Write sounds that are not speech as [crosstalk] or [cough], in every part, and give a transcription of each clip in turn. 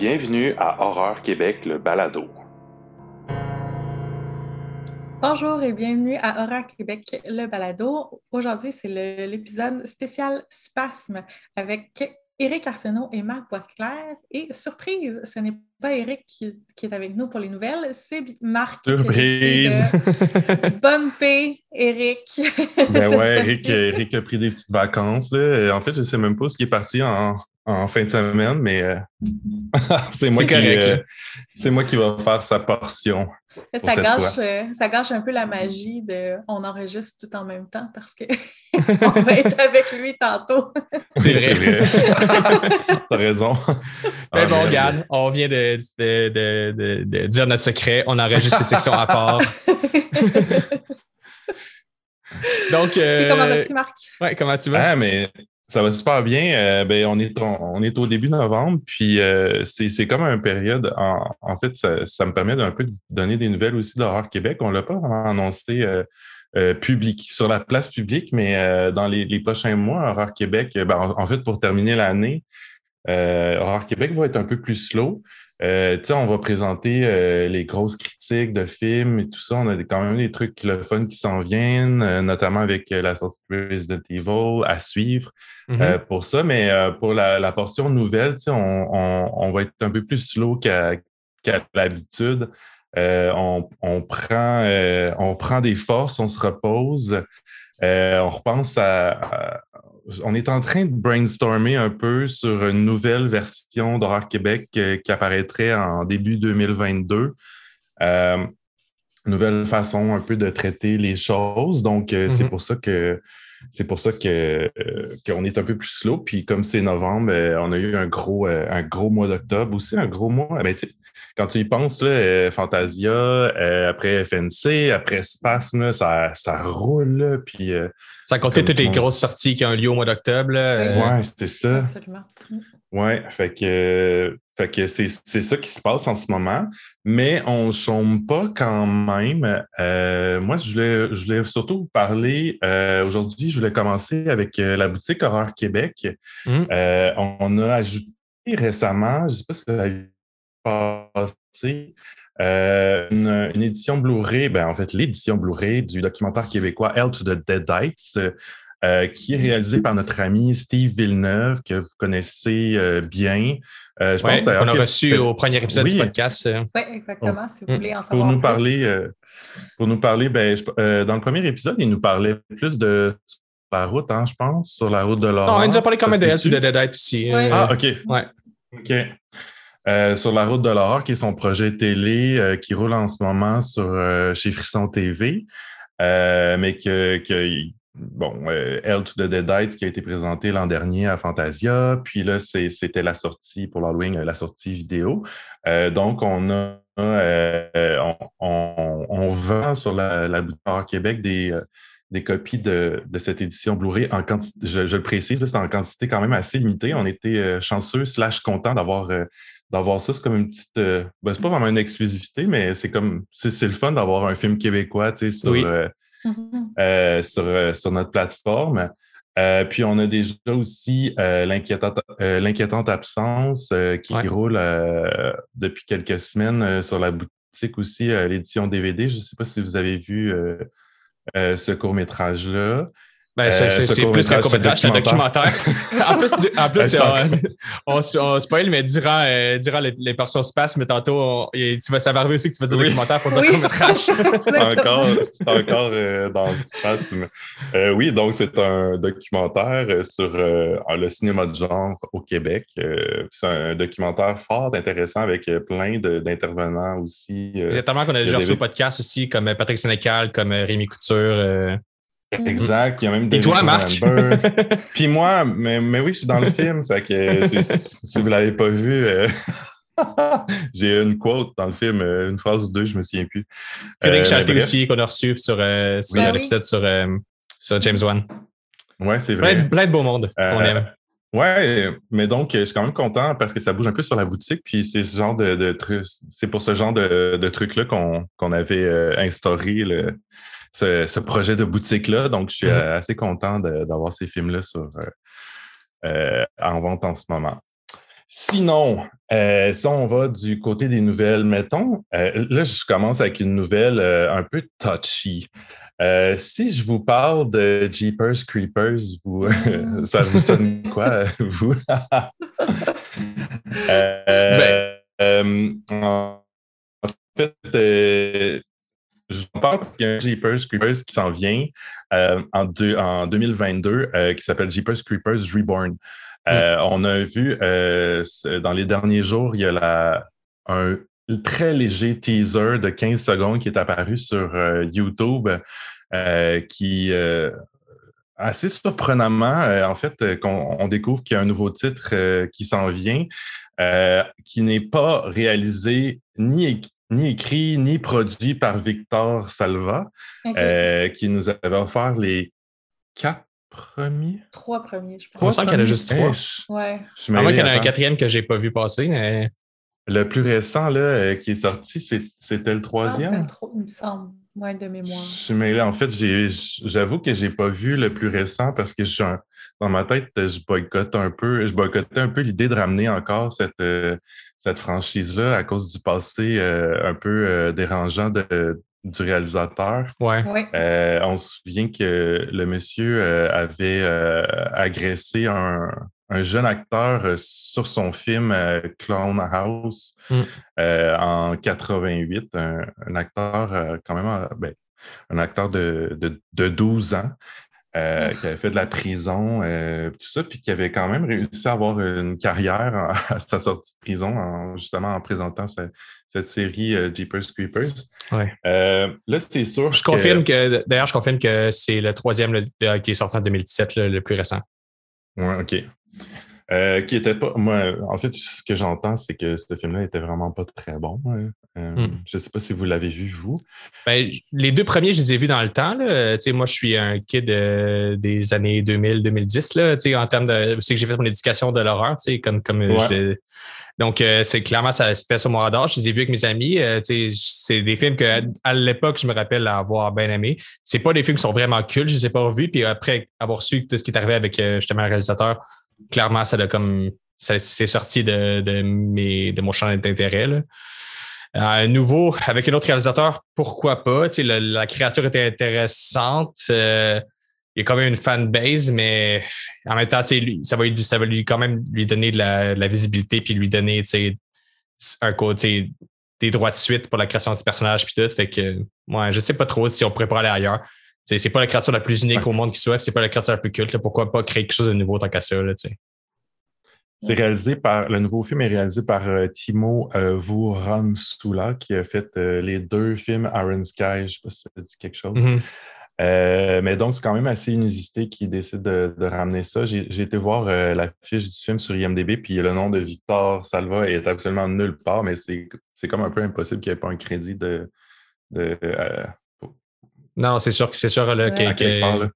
Bienvenue à Horreur Québec, le balado. Bonjour et bienvenue à Horreur Québec, le balado. Aujourd'hui, c'est l'épisode spécial Spasme avec Éric Arsenault et Marc Boisclair. Et surprise, ce n'est pas Éric qui, est avec nous pour les nouvelles, c'est Marc. Surprise! [laughs] Bumper Éric. ben ouais, [laughs] Éric, a pris des petites vacances. En fait, je ne sais même pas ce qui est parti en, en fin de semaine, mais euh, [laughs] c'est moi, qui, euh, c'est moi qui va faire sa portion. Ça gâche, euh, ça gâche un peu la magie de on enregistre tout en même temps parce qu'on [laughs] [laughs] va être avec lui tantôt. C'est vrai. T'as raison. Mais bon, regarde, on vient de, de, de, dire notre secret. On enregistre ces sections à part. Donc, comment vas-tu, Marc? Ouais, comment tu vas? Ah, mais ça va super bien. Euh, ben, on, est, on, est au début novembre, puis euh, c'est comme une période. En, fait, ça, me permet d'un peu de donner des nouvelles aussi d'Horreur Québec. On ne l'a pas vraiment annoncé euh, public, sur la place publique, mais dans les, prochains mois, Horreur Québec, ben, en, fait, pour terminer l'année, Horreur Québec va être un peu plus slow. Euh, on va présenter euh, les grosses critiques de films et tout ça. On a quand même des trucs le fun qui s'en viennent, euh, notamment avec la sortie de Resident Evil à suivre mm-hmm. pour ça. Mais pour la, portion nouvelle, on, on, va être un peu plus slow qu'à l'habitude. On, on, prend, on prend des forces, on se repose. On repense à, on est en train de brainstormer un peu sur une nouvelle version d'Horreur Québec euh, qui apparaîtrait en début 2022. Euh, nouvelle façon un peu de traiter les choses. Donc, euh, c'est mm-hmm. pour ça que c'est pour ça que qu'on est un peu plus slow. Puis comme c'est novembre, on a eu un gros, un gros mois d'octobre aussi, un gros mois. Ben, quand tu y penses, là, Fantasia, après FNC, après Spasme, ça, ça roule. puis, ça a compté toutes les grosses sorties qui ont eu lieu au mois d'octobre. Ouais, c'était ça. Absolument. Ouais, fait que, fait que c'est, ça qui se passe en ce moment, mais on ne chôme pas quand même. Euh, moi, je voulais, je voulais surtout vous parler. Euh, aujourd'hui, je voulais commencer avec euh, la boutique Horreur Québec. Hum. on a ajouté récemment, je ne sais pas si vous avez passé, une, une, édition Blu-ray, ben, en fait, l'édition Blu-ray du documentaire québécois Hell to the Deadites, euh, qui est réalisé par notre ami Steve Villeneuve, que vous connaissez euh, bien. Euh, je pense qu'on a reçu au premier épisode du podcast. Oui, exactement, si vous voulez en savoir pour nous Parler, pour nous parler, ben, dans le premier épisode, il nous parlait plus de la route, hein, je pense, sur la route de l'or. Non, il nous a parlé quand même de Hell to the Deadites aussi. Ah, OK. Ouais. OK. Euh, sur la route de l'horreur, qui est son projet télé euh, qui roule en ce moment sur euh, chez Frisson TV, mais que, bon, Hell to the Deadites qui a été présenté l'an dernier à Fantasia, puis là c'était la sortie pour l'Halloween, la sortie vidéo. donc on a on, vend sur la, la boutique Québec des des copies de, cette édition Blu-ray en quantité, je, le précise, c'est en quantité quand même assez limitée. On était chanceux slash content d'avoir d'avoir ça, c'est comme une petite. Euh, ben, c'est pas vraiment une exclusivité, mais c'est comme. C'est le fun d'avoir un film québécois sur, euh, mm-hmm. euh, sur, sur, notre plateforme. puis on a déjà aussi l'inquiétante absence qui roule depuis quelques semaines sur la boutique aussi, l'édition DVD. Je ne sais pas si vous avez vu ce court-métrage-là. Ben, c'est euh, plus qu'un court-métrage, c'est un documentaire. [laughs] en plus, en plus on, on, spoil, mais durant, euh, durant les, les portions space, mais tantôt, tu vas, ça va arriver aussi que tu vas dire documentaire pour dire court-métrage. [laughs] c'est encore, encore euh, dans le space. oui, donc c'est un documentaire sur le cinéma de genre au Québec. c'est un documentaire fort, intéressant, avec plein d'intervenants aussi. Exactement, qu'on a déjà reçu au podcast aussi, comme Patrick Sénécal, comme Rémi Couture. Exact. Il y a même Et toi, Marc? [laughs] Puis moi, mais, mais oui, je suis dans le film. Fait que si vous ne l'avez pas vu, euh, [laughs] j'ai une quote dans le film, euh, une phrase ou deux, je me souviens plus. Frédéric euh, Chalté aussi, qu'on a reçu sur, sur ah l'épisode sur, sur, James Wan. Ouais, c'est vrai. Plein de, beau monde qu'on aime. Ouais, mais donc, je suis quand même content parce que ça bouge un peu sur la boutique. Puis c'est ce genre de, de truc, c'est pour ce genre de, de truc-là qu'on avait instauré le, ce, projet de boutique-là. Donc, je suis mm-hmm. assez content d'avoir ces films-là sur, euh, euh, en vente en ce moment. Sinon, euh, si on va du côté des nouvelles, mettons, euh, là, je commence avec une nouvelle euh, un peu touchy. si je vous parle de Jeepers Creepers, vous, [laughs] ça vous sonne quoi, [laughs] vous? Ben. en fait, je vous parle parce qu'il y a un Jeepers Creepers qui s'en vient en, en, 2022 qui s'appelle Jeepers Creepers Reborn. Euh, on a vu euh, dans les derniers jours, il y a un très léger teaser de 15 secondes qui est apparu sur euh, YouTube qui assez surprenamment, en fait, qu'on on découvre qu'il y a un nouveau titre qui s'en vient, qui n'est pas réalisé ni, ni écrit ni produit par Victor Salva, qui nous avait offert les quatre premiers? Trois premiers, je pense. On sent qu'il y en a juste trois. ouais. Je à moins qu'il y en ait un quatrième que je n'ai pas vu passer, mais. Le plus récent là, euh, qui est sorti, c'était le troisième. il me semble. Ouais, de mémoire. Je suis En fait, j'avoue que je n'ai pas vu le plus récent parce que je dans ma tête, je boycotte un peu. Je boycottais un peu l'idée de ramener encore cette, euh, cette franchise-là à cause du passé euh, un peu dérangeant de, du réalisateur. Ouais. Euh, on se souvient que le monsieur euh, avait euh, agressé un, jeune acteur sur son film Clown House mm. en 88, un, acteur quand même, ben, un acteur de, de, de 12 ans. Euh, qui avait fait de la prison, euh, tout ça, puis qui avait quand même réussi à avoir une carrière [laughs] à sa sortie de prison, justement en présentant cette série euh, Jeepers Creepers. Ouais. là, c'était sûr. Je confirme que, d'ailleurs, je confirme que c'est le troisième qui est sorti en 2017, le plus récent. Oui, OK. Euh, qui était pas. Moi, en fait, ce que j'entends, c'est que ce film-là était vraiment pas très bon. Euh, hmm. Je sais pas si vous l'avez vu, vous. Ben, les deux premiers, je les ai vus dans le temps. Là. moi, je suis un kid euh, des années 2000-2010. En termes de. C'est que j'ai fait mon éducation de l'horreur, comme, comme Donc, c'est clairement, ça se passe sur mon radar. Je les ai vus avec mes amis. c'est des films que, à l'époque, je me rappelle avoir bien aimé. C'est pas des films qui sont vraiment cultes, je les ai pas revus. Puis après avoir su tout ce qui est arrivé avec justement le réalisateur, clairement, ça a comme c'est sorti de, de, mes, de mon champ d'intérêt. Un nouveau, avec un autre réalisateur, pourquoi pas? la, créature était intéressante. Euh, il y a quand même une fanbase, mais en même temps, ça va, ça va lui quand même lui donner de la, visibilité puis lui donner un côté des droits de suite pour la création de ce personnage puis tout. Fait que moi, je sais pas trop si on pourrait pas aller ailleurs. C'est pas la créature la plus unique au monde qui soit, c'est pas la créature la plus culte. pourquoi pas créer quelque chose de nouveau tant qu'à ça? c'est réalisé par, le nouveau film est réalisé par euh, Timo euh, qui a fait euh, les deux films Iron Sky. Je ne sais pas si ça dit quelque chose. Mm-hmm. Euh, mais donc, c'est quand même assez inusité qui décide de, ramener ça. J'ai été voir la fiche du film sur IMDb, puis le nom de Victor Salva est absolument nulle part, mais c'est comme un peu impossible qu'il n'y ait pas un crédit de, non, c'est sûr que c'est sûr là, ouais.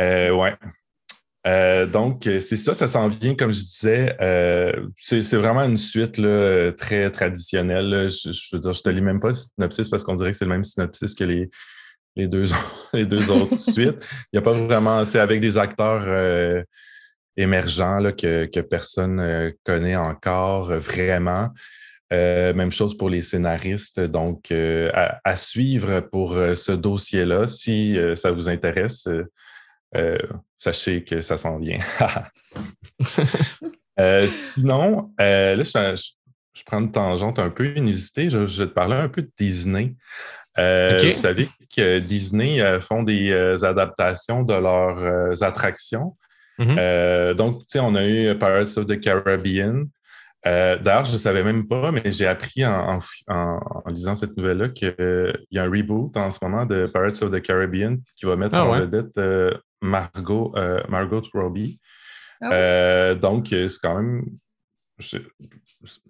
Euh, ouais. Euh, donc, c'est ça, ça s'en vient, comme je disais. Euh, c'est vraiment une suite là, très traditionnelle. Je, veux dire, je te lis même pas le synopsis parce qu'on dirait que c'est le même synopsis que les, les, deux, [laughs] les deux autres suites. Il n'y a pas vraiment. C'est avec des acteurs émergents là, que, que personne connaît encore vraiment. Euh, même chose pour les scénaristes. Donc, euh, à, suivre pour euh, ce dossier-là. Si ça vous intéresse, sachez que ça s'en vient. [laughs] sinon, là, je, prends une tangente un peu inusitée. Je, vais te parler un peu de Disney. Vous savez que Disney font des adaptations de leurs attractions. Mm-hmm. donc, tu sais, on a eu Pirates of the Caribbean, euh, d'ailleurs, je ne savais même pas, mais j'ai appris en, lisant cette nouvelle-là qu'il y a un reboot en ce moment de Pirates of the Caribbean qui va mettre ah en vedette euh, Margot, euh, Margot Robbie. Ah donc, c'est quand même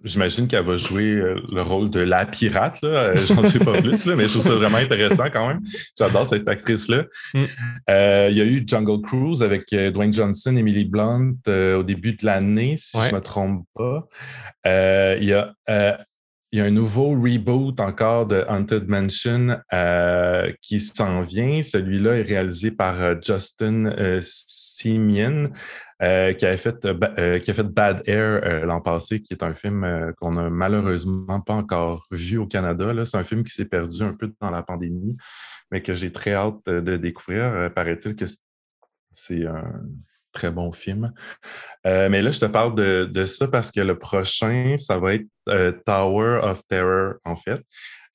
J'imagine qu'elle va jouer euh, le rôle de la pirate, là. Euh, j'en sais pas plus, là, mais je trouve ça vraiment intéressant quand même. J'adore cette actrice-là. Mm. Euh, il y a eu Jungle Cruise avec Dwayne Johnson, Emily Blunt au début de l'année, si je ne me trompe pas. il y a il y a un nouveau reboot encore de Haunted Mansion euh, qui s'en vient. Celui-là est réalisé par euh, Justin euh, Simeon, qui, a fait, qui a fait Bad Air l'an passé, qui est un film qu'on n'a malheureusement pas encore vu au Canada. C'est un film qui s'est perdu un peu dans la pandémie, mais que j'ai très hâte de découvrir. Paraît-il que c'est un très bon film. Euh, mais là, je te parle de, ça parce que le prochain, ça va être euh, Tower of Terror, en fait.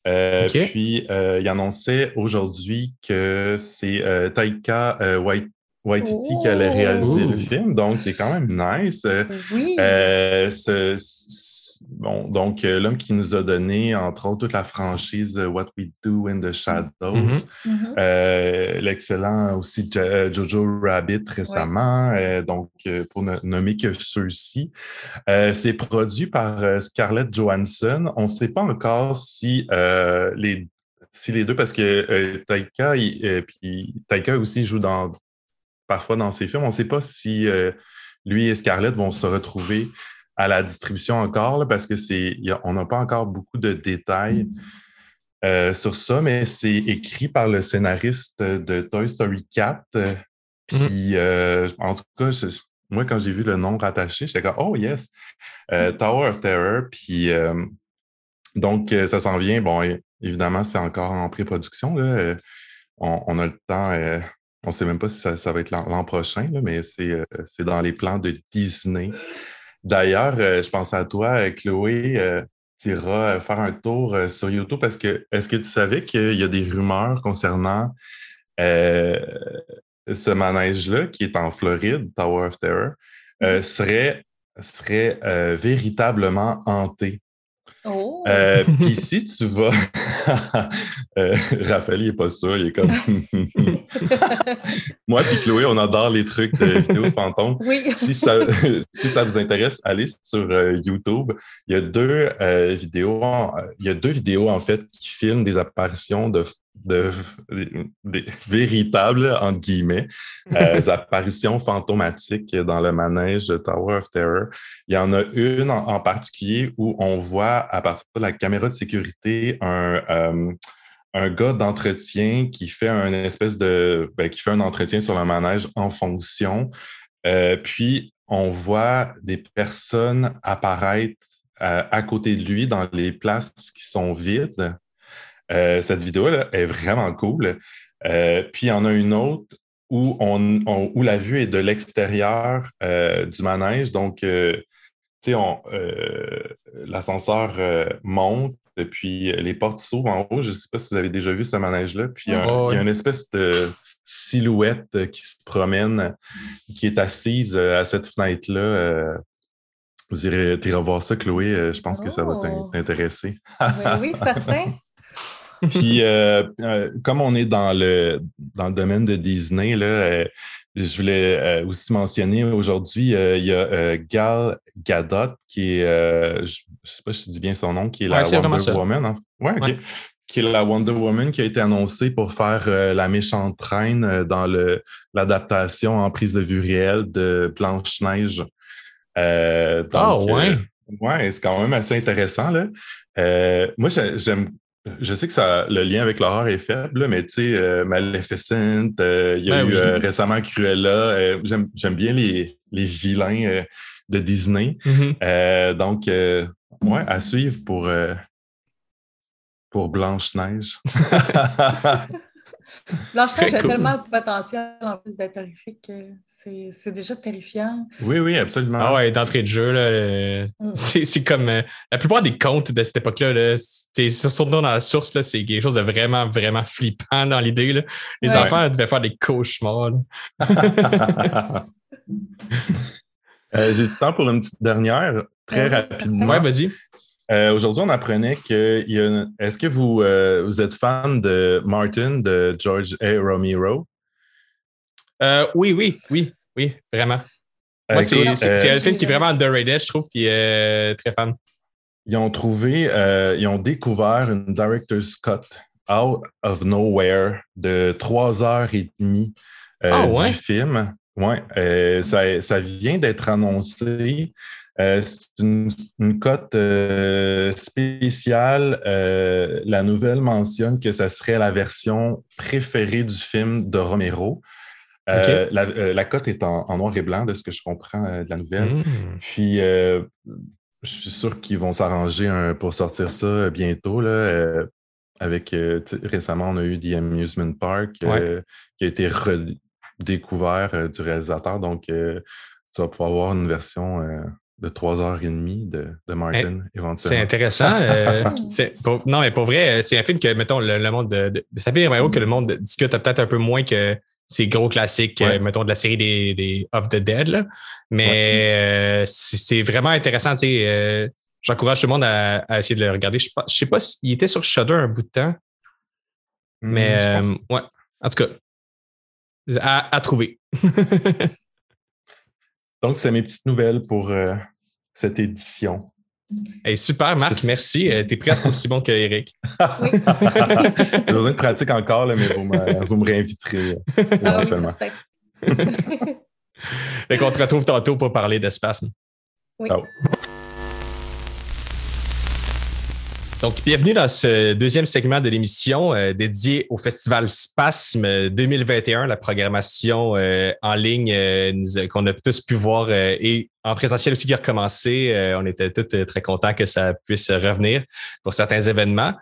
Euh, puis, il annonçait aujourd'hui que c'est Taika Waititi qui allait réaliser le film. Donc, c'est quand même nice. Oui. Ce, bon, donc, euh, l'homme qui nous a donné, entre autres, toute la franchise euh, What We Do in the Shadows, mm-hmm. Mm-hmm. Euh, l'excellent aussi Jojo Rabbit récemment, donc pour ne nommer que ceux-ci. c'est produit par Scarlett Johansson. On ne sait pas encore si les si les deux, parce que Taika, puis Taika aussi joue dans, parfois dans ses films, on ne sait pas si lui et Scarlett vont se retrouver à la distribution encore, parce que c'est, on n'a pas encore beaucoup de détails euh, sur ça, mais c'est écrit par le scénariste de Toy Story 4. Euh, mm-hmm. Puis, euh, en tout cas, moi, quand j'ai vu le nom rattaché, j'étais comme, oh yes, Tower of Terror. Puis, donc, ça s'en vient. Bon, évidemment, c'est encore en pré-production. On, a le temps. on ne sait même pas si ça, va être l'an prochain, mais c'est dans les plans de Disney. D'ailleurs, euh, je pense à toi, euh, Chloé. Euh, tu iras faire un tour sur YouTube parce que est-ce que tu savais qu'il y a des rumeurs concernant ce manège-là qui est en Floride, Tower of Terror, mm-hmm. serait, serait véritablement hanté? Oh. Euh, [laughs] puis si tu vas. [laughs] euh, Raphaël, il n'est pas sûr, il est comme. [laughs] Moi puis Chloé, on adore les trucs de vidéos fantômes. Oui. si, ça, si ça vous intéresse, allez sur euh, YouTube. Il y a deux euh, vidéos. Il y a deux vidéos en fait qui filment des apparitions de de, des véritables, entre guillemets, euh, [laughs] apparitions fantomatiques dans le manège de Tower of Terror. Il y en a une en, particulier où on voit à partir de la caméra de sécurité un, euh, un gars d'entretien qui fait un espèce de ben, qui fait un entretien sur le manège en fonction. Euh, puis on voit des personnes apparaître à côté de lui dans les places qui sont vides. Euh, cette vidéo-là est vraiment cool. Euh, puis il y en a une autre où, on, où la vue est de l'extérieur euh, du manège. Donc, tu sais, l'ascenseur monte, puis les portes s'ouvrent en haut. Je ne sais pas si vous avez déjà vu ce manège-là. Puis il y, a une espèce de silhouette qui se promène, qui est assise à cette fenêtre-là. vous irez, voir ça, Chloé. Je pense que ça va oh. t'intéresser. oui, certain. [laughs] Puis, [laughs] euh, euh, comme on est dans le, dans le domaine de Disney, là, euh, je voulais aussi mentionner aujourd'hui, il y a Gal Gadot, qui est, je ne sais pas si je dis bien son nom, qui est la Wonder Woman. Hein? Ouais, OK. Qui est la Wonder Woman qui a été annoncée pour faire la méchante reine dans l'adaptation en prise de vue réelle de Blanche-Neige. ah, ouais. ouais, c'est quand même assez intéressant. Là. moi, j'aime je sais que ça, le lien avec l'horreur est faible, mais tu sais, euh, Maleficent, euh, il y a ben eu euh, récemment Cruella. J'aime bien les, les vilains de Disney. Mm-hmm. donc, ouais, à suivre pour, pour Blanche-Neige. [laughs] Blanche-Neige a tellement de potentiel en plus d'être horrifique que c'est déjà terrifiant. Oui, oui, absolument. Ah ouais, d'entrée de jeu, là, mm. c'est comme euh, la plupart des contes de cette époque-là, surtout dans la source, c'est quelque chose de vraiment, vraiment flippant dans l'idée. Les enfants devaient faire des cauchemars. [laughs] Euh, j'ai du temps pour une petite dernière, très rapidement. Ouais, vas-y. Euh, aujourd'hui, on apprenait que. Est-ce que vous, euh, vous êtes fan de Martin de George A. Romero? Euh, oui, oui, oui, oui, vraiment. Moi, c'est un film qui est vraiment underrated, je trouve, qui est très fan. Ils ont trouvé, ils ont découvert une director's cut out of nowhere de trois heures et demie ah, du film. Ouais, ça, ça, vient d'être annoncé c'est une, cote spéciale. la nouvelle mentionne que ça serait la version préférée du film de Romero. la, cote est en, noir et blanc, de ce que je comprends de la nouvelle. Hmm. Puis, je suis sûr qu'ils vont s'arranger pour sortir ça bientôt. Là, avec récemment, on a eu The Amusement Park qui a été redécouvert du réalisateur. Donc, tu vas pouvoir avoir une version de 3h30 de, de Martin, éventuellement. [laughs] C'est intéressant. non, mais pour vrai, c'est un film que, mettons, le, monde de, Ça fait vraiment que le monde discute peut-être un peu moins que ces gros classiques, mettons, de la série des, des Of the Dead. Mais c'est vraiment intéressant. Tu sais, J'encourage tout le monde à, essayer de le regarder. Je ne sais pas s'il était sur Shudder un bout de temps. Hmm, mais ouais, en tout cas, à, trouver. [laughs] Donc, c'est mes petites nouvelles pour euh, cette édition. super, Marc, merci. Euh, tu es presque aussi bon qu'Éric. Oui. [laughs] J'ai besoin de pratique encore, mais vous me, vous me réinviterez euh, ah, éventuellement. Et [laughs] qu'on te retrouve tantôt pour parler d'espace. Oui. Donc, bienvenue dans ce deuxième segment de l'émission euh, dédié au Festival Spasme 2021, la programmation euh, en ligne euh, qu'on a tous pu voir et en présentiel aussi qui a recommencé. on était tous très contents que ça puisse revenir pour certains événements.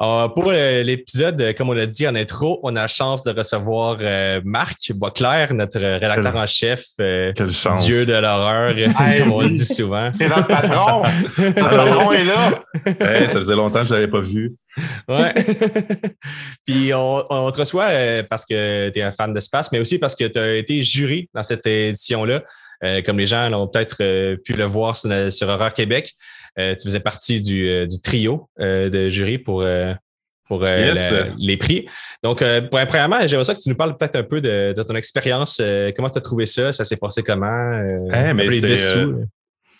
Euh, pour euh, l'épisode, euh, comme on l'a dit en intro, on a la chance de recevoir Marc Boisclair, notre rédacteur en chef, Dieu de l'horreur, comme on le dit souvent. C'est notre patron! notre patron est là! ça faisait longtemps que je ne l'avais pas vu. Ouais. [laughs] Puis on, on, te reçoit parce que tu es un fan d'espace, mais aussi parce que tu as été jury dans cette édition-là. comme les gens l'ont peut-être pu le voir sur, sur Horreur Québec. Euh, tu faisais partie du, euh, trio euh, de jury pour, pour les prix. Donc, premièrement, j'aimerais ça que tu nous parles peut-être un peu de, ton expérience. comment tu as trouvé ça? Ça s'est passé comment? Eh, mais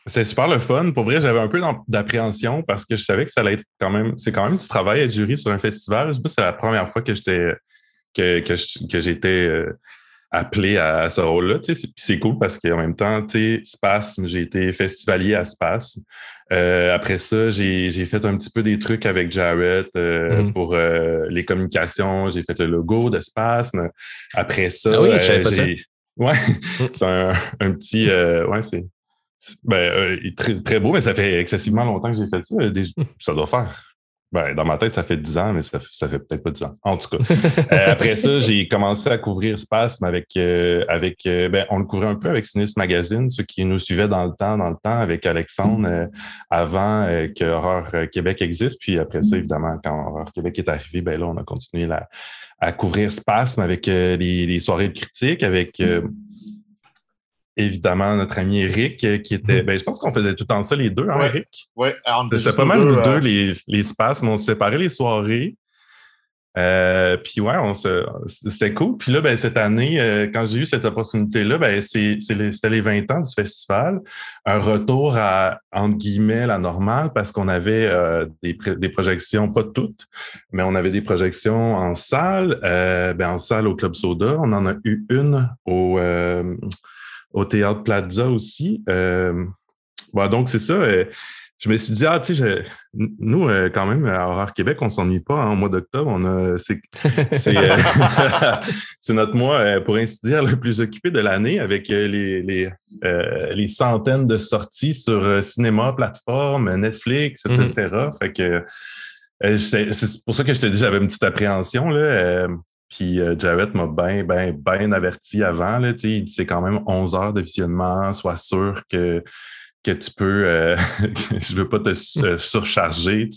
c'est super le fun. Pour vrai, j'avais un peu d'appréhension parce que je savais que ça allait être quand même. C'est quand même du travail à jury sur un festival. Je sais pas c'est la première fois que j'étais que, que j'étais appelé à, ce rôle-là. C'est cool parce qu'en même temps, Spasme, j'ai été festivalier à Spasme. Euh, après ça, j'ai fait un petit peu des trucs avec Jared euh, mm-hmm. pour euh, les communications. J'ai fait le logo de Spasme. Après ça, ah oui, pas ça. [laughs] Ouais, mm. c'est un, un, petit. ouais, c'est. Ben, très, très beau, mais ça fait excessivement longtemps que j'ai fait ça. Ça doit faire ben, dans ma tête, ça fait 10 ans, mais ça, ça fait peut-être pas 10 ans. En tout cas. [laughs] Euh, après ça, j'ai commencé à couvrir Spasme avec, euh, avec euh, ben, on le couvrait un peu avec Sinis Magazine, ceux qui nous suivaient dans le temps, dans le temps, avec Alexandre, avant que Horreur Québec existe. Puis après ça, évidemment, quand Horreur Québec est arrivé, ben là, on a continué à couvrir Spasme avec les, les, soirées de critique, avec évidemment notre ami Eric euh, qui était. Mhm. Ben, je pense qu'on faisait tout le temps ça les deux, hein, Eric? Oui, C'était pas mal nous deux, euh, les, les spaces, mais on se séparait les soirées. Euh, puis ouais, on se, c'était cool. Puis là, ben, cette année, quand j'ai eu cette opportunité-là, ben, c'est, c'était les 20 ans du festival. Un retour à, entre guillemets, la normale parce qu'on avait des, des, projections, pas toutes, mais on avait des projections en salle, ben, en salle au Club Soda. On en a eu une au au Théâtre Plaza aussi. Euh, donc, c'est ça. Euh, je me suis dit, ah, tu sais, nous, euh, quand même, à Horreur Québec, on s'ennuie pas hein, au mois d'octobre. On a, c'est, c'est, [laughs] [laughs] notre mois, pour ainsi dire, le plus occupé de l'année avec les, les, les centaines de sorties sur cinéma, plateforme, Netflix, etc. Mm-hmm. Fait que c'est pour ça que je te dis, j'avais une petite appréhension. Là. Puis euh, Jarrett m'a bien, bien, bien averti avant. Là, il dit c'est quand même 11 heures de visionnement, sois sûr que, que tu peux, euh, [laughs] je veux pas te surcharger,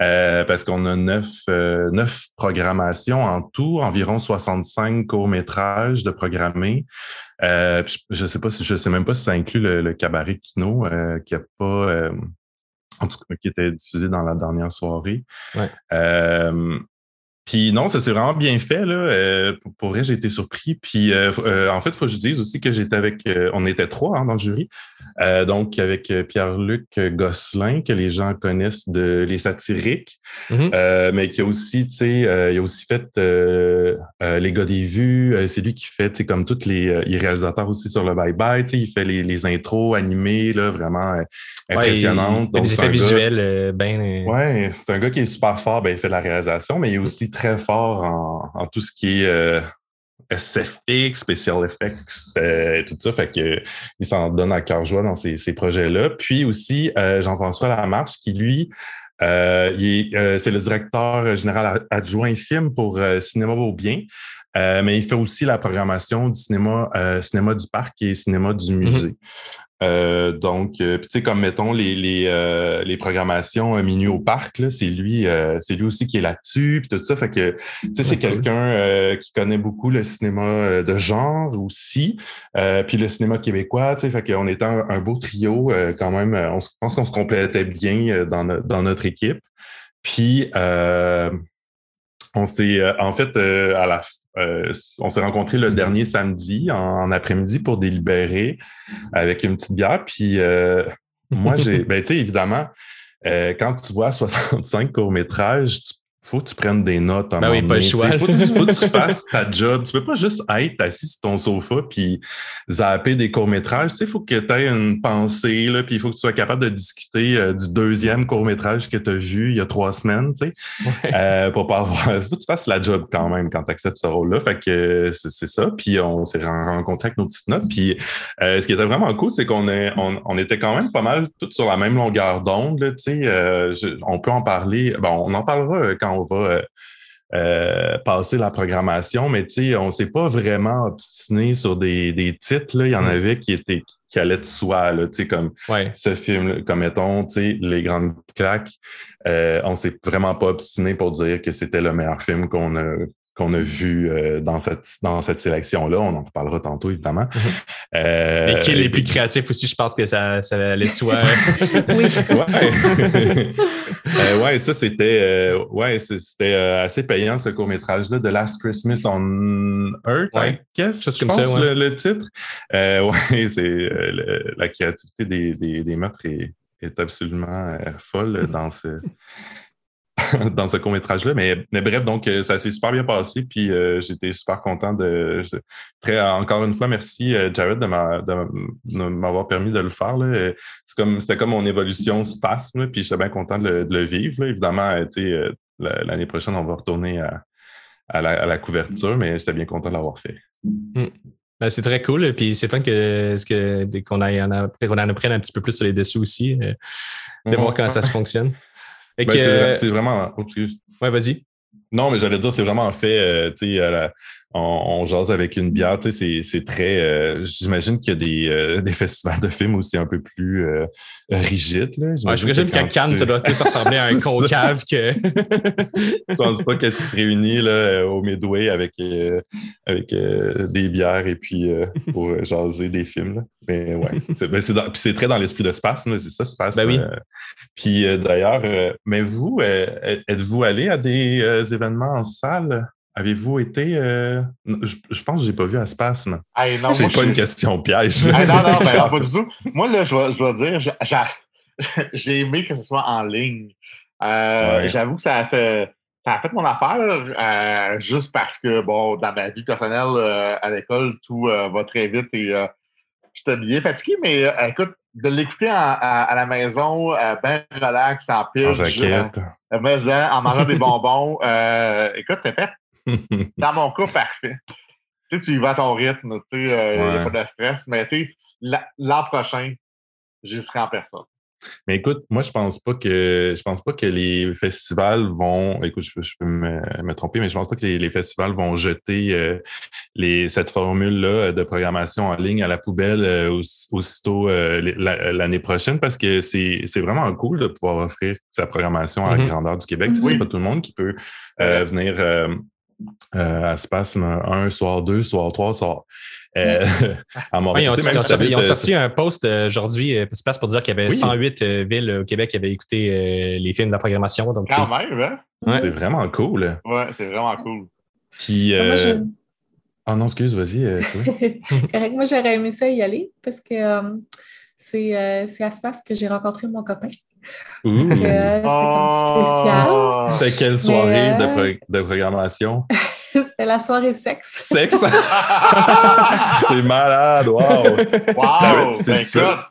euh, parce qu'on a neuf, euh, neuf programmations en tout, environ 65 courts-métrages de programmés. je sais pas si, je sais même pas si ça inclut le, cabaret Kino, qui a pas, en tout cas, qui était diffusé dans la dernière soirée. Ouais. Puis non, ça s'est vraiment bien fait. Là. Euh, pour, vrai, j'ai été surpris. Puis euh, euh, en fait, il faut que je dise aussi que j'étais avec, on était trois hein, dans le jury. donc avec Pierre-Luc Gosselin, que les gens connaissent de Les Satiriques, mm-hmm. mais qui a aussi, tu sais, il a aussi fait Les gars des vues. c'est lui qui fait, tu sais, comme tous les, réalisateurs aussi sur le Bye Bye. Tu sais, il fait les, intros animés, là, vraiment impressionnantes. Ouais, des effets visuels, ben. Ouais, c'est un gars qui est super fort. Ben, il fait de la réalisation, mais il est aussi très fort en, tout ce qui est euh, SFX, Special Effects euh, et tout ça. Fait que il s'en donne à cœur joie dans ces, projets-là. Puis aussi euh, Jean-François Lamarche, qui lui, c'est le directeur général adjoint film pour Cinéma Beaubien. mais il fait aussi la programmation du cinéma, cinéma du parc et cinéma du mm-hmm. musée. Euh, donc, euh, tu sais, comme mettons les, les, euh, les programmations Minuit au parc, c'est lui, c'est lui aussi qui est là-dessus, puis tout ça. Fait que, tu sais, c'est quelqu'un qui connaît beaucoup le cinéma de genre aussi, puis le cinéma québécois, tu sais, fait qu'on était un, beau trio quand même. On pense qu'on se complétait bien dans, dans notre équipe. Puis, on s'est, en fait, à la euh, on s'est rencontrés le dernier samedi en, après-midi pour délibérer avec une petite bière. Puis euh, moi, j'ai, [laughs] ben, tu sais, évidemment, euh, quand tu vois 65 courts-métrages, tu faut que tu prennes des notes. Ben oui, pas le choix. Faut, faut, que tu fasses ta job. Tu peux pas juste être assis sur ton sofa puis zapper des courts-métrages. Tu sais, il faut que tu aies une pensée, là, puis il faut que tu sois capable de discuter euh, du deuxième court-métrage que tu as vu il y a trois semaines, tu sais, euh, pour pas avoir... [laughs] faut que tu fasses la job quand même quand tu acceptes ce rôle-là. Fait que c'est ça. Puis on s'est rencontrés avec nos petites notes. Puis euh, ce qui était vraiment cool, c'est qu'on on, on, était quand même pas mal toutes sur la même longueur d'onde, tu sais. Euh, on peut en parler... Bon, on en parlera quand on va euh, euh, passer la programmation, mais tu sais, on s'est pas vraiment obstiné sur des, titres. Là. Il y en mm. avait qui étaient qui allaient de soi, là, comme ce film, comme mettons, Les Grandes Claques. Euh, on s'est vraiment pas obstiné pour dire que c'était le meilleur film qu'on a qu'on a vu euh, dans cette, dans cette sélection-là. On en reparlera tantôt, évidemment. Mhm. Euh, Et qui est les plus créatifs aussi, je pense que ça, ça allait de soi. oui. [laughs] ouais. [laughs] euh, ouais, ça, c'était euh, ouais, c'était assez payant, ce court-métrage-là, The Last Christmas on Earth, ouais. qu'est-ce que je pense, le, le, titre. [laughs] ouais, c'est la créativité des, des, des meurtres est, est absolument folle dans ce [laughs] dans ce court-métrage-là. Mais, mais, bref, donc, euh, ça s'est super bien passé. Puis euh, j'étais super content de. Très, encore une fois, merci, euh, Jared, de m'avoir permis de le faire. C'est comme, c'était comme mon évolution spasme. Puis j'étais bien content de le, vivre. Évidemment, l'année prochaine, on va retourner à, la, couverture, mais j'étais bien content de l'avoir fait. Hmm. Ben, c'est très cool. Puis c'est fun que, que, qu'on en, en apprenne un petit peu plus sur les dessous aussi, de mm-hmm. voir comment ça se fonctionne. Ben, c'est vraiment. Oh, ouais, vas-y. Non, mais j'allais dire, c'est vraiment fait, euh, tu sais, on, on, jase avec une bière, tu sais, c'est très... Euh, j'imagine qu'il y a des, euh, [laughs] des, festivals de films aussi un peu plus rigides, là. Ouais, j'imagine qu'à Cannes, ça doit plus [laughs] ressembler à un concave que... [laughs] Je pense pas que tu te réunis, là, au Midway avec, avec des bières et puis pour jaser des films, là. Mais ouais, c'est ben, très dans l'esprit de Space, c'est ça, Space. Ben oui. puis d'ailleurs, mais vous, êtes-vous allé à des événements en salle? Avez-vous été. Euh, je, pense que je n'ai pas vu à Spasme. c'est pas une question piège. non, non, [laughs] ben, pas du tout. Moi, là, je dois, dire, [laughs] j'ai aimé que ce soit en ligne. Euh, j'avoue que ça a fait. Ça a fait mon affaire euh, juste parce que, bon, dans ma vie personnelle à l'école, tout va très vite et j'étais bien fatigué, mais écoute, de l'écouter à, la maison, bien relax, en pile, en, en mangeant des [laughs] bonbons, écoute, c'est fait. [laughs] Dans mon cas, parfait. Tu sais, tu y vas à ton rythme, tu sais, il euh, n'y a pas de stress, mais tu sais, l'an prochain, j'y serai en personne. Mais écoute, moi, je pense pas que je pense pas que les festivals vont. Écoute, je, peux me, tromper, mais je pense pas que les, festivals vont jeter euh, les, cette formule-là de programmation en ligne à la poubelle euh, aussitôt l'année prochaine parce que c'est vraiment cool de pouvoir offrir sa programmation à la mm-hmm. grandeur du Québec. C'est pas tout le monde qui peut venir euh, à Spasme un soir deux, soir trois, soir. Euh, [laughs] à Montréal. ils, ont, sorti, un post aujourd'hui, euh, Space pour dire qu'il y avait 108 villes au Québec qui avaient écouté les films de la programmation. Donc, Quand même, hein? C'est vraiment cool. Ouais, c'est vraiment cool. Puis. Ah non, excuse, vas-y. [laughs] moi, j'aurais aimé ça y aller parce que c'est à Space que j'ai rencontré mon copain. C'était comme spécial. Oh! C'était quelle soirée de, de, programmation? [laughs] C'était la soirée sexe. Sexe? [laughs] [laughs] c'est malade, wow! Wow! c'est ben ça?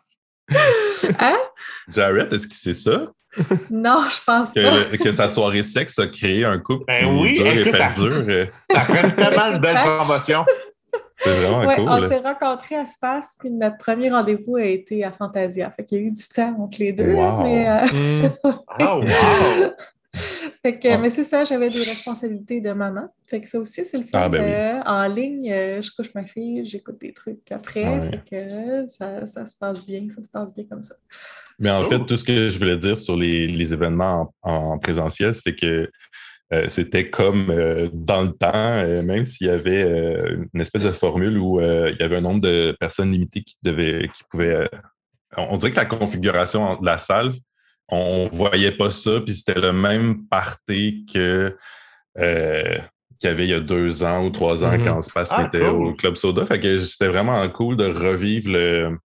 Hein? Jared, est-ce que c'est ça? Non, je pense que, pas. que sa soirée sexe a créé un couple ben oui, dur et perdure. Ça, ça ferait tellement une belle promotion. C'est vraiment cool. On s'est rencontrés à Space, puis notre premier rendez-vous a été à Fantasia. Fait qu'il y a eu du temps entre les deux. Mais, euh... [laughs] oh, wow! fait que, Mais c'est ça, j'avais des responsabilités de maman. Fait que ça aussi, c'est le fait ah, ben en ligne, euh, je couche ma fille, j'écoute des trucs après. Ah fait que ça, ça, se passe bien, ça se passe bien comme ça. Mais en fait, tout ce que je voulais dire sur les, les événements en, en présentiel, c'est que euh, c'était comme euh, dans le temps, euh, même s'il y avait une espèce de formule où il y avait un nombre de personnes limitées qui devaient, qui pouvaient. on dirait que la configuration de la salle, on ne voyait pas ça, puis c'était le même party que qu'il y avait il y a deux ans ou trois ans mm-hmm. quand se ah, était au Club Soda. Fait que c'était vraiment cool de revivre le,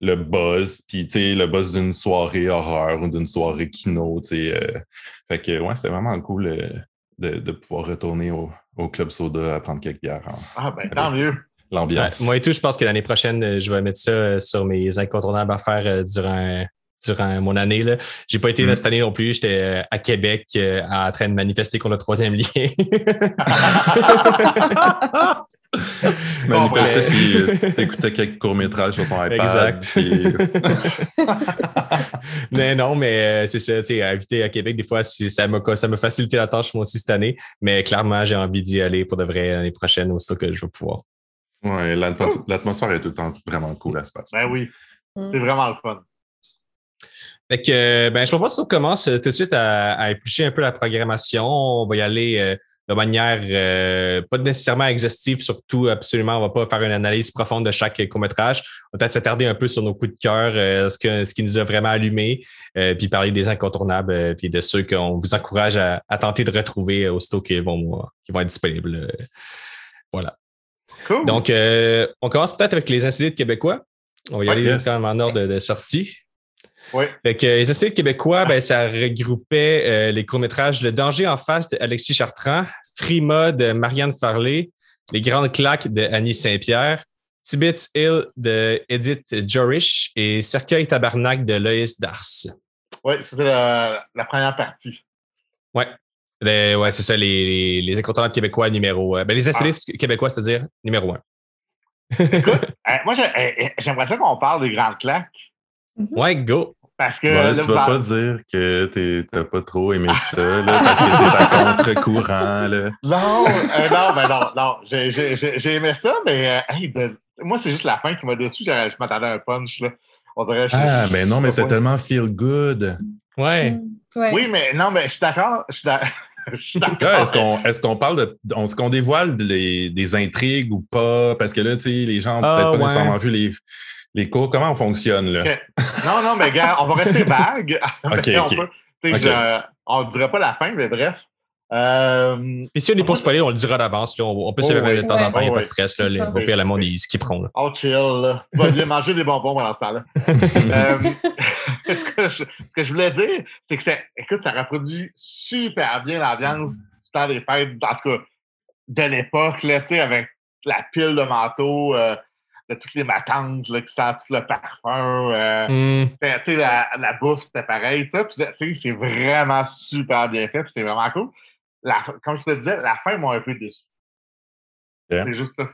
le buzz, puis le buzz d'une soirée horreur ou d'une soirée kino. Euh, fait que ouais, c'était vraiment cool de, pouvoir retourner au, Club Soda à prendre quelques bières. ah, ben tant mieux. L'ambiance. moi et tout, je pense que l'année prochaine, euh, je vais mettre ça euh, sur mes incontournables à faire euh, durant, durant mon année. Je n'ai pas été là mm. cette année non plus. J'étais à Québec en train de manifester contre le troisième lien. [laughs] [laughs] [laughs] tu manifestais et t'écoutais quelques courts-métrages sur ton iPad. Exact. [laughs] mais non, mais c'est ça, tu sais, habiter à Québec, des fois, ça m'a ça facilité la tâche moi aussi cette année. Mais clairement, j'ai envie d'y aller pour de vrai l'année prochaine, aussi que je vais pouvoir. Oui, l'atmosphère est tout le temps vraiment cool à se passer. Ben oui, c'est vraiment le fun. Fait que, ben, je propose qu'on commence tout de suite à, à, éplucher un peu la programmation. On va y aller de manière euh, pas nécessairement exhaustive, surtout absolument, on va pas faire une analyse profonde de chaque court-métrage. On va peut-être s'attarder un peu sur nos coups de cœur, euh, ce, que, ce qui nous a vraiment allumé, euh, puis parler des incontournables, puis de ceux qu'on vous encourage à, tenter de retrouver aussitôt qu'ils vont, qui vont être disponibles. voilà. Donc, on commence peut-être avec les insolites québécois. On va y aller quand même en ordre de sortie. Oui. Fait les essais québécois, ben, ça regroupait euh, les courts-métrages Le danger en face d'Alexis Chartrand, Frima de Marianne Farley, Les grandes claques de Annie Saint-Pierre, Tibbetts Hill de Edith Jorish et Cercueil Tabarnak de Loïs Dars. Oui, c'est la, première partie. Oui. Ouais, c'est ça, les, les, incontournables québécois numéro ben, Les essais ah. québécois, c'est-à-dire numéro un. [laughs] Écoute, euh, moi, j'aimerais ça qu'on parle des grandes claques. Ouais, go. Parce que. tu vas pas dire que tu n'as pas trop aimé ça, là, parce que tu es à contre-courant. Non, euh, non, ben non, non. J'ai aimé ça, mais euh, ben, moi, c'est juste la fin qui m'a déçu. Je m'attendais à un punch. Là. On dirait, ah, mais non, mais c'est tellement feel good. Ouais. Ouais. Oui, mais non, mais je suis d'accord. Je suis [laughs] d'accord. Est-ce qu'on est qu'on parle de. Est-ce qu'on dévoile des intrigues ou pas? Parce que là, tu sais, les gens n'ont ah, peut-être pas nécessairement vu les les cours, comment on fonctionne là? Non, non, mais gars, on va rester vague. [laughs] OK, [laughs] on ne dirait pas la fin, mais bref. Euh, Et si on n'est pas spoilé, on le dira d'avance. On, on, peut se oh, de temps en temps, il n'y a pas de stress. Là, les, au pire, le monde, ils skipperont. Là. Oh, chill. Là. Tu vas manger des bonbons pendant ce temps-là. [laughs] euh, ce, que je, ce, que je, voulais dire, c'est que ça, écoute, ça reproduit super bien l'ambiance du temps des fêtes, en tout cas, de l'époque, avec la pile de manteaux. Euh, de toutes les matantes là, qui sentent le parfum. Euh, mm. la, la bouffe, c'était pareil. C'est vraiment super bien fait, c'est vraiment cool. La, comme je te disais, la fin m'a un peu déçu. C'est juste ça.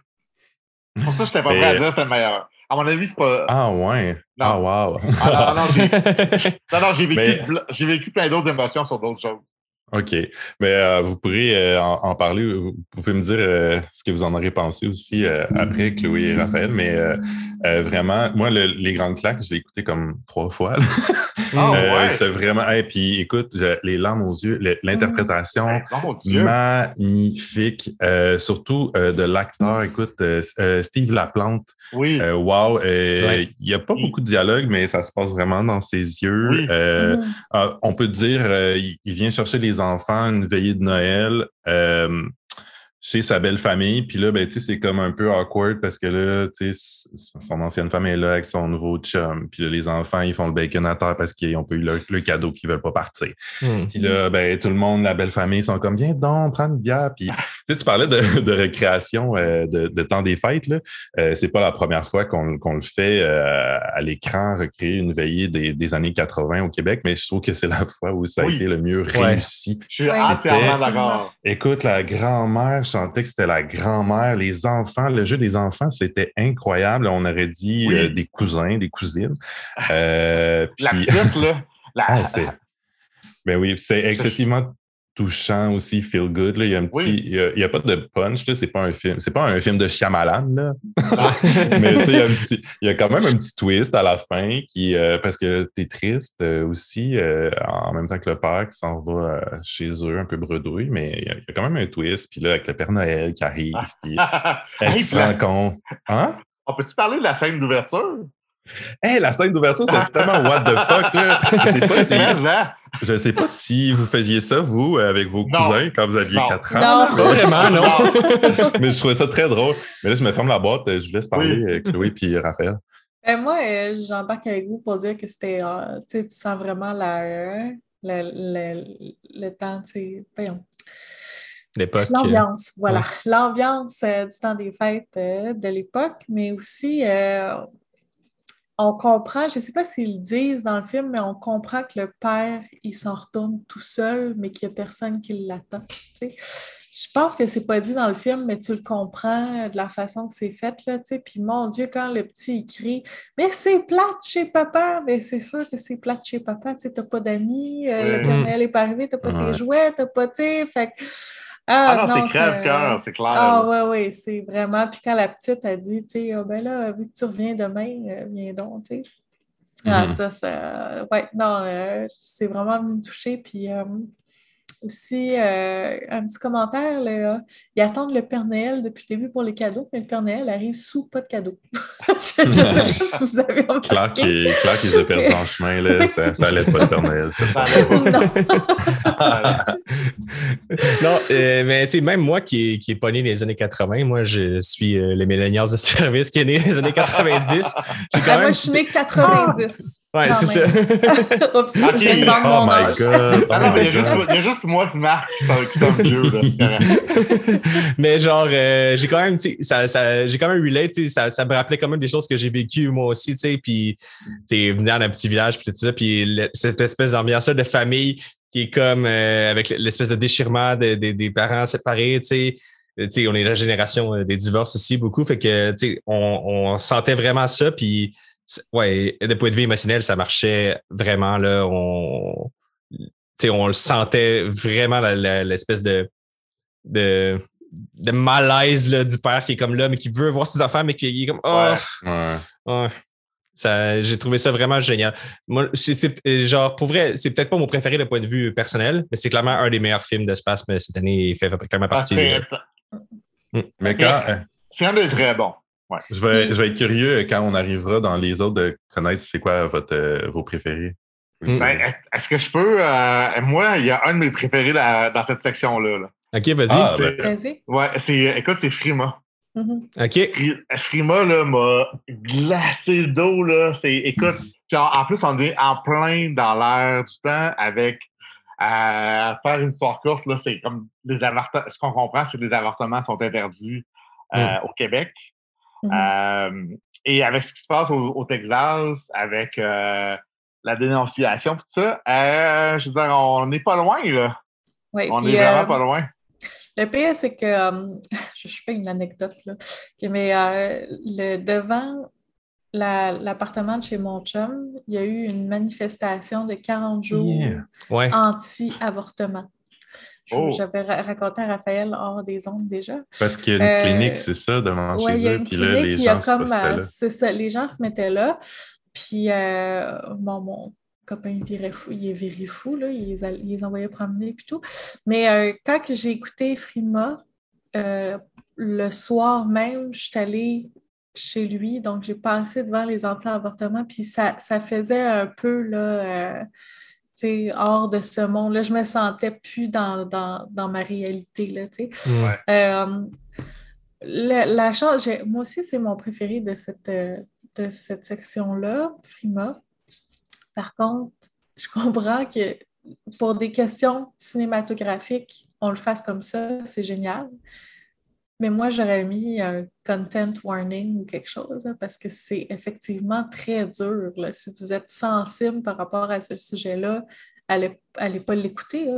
Pour ça, je n'étais pas prêt à dire que c'était le meilleur. À mon avis, c'est pas. Ah ouais. Non. Ah wow. Ah, non, non, j'ai [laughs] vécu, vécu plein d'autres émotions sur d'autres choses. OK. Mais euh, vous pourrez euh, en, parler. Vous pouvez me dire euh, ce que vous en aurez pensé aussi après, Chloé et Raphaël. Mais Euh, vraiment, moi, les grandes claques, je l'ai écouté comme trois fois. Oh, [laughs] ouais. C'est vraiment. Et puis, écoute, les larmes aux yeux, l'interprétation Mm. magnifique, surtout de l'acteur. Écoute, Steve Laplante. Oui. wow. Il n'y a pas beaucoup de dialogue, mais ça se passe vraiment dans ses yeux. Mm-hmm. Ah, on peut dire, il vient chercher les enfants une veillée de Noël chez sa belle famille. Puis là, ben, c'est comme un peu awkward parce que là, son ancienne femme est là avec son nouveau chum. Puis là, les enfants, ils font le baconateur parce qu'ils ont pas eu le, cadeau qu'ils veulent pas partir. Hmm. Puis là, ben, tout le monde, la belle famille, sont comme, viens donc, prends une bière. Puis tu parlais de, récréation euh, de, temps des fêtes. Là. Euh, c'est pas la première fois qu'on le fait euh, à l'écran, recréer une veillée des, années 80 au Québec, mais je trouve que c'est la fois où ça a été le mieux réussi. Je suis entièrement d'accord. Écoute, la grand-mère que c'était la grand-mère, les enfants. Le jeu des enfants, c'était incroyable. On aurait dit euh, des cousins, des cousines. Euh, la petite, là. [laughs] Ah, [laughs] ben oui, c'est excessivement touchant aussi, feel good. Là. Il y a un petit, il, y a, pas de punch. C'est pas un film, c'est pas un film de Shyamalan là. Ah. [laughs] Mais il y, a il y a quand même un petit twist à la fin qui, euh, parce que tu es triste euh, aussi euh, en même temps que le père qui s'en va chez eux un peu bredouille, mais il y, a, quand même un twist. Puis là avec le Père Noël qui arrive, puis [laughs] elle se rend compte. Hein? On peut-tu parler de la scène d'ouverture? Hey, la scène d'ouverture, c'est tellement what the fuck, là. Je sais pas [laughs] si. Je sais pas si vous faisiez ça, vous, avec vos cousins, quand vous aviez 4 ans. Non, vraiment, non. [laughs] mais je trouvais ça très drôle. Mais là, je me ferme la boîte, je vous laisse parler, euh, Chloé puis Raphaël. Ben, moi, euh, j'embarque avec vous pour dire que c'était. Euh, tu sens vraiment la, le temps, tu sais. L'époque. L'ambiance, voilà. L'ambiance du temps des fêtes de l'époque, mais aussi on comprend, je ne sais pas s'ils le disent dans le film, mais on comprend que le père, il s'en retourne tout seul, mais qu'il n'y a personne qui l'attend. Je pense que c'est pas dit dans le film, mais tu le comprends de la façon que c'est fait. Là, puis mon Dieu, quand le petit crie Mais c'est plate chez papa! Mais c'est sûr que c'est plate chez papa. Tu n'as pas d'amis, euh, le Père n'est pas arrivé, tu n'as pas tes jouets, tu n'as pas. Fait ah, ah, non, c'est crève-cœur, c'est clair. Ah, oui, oui, c'est vraiment. Puis quand la petite a dit, tu sais, ah, ben là, vu que tu reviens demain, euh, viens donc, tu sais. Ah, mm-hmm. ça, ça. Ouais, non, euh, c'est vraiment venu me toucher. Puis euh, aussi, euh, un petit commentaire, là, ils attendent le Père Noël depuis le début pour les cadeaux, mais le Père Noël arrive sous pas de cadeaux. [laughs] je ne sais pas si vous avez remarqué. Claire qu'ils ont perdu en chemin, là, ça, ça allait pas le Père Noël. Ça, [laughs] non, euh, mais tu sais, même moi qui, qui est pas né dans les années 80, moi je suis euh, les millénials de [laughs] service qui est né dans les années 90. Ah, moi, je suis né 90. Ouais, c'est ça. Oups, okay. oh my god. Ah il y, a juste moi et Marc qui. Là. [laughs] mais genre, euh, j'ai quand même, ça, ça, j'ai quand même relate, ça, ça me rappelait quand même des choses que j'ai vécues moi aussi, tu sais, puis tu venu dans un petit village, puis tout ça, puis cette espèce d'ambiance de famille qui est comme euh, avec l'espèce de déchirement des parents séparés, tu sais. on est la génération euh, des divorces aussi beaucoup, fait que on, on sentait vraiment ça, puis ouais, de point de vue émotionnel, ça marchait vraiment. Là, on, on le sentait vraiment l'espèce de, de, de malaise là, du père qui est comme là, mais qui veut voir ses enfants, mais qui est comme oh, ouais. Ça, j'ai trouvé ça vraiment génial. Moi, c'est, genre, pour vrai, c'est peut-être pas mon préféré de point de vue personnel, mais c'est clairement un des meilleurs films d'espace, mais cette année, il fait clairement partie. Mm. Mais quand. C'est un des très bon. Je, vais, je vais être curieux quand on arrivera dans les autres de connaître c'est quoi votre, euh, vos préférés. Mm. Ben, est-ce que je peux? Euh, moi, il y a un de mes préférés dans cette section-là. OK, vas-y. Ah, ben. Ouais, c'est, écoute, c'est Frima. Mm-hmm. OK. Frima là, m'a glacé le dos. Là. C'est, écoute, en plus, on est en plein dans l'air du temps avec euh, faire une histoire courte. Là, c'est comme des avortements. Ce qu'on comprend, c'est que les avortements sont interdits mm. au Québec. Mm-hmm. Euh, et avec ce qui se passe au, Texas, avec euh, la dénonciation, tout ça, euh, je veux dire, on n'est pas loin, là. Oui, on n'est vraiment pas loin. Le pire, c'est que [laughs] je, fais une anecdote, là, mais le, devant l'appartement de chez mon chum, il y a eu une manifestation de 40 jours anti-avortement. Oh. J'avais raconté à Raphaël hors des ondes déjà. Parce qu'il y a une clinique, c'est ça, devant chez eux. Puis là, les gens se là. C'est ça, les gens se mettaient là. Puis, bon, mon copain, il virait fou, il est viré fou, là, il, les, envoyait promener et tout. Mais quand j'ai écouté Frima, le soir même, je suis allée chez lui, donc j'ai passé devant les anti-avortements, puis ça, ça, faisait un peu là, euh, hors de ce monde. Là, je me sentais plus dans, dans, ma réalité. Là, euh, la, chose, moi aussi, c'est mon préféré de cette, de cette section-là, Frima. Par contre, je comprends que pour des questions cinématographiques, on le fasse comme ça, c'est génial. Mais moi, j'aurais mis un content warning ou quelque chose, hein, parce que c'est effectivement très dur. Si vous êtes sensible par rapport à ce sujet-là, allez, pas l'écouter,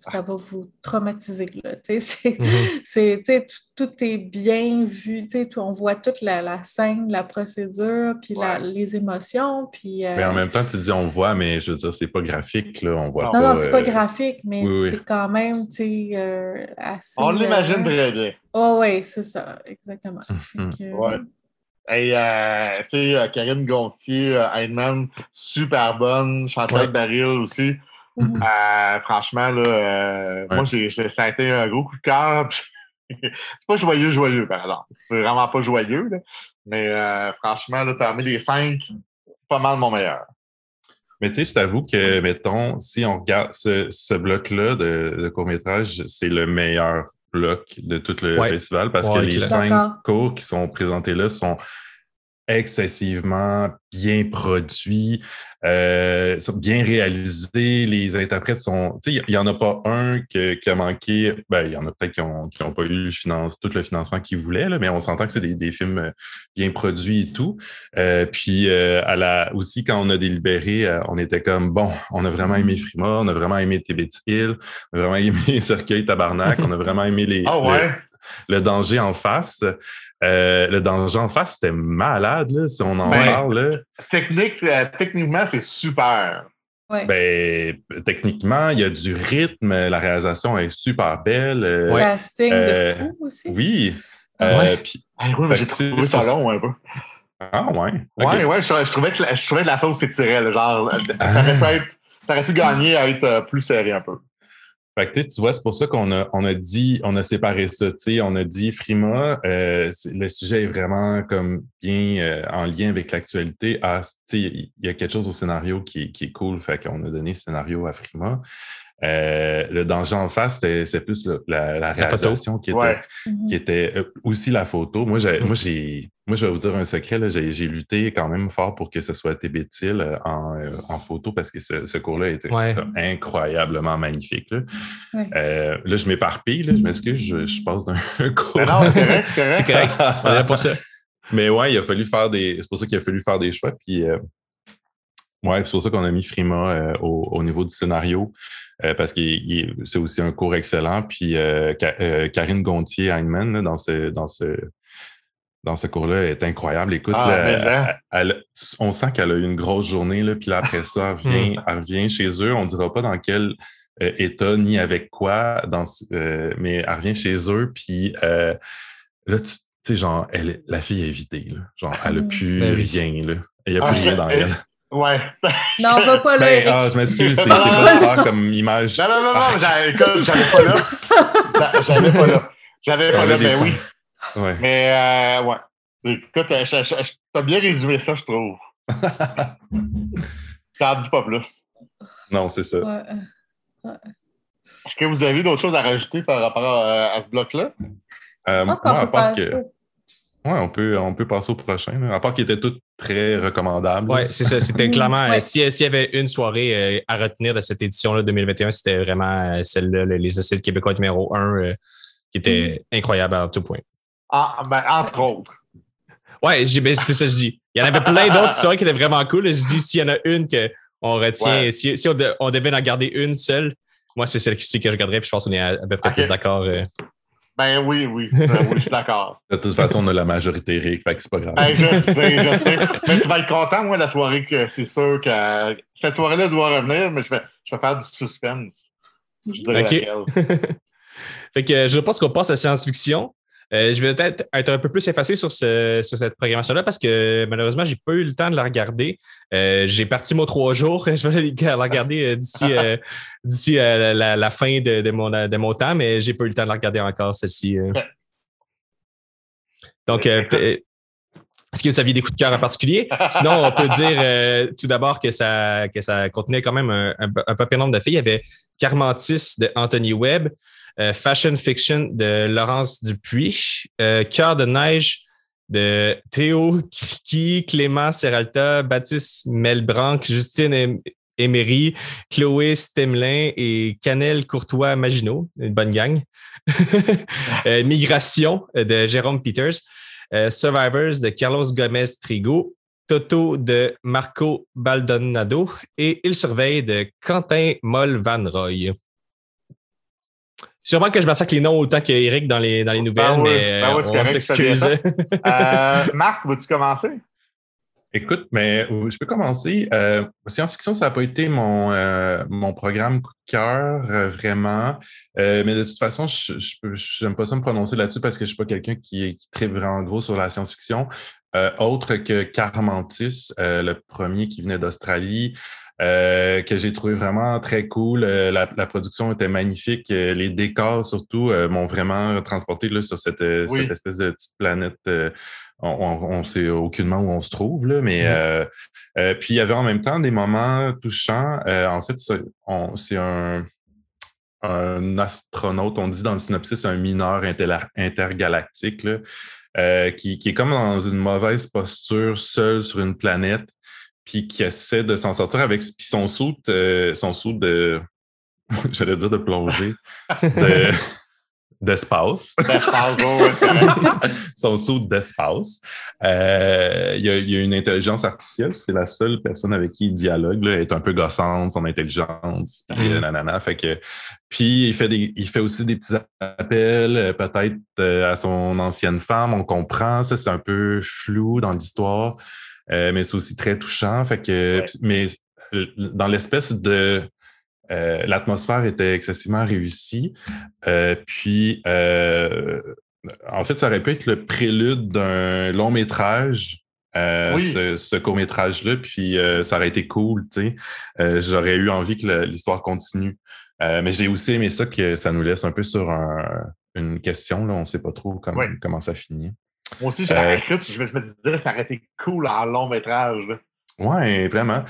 ça va vous traumatiser. [laughs] Mm-hmm. tout, est bien vu, on voit toute la, scène, la procédure, puis les émotions. Puis, Mais en euh, même temps, tu dis on voit, mais je veux dire, c'est pas graphique, là, on voit non, Non, c'est pas euh, graphique, mais c'est quand même euh, assez. On l'imagine très bien. Oh, oui, c'est ça, exactement. Mm-hmm. Hey, euh, tu sais, euh, Karine Gontier, euh, Heinemann, super bonne. Chantal Baril aussi. Mhm. Euh, franchement, là, moi, j'ai, ça a été un gros coup de cœur. [laughs] c'est pas joyeux, joyeux, par exemple. C'est vraiment pas joyeux, là. Mais franchement, là, parmi les cinq, pas mal mon meilleur. Mais tu sais, je t'avoue que, mettons, si on regarde ce, ce bloc-là de, de court-métrage, c'est le meilleur bloc de tout le festival parce que les cinq cours qui sont présentés là sont excessivement bien produits, euh, bien réalisés. Les interprètes sont. Il n'y en a pas un qui a manqué. Ben, il y en a peut-être qui n'ont pas eu finance, tout le financement qu'ils voulaient, là, mais on s'entend que c'est des, films euh, bien produits et tout. Euh, puis à la, aussi, quand on a délibéré, on était comme bon, on a vraiment aimé Frima, on a vraiment aimé Tibet Hill, on a vraiment [laughs] aimé Cercueil Tabarnak, on a vraiment aimé les. Ah ouais? Le danger en face. Euh, le danger en face, c'était malade, là, si on en ben, parle. Technique, euh, techniquement, c'est super. Ben, techniquement, il y a du rythme, la réalisation est super belle. Euh, ouais. Casting de fou aussi. Oui. ouais. J'ai trouvé ça long un peu. Ah ouais. Ouais, ouais, je, trouvais que la, je trouvais que la sauce s'étirait. Genre, ça, aurait pu être, ça aurait pu gagner à être plus serré un peu. Fait que, tu vois, c'est pour ça qu'on a, on a dit, on a séparé ça. On a dit Frima, euh, le sujet est vraiment comme bien euh, en lien avec l'actualité. Ah, il y a quelque chose au scénario qui, qui est cool. Fait qu'on a donné scénario à Frima. Euh, le danger en face, c'est plus la, la, réalisation qui était, qui était euh, aussi la photo. Moi, j'ai, moi, j'ai, moi, je vais vous dire un secret. J'ai, lutté quand même fort pour que ce soit Tébétil euh, en, en photo parce que ce, cours-là était incroyablement magnifique. Là, là je m'éparpille. je m'excuse, je, passe d'un [laughs] cours. non, c'est correct, c'est correct. ça. Mais ouais, il a fallu faire des. C'est pour ça qu'il a fallu faire des choix. Puis Ouais, c'est pour ça qu'on a mis Frima euh, au, niveau du scénario, euh, parce que c'est aussi un cours excellent. Puis euh, Karine Gontier Heinemann, dans ce, dans ce, dans ce cours-là, est incroyable. Écoute, ah, hein? on sent qu'elle a eu une grosse journée, là, puis là, après ça, elle [laughs] revient, elle revient chez eux. On ne dira pas dans quel état ni avec quoi, dans, mais elle revient chez eux, puis là, tu sais, genre, elle, la fille est vidée. Là. Genre, elle n'a mm. plus ben rien. Là. Il n'y a plus ah, rien dans elle. Ouais. [laughs] Non, on va pas là. Ben, ah, je m'excuse, [laughs] c'est pas comme image. Non, non, non, non, ah. j'avais pas là. [laughs] J'avais pas là. J'avais pas là, mais oui. Ouais. Mais, euh, ouais. Écoute, t'as bien résumé ça, je trouve. T'en dis pas plus. Non, c'est ça. Ouais. ouais. Est-ce que vous avez d'autres choses à rajouter par rapport à, ce bloc-là? Euh, part que. Oui, on peut, on peut passer au prochain. À part qu'il était tout très recommandable. Oui, c'est ça. C'était [laughs] clairement, euh, s'il y avait une soirée euh, à retenir de cette édition-là 2021, c'était vraiment euh, celle-là, les essais québécois numéro 1, qui était mm. incroyable à tout point. Ah, ben, entre autres. Oui, ben, c'est ça que je dis. Il y en avait plein d'autres soirées qui étaient vraiment cool. Je dis, s'il y en a une qu'on retient, si, on, devait en garder une seule, moi, c'est celle que je garderais, puis je pense qu'on est à, peu près tous d'accord. Ben oui, oui. [laughs] Ben oui, je suis d'accord. De toute façon, on a la majorité Rick, fait que c'est pas grave. Ben, je [laughs] sais, je sais. Mais tu vas être content, moi, la soirée que c'est sûr que cette soirée-là doit revenir, mais je vais, je vais faire du suspense. OK. [laughs] fait que je pense qu'on passe à science-fiction. Euh, je vais peut-être être un peu plus effacé sur, cette programmation-là parce que malheureusement, je n'ai pas eu le temps de la regarder. Euh, j'ai parti mon trois jours. [laughs] Je vais la regarder euh, d'ici la, fin de, mon, de mon temps, mais je n'ai pas eu le temps de la regarder encore, celle-ci. Donc, est-ce que vous aviez des coups de cœur en particulier? Sinon, on peut dire tout d'abord que ça, que ça contenait quand même un, un, papier nombre de filles. Il y avait Carmentis de Anthony Webb, euh, Fashion Fiction de Laurence Dupuis, euh, Cœur de neige de Théo Kriki, Clément Serralta, Baptiste Melbranc, Justine Emery, Chloé Stemelin et Canel Courtois Maginot, une bonne gang. [laughs] Euh, Migration de Jérôme Peters, Survivors de Carlos Gomez Trigo, Toto de Marco Baldonado et Il surveille de Quentin Moll Van Roy. Sûrement que je massacre les noms autant qu'Éric dans les, dans les nouvelles, ben mais ben on s'excuse. [laughs] euh, Marc, veux-tu commencer? Écoute, mais je peux commencer. Euh, science-fiction, ça n'a pas été mon, euh, mon programme coup de cœur, euh, vraiment. mais de toute façon, je n'aime pas ça me prononcer là-dessus parce que je ne suis pas quelqu'un qui, qui tripe vraiment gros sur la science-fiction. autre que Carmentis, le premier qui venait d'Australie. Euh, que j'ai trouvé vraiment très cool. Euh, la, production était magnifique. Euh, les décors, surtout, m'ont vraiment transporté là, sur cette, cette, espèce de petite planète. on ne sait aucunement où on se trouve, là, mais mm-hmm. puis il y avait en même temps des moments touchants. en fait, c'est un, un astronaute, on dit dans le synopsis, un mineur intergalactique, là, qui, qui, est comme dans une mauvaise posture, seul sur une planète, puis qui essaie de s'en sortir avec son saut, euh, son saut de, [laughs] j'allais dire de plongée, [laughs] d'espace. D'espace, [laughs] Son saut d'espace. Euh, il, y a, une intelligence artificielle, c'est la seule personne avec qui il dialogue. Là, elle est un peu gossante, son intelligence, puis mm. nanana. Fait que, puis il fait, des, il fait aussi des petits appels, peut-être à son ancienne femme, on comprend, ça c'est un peu flou dans l'histoire. Euh, mais c'est aussi très touchant. Fait que, mais dans l'espèce de euh, l'atmosphère était excessivement réussie. Euh, puis, en fait, ça aurait pu être le prélude d'un long métrage. ce, court métrage-là, puis ça aurait été cool, tu sais. J'aurais eu envie que l'histoire continue. mais j'ai aussi aimé ça que ça nous laisse un peu sur une question. Là. On ne sait pas trop comment ça finit. Moi aussi, euh, je, me disais, ça aurait été cool en long métrage. Oui, vraiment.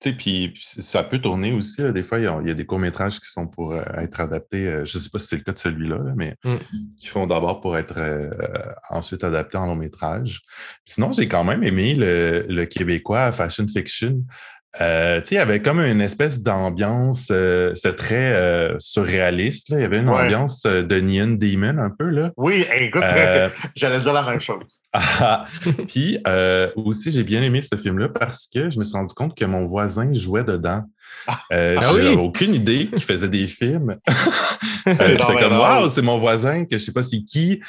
puis ça peut tourner aussi. des fois, il y, a, des courts-métrages qui sont pour euh, être adaptés. Euh, je ne sais pas si c'est le cas de celui-là, mais mm. qui font d'abord pour être ensuite adaptés en long-métrage. Sinon, j'ai quand même aimé le, le québécois Fashion Fiction. Euh, il y avait comme une espèce d'ambiance, euh, c'est très euh, surréaliste. Là. Il y avait une ambiance de Neon Demon un peu. Là. Oui, écoute, [laughs] j'allais dire la même chose. Ah, [laughs] puis aussi, j'ai bien aimé ce film-là parce que je me suis rendu compte que mon voisin jouait dedans. Ah, ah J'avais aucune idée qu'il faisait des films. [laughs] J'étais comme, waouh, c'est mon voisin que je sais pas c'est qui,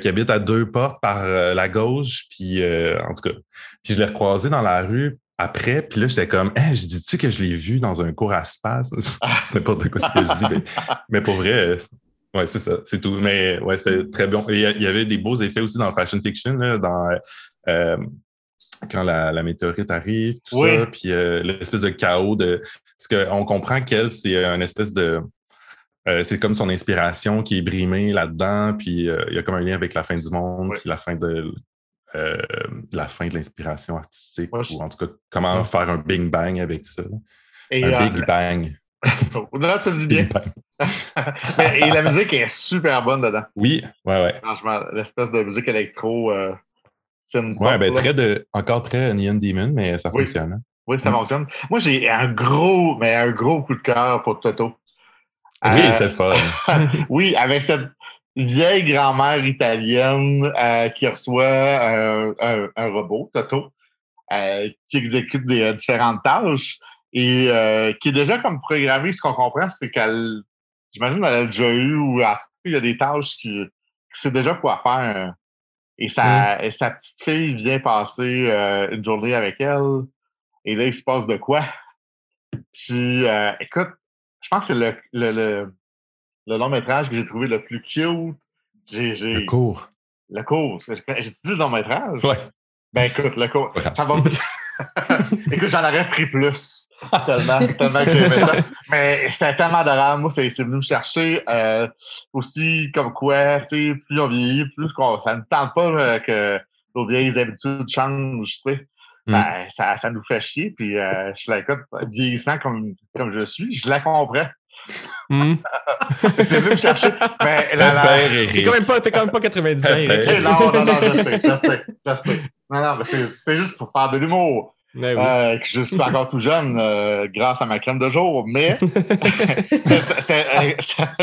qui habite à deux portes par la gauche. Puis, en tout cas, puis je l'ai recroisé dans la rue après, puis là, j'étais comme, hey, je dis-tu que je l'ai vu dans un cours à space? [laughs] N'importe quoi ce que je dis. [laughs] Mais, pour vrai, ouais, c'est ça, c'est tout. Mais ouais, c'était très bon. Il y avait des beaux effets aussi dans Fashion Fiction, là, dans euh, quand la, météorite arrive, tout ça, puis euh, l'espèce de chaos de. Parce qu'on comprend qu'elle, c'est une espèce de. Euh, c'est comme son inspiration qui est brimée là-dedans, puis il y a comme un lien avec la fin du monde, puis la fin de euh, la fin de l'inspiration artistique, ou en tout cas, comment faire un Big Bang avec ça. un euh, Big Bang. [laughs] Là, tu dis bien. [laughs] et la musique est super bonne dedans. Oui, ouais, ouais. Franchement, l'espèce de musique électro. Euh, ouais, ben, très de, encore très Neon Demon, mais ça fonctionne. Hein. Oui, ça mm. fonctionne. Moi, j'ai un gros, mais un gros coup de cœur pour Toto. Oui, c'est fun. [laughs] oui, avec cette, vieille grand-mère italienne euh, qui reçoit euh, un, robot, Toto, euh, qui exécute des différentes tâches et qui est déjà comme programmé. Ce qu'on comprend, c'est qu'elle, j'imagine, qu'elle a déjà eu ou il y a des tâches qui, sait déjà quoi faire. Et sa, mm. et sa petite fille vient passer une journée avec elle. Et là, il se passe de quoi? Puis, écoute, je pense que c'est le, le, le, long métrage que j'ai trouvé le plus cute. J'ai, le cours. Le cours. J'ai dit le long métrage? Ouais. Ben écoute, le cours. Ça va... [laughs] écoute, j'en aurais pris plus. tellement, tellement que ça. Mais c'était tellement adorable. Moi, c'est, venu me chercher. Euh, aussi, comme quoi, tu sais, plus on vieillit, plus ça ne tente pas euh, que nos vieilles habitudes changent, tu sais. Mm. Ben, ça, ça nous fait chier. Puis euh, je l'écoute, vieillissant comme, comme je suis, je la comprends. Mm. c'est venu me chercher. Mais la, la... T'es quand, même pas, quand même pas 90 ans. [laughs] non, non, non, je sais, je sais, je sais. Non, non, mais c'est juste pour faire de l'humour. Oui. Euh, que je suis encore tout jeune euh, grâce à ma crème de jour, mais [laughs]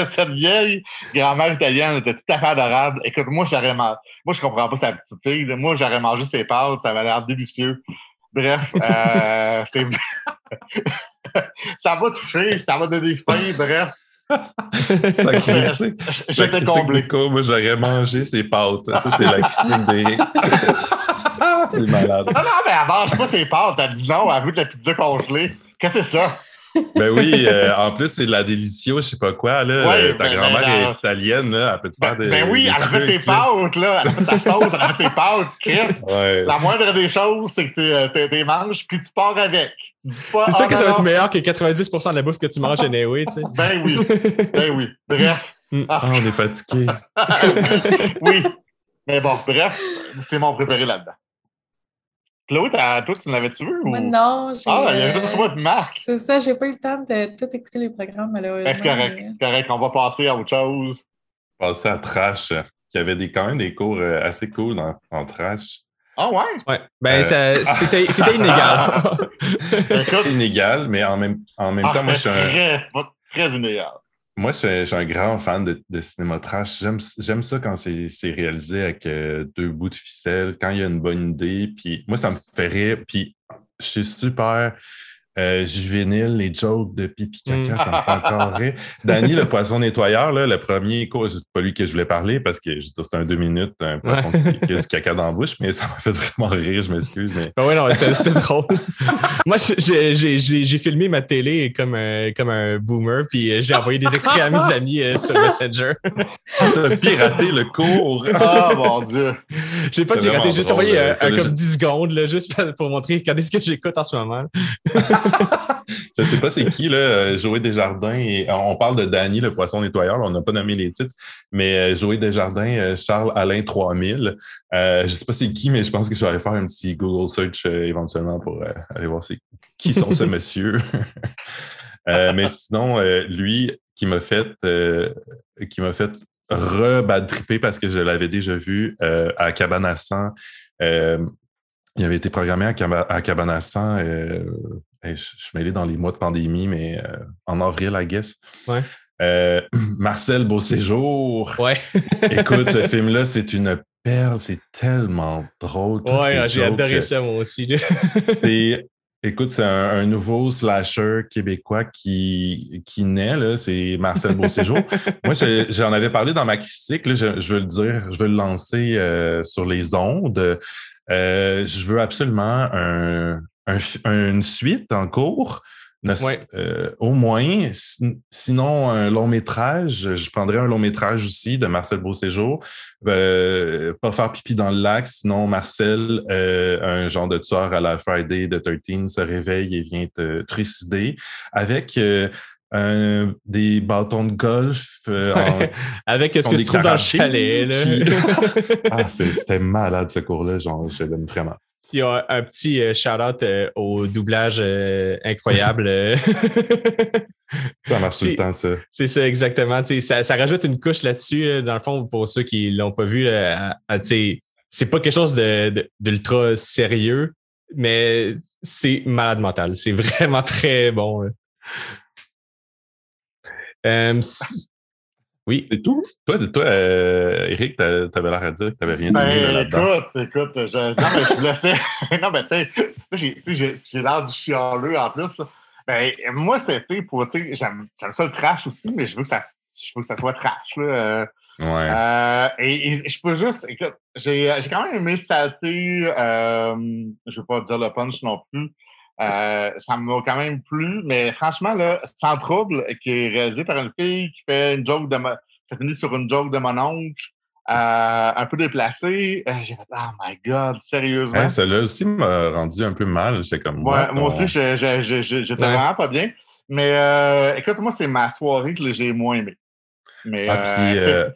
cette vieille grand-mère italienne était tout à fait adorable. Écoute, moi, j'aurais mangé. Moi, je comprends pas sa petite fille. Moi, j'aurais mangé ses pâtes, ça avait l'air délicieux. Bref, euh, [laughs] c'est. [laughs] ça va toucher, ça va donner faim, [laughs] bref. Ça critique. [laughs] J'étais comblé. moi, j'aurais mangé ses pâtes. Ça, c'est la critique d'Éric. c'est malade. Non, non, mais elle mange pas ses pâtes. T'as dit non, elle veut de la pizza congelée. Qu'est-ce que c'est ça? Ben oui, euh, en plus, c'est de la délicieuse, je sais pas quoi. Là. Euh, ta ben, grand-mère ben, est italienne, là, elle peut te faire ben, des. Ben oui, elle fait ses pâtes, là. Elle fait sa sauce, elle a fait ses pâtes. Chris, [laughs] la moindre des choses, c'est que tu les manges puis tu pars avec. C'est sûr que ça va être meilleur que 90% de la bouffe que tu manges anyway, tu sais. [laughs] Ben oui, ben oui. Bref. Mm. Ah, on est fatigué. [laughs] oui. Mais bon, bref, c'est mon préféré là-dedans. Claude, toi, tu l'avais-tu vu? Ou... non, j'ai. Ah, il y a juste moi de Marc. C'est ça, j'ai pas eu le temps de tout écouter les programmes, malheureusement. C'est correct, c'est correct. On va passer à autre chose. Passer à Trash, qui avait des, quand même des cours euh, assez cool en, en Trash. Ah ouais? Ouais. Ben, euh... c'était [laughs] inégal. c'était inégal, mais en même, en même ah, temps, moi, je suis un. Très, très inégal. Moi, je suis un grand fan de, de cinéma trash. J'aime ça quand c'est réalisé avec euh, deux bouts de ficelle, quand il y a une bonne idée. Puis moi, ça me fait rire. Puis je suis super euh, juvénile, les jokes de pipi caca, ça me fait encore rire. Danny, le poisson nettoyeur, là, le premier cours, c'est pas lui que je voulais parler parce que c'était un deux minutes, un poisson qui, a du caca dans la bouche, mais ça m'a fait vraiment rire, je m'excuse. Mais... Ben oui, non, c'était drôle. Moi, j'ai filmé ma télé comme un, comme un boomer, puis euh, j'ai envoyé des extraits à mes [laughs] amis euh, sur Messenger. T'as piraté le cours. Oh mon Dieu. J'ai pas piraté, j'ai juste envoyé un, comme 10 secondes, là, juste pour montrer, regardez ce que j'écoute en ce moment. [laughs] je sais pas c'est qui, là, euh, Joey Desjardins. Et, on parle de Danny, le poisson nettoyeur. On n'a pas nommé les titres, mais euh, Joey Desjardins, euh, Charles Alain 3000. Euh, je sais pas c'est qui, mais je pense que je vais aller faire un petit Google search éventuellement pour aller voir qui sont ce [laughs] monsieur. [laughs] mais sinon, lui qui m'a fait, qui m'a fait re triper parce que je l'avais déjà vu à Cabane à 100. il avait été programmé à, 100 je, suis mêlé dans les mois de pandémie, mais euh, en avril, I guess. Ouais. Euh, [clears throat] Marcel Beauséjour. Ouais. [laughs] Écoute, ce film-là, c'est une perle. C'est tellement drôle. Ouais, j'ai adoré ça, moi aussi. c'est. [laughs] Écoute, c'est un, nouveau slasher québécois qui, qui naît, c'est Marcel Beauséjour. [laughs] Moi, j'en avais parlé dans ma critique, je, veux le dire, je veux le lancer euh, sur les ondes. je veux absolument un, une suite en cours. Euh, au moins, sinon un long métrage, je prendrais un long métrage aussi de Marcel Beauséjour. Euh, pas faire pipi dans le lac, sinon Marcel, euh, un genre de tueur à la Friday de 13, se réveille et vient te trucider avec des bâtons de golf. [laughs] avec ce que tu trouves dans le chalet. [laughs] ah, c'était malade ce cours-là, genre, je l'aime vraiment. Il y a un petit euh, shout-out euh, au doublage euh, incroyable. [laughs] ça marche tout le temps, ça. C'est ça, exactement. Ça, ça, rajoute une couche là-dessus, dans le fond, pour ceux qui ne l'ont pas vu. c'est pas quelque chose d'ultra sérieux, mais c'est malade mental. C'est [laughs] vraiment très bon. Oui. C'est tout? Toi, toi euh, Eric, t'avais l'air à dire que t'avais rien ben, là-dedans. Écoute, écoute, je, non, mais je laissais. [laughs] non, mais tu sais, j'ai l'air du chialeux en plus. Ben, moi, c'était pour, tu sais, j'aime ça le trash aussi, mais je veux que ça, je veux que ça soit trash, là. Euh, ouais. Euh, et, je peux juste, écoute, j'ai quand même aimé Saleté, euh, je veux pas dire le punch non plus. Euh, ça m'a quand même plu, mais franchement, là, Sans Trouble, qui est réalisé par une fille qui fait une joke de... Ça finit sur une joke de mon oncle. Euh, un peu déplacé. Euh, j'ai fait Oh my God, sérieusement. Hein, Celle-là aussi m'a rendu un peu mal. Comme, moi aussi, j'étais vraiment pas bien. Mais euh, écoute, moi, c'est ma soirée que j'ai moins aimé. Mais ah,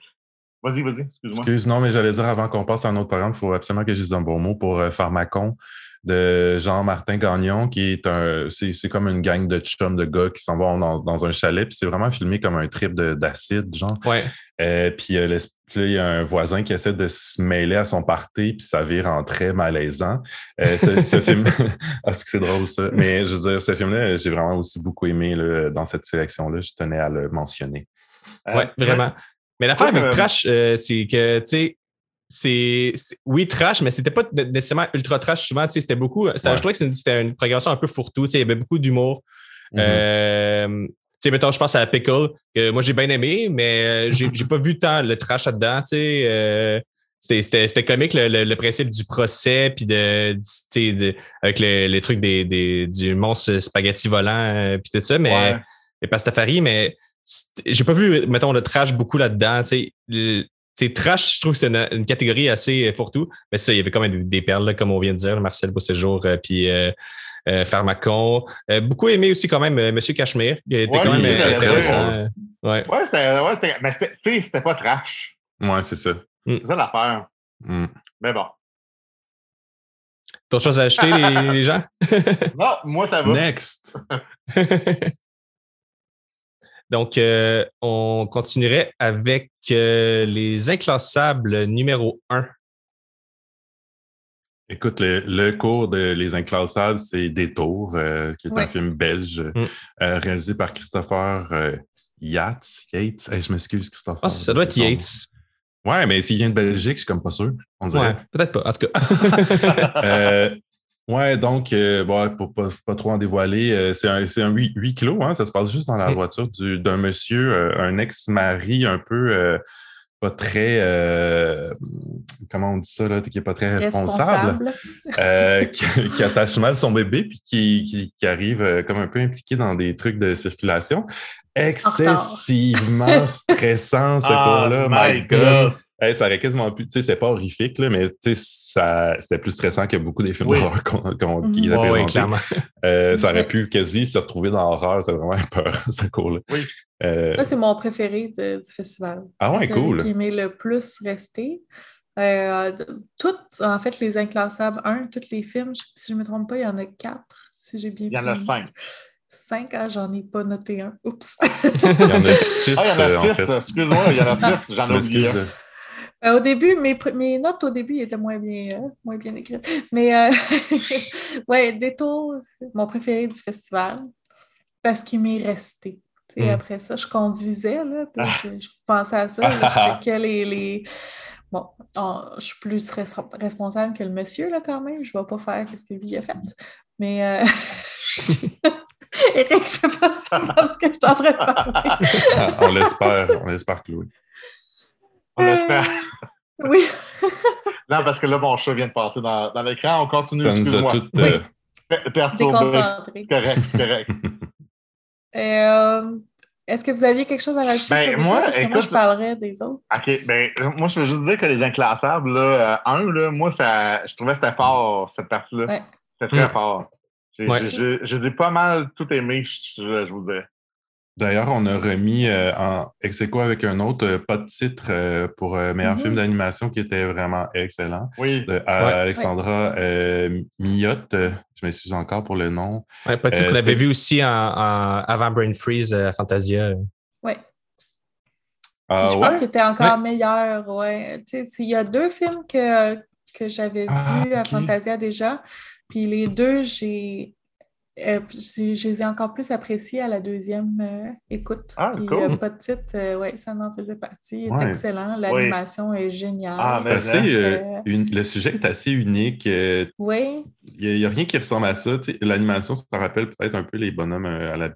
Vas-y, vas-y, excuse-moi. Excuse, non, mais j'allais dire avant qu'on passe à un autre programme, il faut absolument que je dise un bon mot pour Pharmacon de Jean-Martin Gagnon, qui est un. C'est comme une gang de chums de gars qui s'en vont dans, un chalet, puis c'est vraiment filmé comme un trip d'acide, genre. Ouais. Euh, puis euh, il y a un voisin qui essaie de se mêler à son party, puis ça vire en très malaisant. Euh, ce, [laughs] film. [laughs] ah, que c'est drôle, ça. Mais je veux dire, ce film-là, j'ai vraiment aussi beaucoup aimé là, dans cette sélection-là. Je tenais à le mentionner. Ouais, vraiment. Mais l'affaire avec Trash, c'est que, tu sais, c'est oui trash mais c'était pas nécessairement ultra trash souvent c'était beaucoup je trouvais que c'était une, progression un peu fourre-tout il y avait beaucoup d'humour mm-hmm. euh, tu sais mettons je pense à Pickle que moi j'ai bien aimé mais euh, j'ai pas vu tant le trash là-dedans tu sais euh, c'était comique le, principe du procès puis de, de, avec les, trucs des, des, du monstre spaghetti volant puis tout ça mais ouais. Pastafari mais j'ai pas vu mettons le trash beaucoup là-dedans tu sais c'est trash, je trouve que c'est une, catégorie assez euh, fourre-tout. Mais ça, il y avait quand même des perles, comme on vient de dire, Marcel Beauséjour, euh, puis euh, euh Pharmacon. beaucoup aimé aussi quand même Monsieur Cachemire. Il était quand même intéressant. Ouais, ouais c'était, ouais, mais c'était, c'était pas trash. Ouais, c'est ça. Mm. C'est ça l'affaire. Mm. Mais bon. T'as autre chose à acheter, les, [laughs] les gens? non, moi, ça va. Next. [laughs] Donc, euh, on continuerait avec euh, les inclassables numéro 1. Écoute, le, cours de Les Inclassables, c'est Détour, euh, qui est un film belge mm. réalisé par Christopher Yates. Yates? je m'excuse, Christopher. Ah, ça doit être Yates. Ouais, mais s'il vient de Belgique, je suis comme pas sûr. On dirait. peut-être pas, en tout cas. [laughs] [laughs] Ouais, donc, euh, bon, pour pas, pas trop en dévoiler, euh, c'est un, un huis, clos, hein, ça se passe juste dans la voiture d'un monsieur, euh, un ex-mari un peu pas très, comment on dit ça, là, qui est pas très responsable, qui, [laughs] qui, attache mal son bébé, puis qui, qui, arrive comme un peu impliqué dans des trucs de circulation. Excessivement stressant, ce [laughs] oh là my God ça aurait quasiment pu, tu sais, c'est pas horrifique, là, mais c'était plus stressant que beaucoup des films d'horreur qu'ils avaient oui, clairement. Euh, ça aurait pu quasi se retrouver dans l'horreur, c'est vraiment peur, [laughs] ce cours-là. Oui. Euh, c'est mon préféré du festival. Ah ouais, cool. qui m'est le plus resté. Euh, toutes, en fait, les inclassables, un, tous les films, si je ne me trompe pas, il y en a quatre, si j'ai bien Il y en a cinq. Cinq, ah, j'en ai pas noté un. Oups. il y en a six. [laughs] Ah, il y en a six, excuse-moi, il y en a six, j'en ai oublié. Euh, au début, mes, mes, notes au début étaient moins bien, euh, moins bien écrites. Mais euh, [laughs] ouais, Détour, mon préféré du festival, parce qu'il m'est resté. Hmm. Après ça, je conduisais, là, ah. je, pensais à ça, je [laughs] checkais les, les... Bon, je suis plus responsable que le monsieur, là, quand même. Je ne vais pas faire ce que lui a fait. Mais [laughs] Eric ne fait pas ça que je t'en parler. on l'espère, on l'espère, Chloé. On espère. Oui. [laughs] non, parce que là, mon chat vient de passer dans, dans l'écran. On continue. Ça nous a tout euh... perturbé. Correct, correct. [laughs] euh, Est-ce que vous aviez quelque chose à rajouter ben, sur moi, parce que moi, je parlerais des autres. OK. Ben, moi, je veux juste dire que les inclassables, là, euh, un, là, moi, ça, je trouvais que c'était fort, cette partie-là. Ouais. C'était très mm. fort. Je les ai pas mal tout aimé, je, je vous dirais. D'ailleurs, on a remis euh, en ex avec un autre euh, pas de titre euh, pour meilleur film mm-hmm. d'animation qui était vraiment excellent. Oui. De, Alexandra Millotte. je m'excuse encore pour le nom. Oui, pas de titre. on l'avait vu aussi en, avant Brain Freeze à Fantasia. Oui. Ah, je pense qu'il était encore meilleur. Ouais. Il y a deux films que, que j'avais ah, vus à Fantasia déjà. Puis les deux, j'ai euh, je les ai encore plus appréciés à la deuxième euh, écoute. Ah, Puis, cool. pas de titre, ouais, ça en faisait partie. Il est excellent. L'animation est géniale. Ah, c'est assez, euh, le sujet est assez unique. oui. Il n'y a, rien qui ressemble à ça. L'animation, ça rappelle peut-être un peu les bonhommes à la.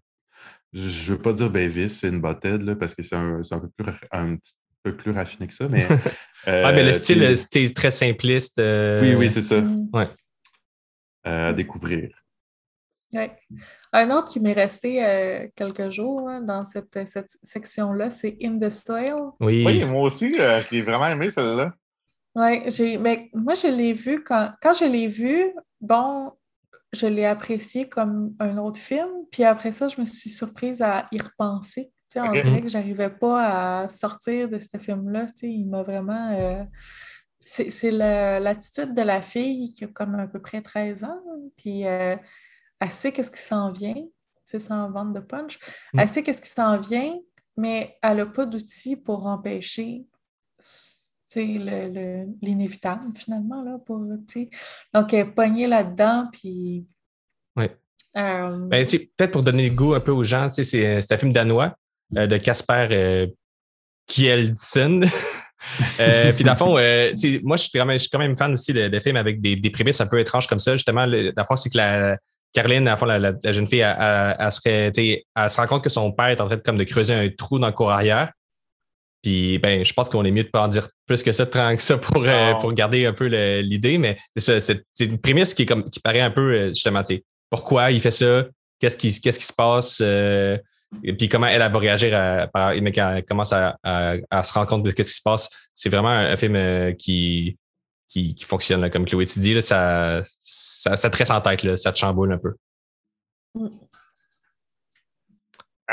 Je ne veux pas dire Bevis, c'est une bottette, là, parce que c'est un, un, peu plus, un petit peu plus raffiné que ça. Mais, [laughs] ah, mais le style, est très simpliste. Oui, oui, c'est ça. Mm. Ouais. À découvrir. Oui. Un autre qui m'est resté euh, quelques jours hein, dans cette, section-là, c'est In the Soil. Oui, moi aussi, euh, je l'ai vraiment aimé, celle-là. Oui, mais moi, je l'ai vu quand, quand je l'ai vu, bon, je l'ai apprécié comme un autre film, puis après ça, je me suis surprise à y repenser. On dirait que j'arrivais pas à sortir de ce film-là. Il m'a vraiment. Euh, c'est l'attitude de la fille qui a comme à peu près 13 ans, puis euh, elle sait qu'est-ce qui s'en vient, sans vendre de punch. Mm. Elle sait qu'est-ce qui s'en vient, mais elle n'a pas d'outils pour empêcher l'inévitable, finalement. Là, pour, donc, elle est pognée là-dedans, puis. Oui. Euh, ben, peut-être pour donner le goût un peu aux gens, c'est un film danois euh, de Casper euh, Kjeldsen. [laughs] euh, puis dans le fond, euh, moi, je suis, quand même, je suis quand même fan aussi de, films avec des, des, prémices un peu étranges comme ça. Justement, le, dans le fond, c'est que la Caroline, le fond, la, jeune fille, elle, serait, elle se rend compte que son père est en train de, comme, de creuser un trou dans le cour arrière. Puis, ben, je pense qu'on est mieux de pas en dire plus que ça, que ça pour, euh, pour garder un peu l'idée. Mais c'est une prémisse qui, est comme, qui paraît un peu, justement, pourquoi il fait ça, qu'est-ce qui, qu'est-ce qui se passe. Et puis comment elle, va réagir à, mais quand elle commence à, se rendre compte de ce qui se passe. C'est vraiment un, film euh, qui, qui, fonctionne. Comme Chloé tu dis, ça, ça, ça, te reste en tête, là, ça te chamboule un peu.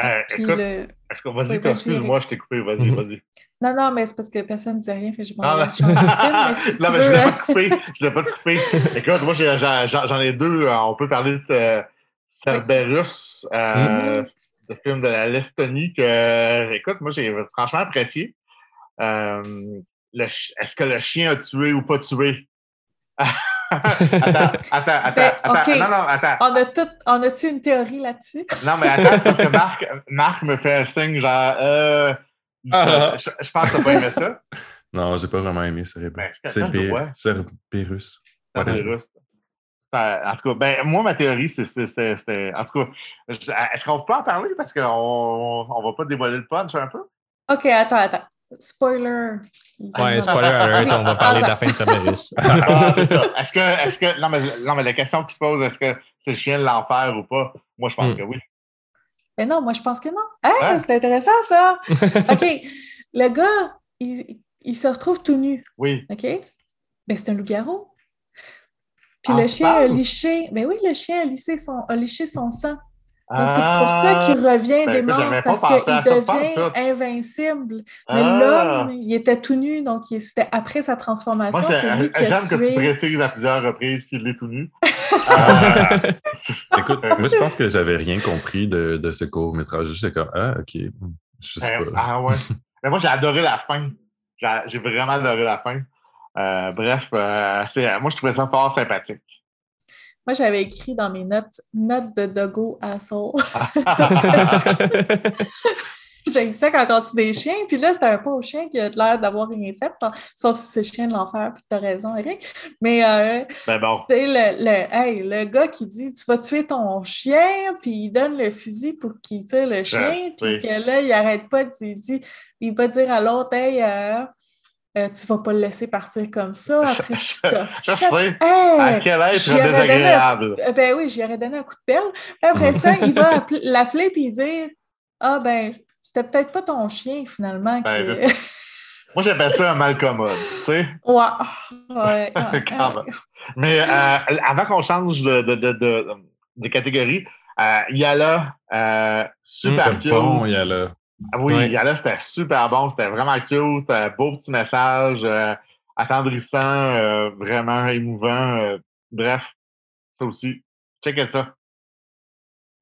Euh, écoute, est-ce qu'on va dire excuse-moi, je t'ai coupé, vas-y, mm-hmm. vas-y. Non, non, mais c'est parce que personne ne disait rien, fait je m'en ah, [laughs] Non, mais je ne l'ai pas coupé, je l'ai pas coupé. Écoute, moi, j'en ai, deux, on peut parler de Cerberus, euh, mm-hmm de film de la Lestonie que, écoute, moi, j'ai franchement apprécié. Euh, est-ce que le chien a tué ou pas tué? [laughs] attends, [laughs] attends, attends, ben, Non, non, attends. On a tout, on a-tu une théorie là-dessus? non, mais attends, c'est parce que Marc, Marc me fait un signe genre, euh, ah. je, pense que t'as pas aimé ça. Non, j'ai pas vraiment aimé Cerberus. Ben, Cerberus. Cerberus. En tout cas, ben, moi, ma théorie, c'était. En tout cas, est-ce qu'on peut en parler? Parce qu'on ne va pas dévoiler le punch un peu? OK, attends, attends. Spoiler. Ouais, spoiler alert, on va parler de la fin de Cerberus. [laughs] ah, est-ce que, est que non mais, non, mais la question qui se pose, est-ce que c'est le chien de l'enfer ou pas? Moi, je pense hmm. que oui. Mais non, moi, je pense que non. Hein? C'est intéressant, ça. [laughs] OK. Le gars, il, il, se retrouve tout nu. Oui. OK? Ben, c'est un loup-garou. Puis le chien a liché, ben oui, le chien a liché son, a liché son sang. Donc, c'est pour ça ah! qu'il revient ben, des morts, parce qu'il devient invincible. Mais ah! l'homme, il était tout nu, donc c'était après sa transformation. J'aime que tu précises à plusieurs reprises qu'il est tout nu. Ah! [laughs] [laughs] Écoute, moi, je pense que j'avais rien compris de, de ce court-métrage. J'étais comme, ah, OK, je sais ben, pas. Ah ouais. [laughs] Mais moi, j'ai adoré la fin. J'ai vraiment adoré la fin. Euh, bref, euh, moi, je trouvais ça fort sympathique. Moi, j'avais écrit dans mes notes notes de Dogo Asshole. [laughs] J'ai ça quand on tue des chiens. Puis là, c'était un pauvre chien qui a l'air d'avoir rien fait, sauf si c'est le chien de l'enfer. Puis t'as raison, Eric. Mais euh, ben bon. le, le, le gars qui dit Tu vas tuer ton chien, puis il donne le fusil pour qu'il tire le chien. Puis que là, il arrête pas. Il dit Il va dire à l'autre Hey, euh, euh, tu vas pas le laisser partir comme ça après je, je sais. à quel être désagréable. Un, ben oui, j'y aurais donné un coup de pelle. Après ça, il va [laughs] l'appeler et dire Ah ben, c'était peut-être pas ton chien finalement. Ben, [laughs] Moi, j'appelle ça un malcommode, tu sais. Ouais. ouais, [laughs] Mais euh, avant qu'on change de, de, de, de catégorie, euh, il y a là, super mmh, Bon, il y a là. Ah oui, ouais. c'était super bon, c'était vraiment cute, un beau petit message, euh, attendrissant, euh, vraiment émouvant. Euh, bref, ça aussi. Checkez ça.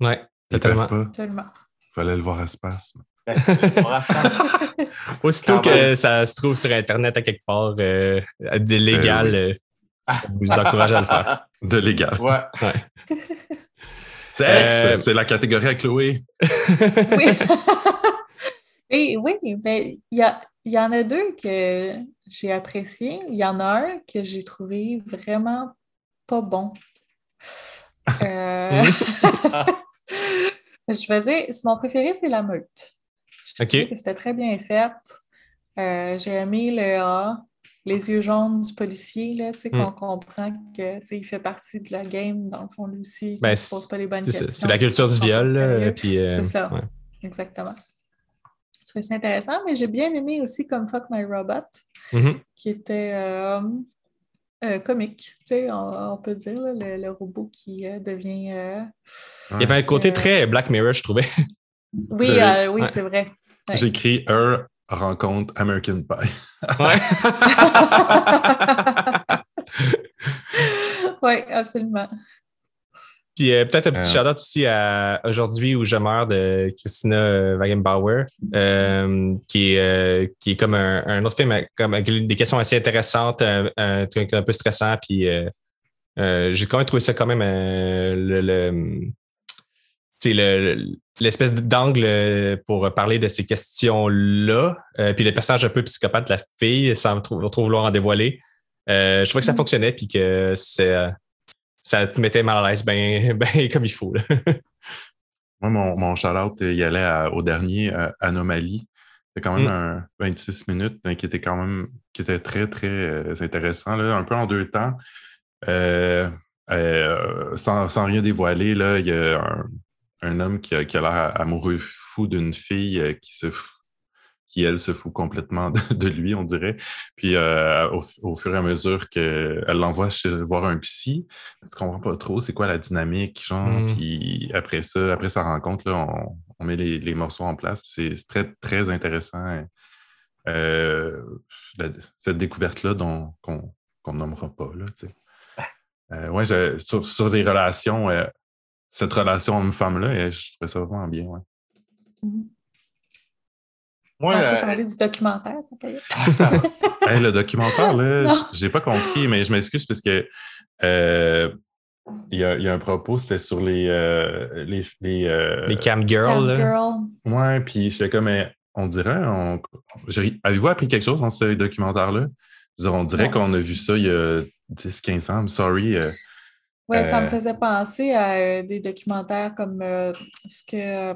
Ouais, totalement. Tellement. Fallait le voir à spasme. Ben, [laughs] Aussitôt que ça se trouve sur Internet à quelque part, de légal, ah. vous encourage à le faire. [laughs] De légal. Ouais. ouais. C'est c'est la catégorie à Chloé. [laughs] oui. Et oui, ben, il y, en a deux que j'ai appréciés. Il y en a un que j'ai trouvé vraiment pas bon. Euh, [laughs] je vais dire, mon préféré, c'est La Meute. Je que c'était très bien fait. Euh, j'ai aimé le A. les yeux jaunes du policier, là, mm. qu'on comprend qu'il fait partie de la game, dans le fond, lui aussi. Ben, pose pas les bonnes questions. C'est la culture du viol. Euh, c'est ça, exactement. C'est intéressant, mais j'ai bien aimé aussi comme Fuck My Robot, mm-hmm. qui était euh, euh, comique, tu sais, on, peut dire, le, robot qui devient. Il y avait un côté très Black Mirror, je trouvais. [laughs] Oui, oui, c'est vrai. J'écris un rencontre American Pie. [laughs] ouais. [laughs] oui, absolument. Puis euh, peut-être un petit shout-out aussi à Aujourd'hui où je meurs de Christina Wagenbauer, euh, qui, est, qui est comme un, autre film comme, avec des questions assez intéressantes, un, truc un peu stressant. Puis j'ai quand même trouvé ça quand même le l'espèce d'angle pour parler de ces questions-là. Euh, puis le personnage un peu psychopathe de la fille, sans trop, vouloir en dévoiler. Euh, je trouvais que ça mm. fonctionnait puis que ça te mettait mal à l'aise bien [laughs] ben, comme il faut. Moi, mon, mon shout-out, il allait au dernier Anomalie. C'était quand même mm. un 26 minutes, mais qui était quand même qui était très, très euh, intéressant. Là, un peu en deux temps. sans, sans, rien dévoiler, là, il y a un, un homme qui a, l'air amoureux fou d'une fille euh, qui se qui, elle, se fout complètement de, lui, on dirait. Puis euh, au, fur et à mesure qu'elle l'envoie chez voir un psy, tu comprends pas trop c'est quoi la dynamique, genre. Mm. Puis après ça, après sa rencontre, là, on, met les, morceaux en place. C'est très, très intéressant. Euh, cette découverte-là qu'on ne nommera pas. Là, ouais, sur, sur, des relations cette relation homme-femme-là, je trouvais ça vraiment bien, ouais. On peut euh, parler du documentaire. [laughs] le [laughs] documentaire, là, j'ai pas compris, mais je m'excuse parce que euh, il, y a, un propos, c'était sur les euh, les, les, cam girls. Cam Ouais, puis c'est comme on dirait, on, avez-vous appris quelque chose dans ce documentaire-là? On dirait qu'on a vu ça il y a 10-15 ans. I'm sorry. Oui, ça me faisait penser à euh, des documentaires comme euh, ce que.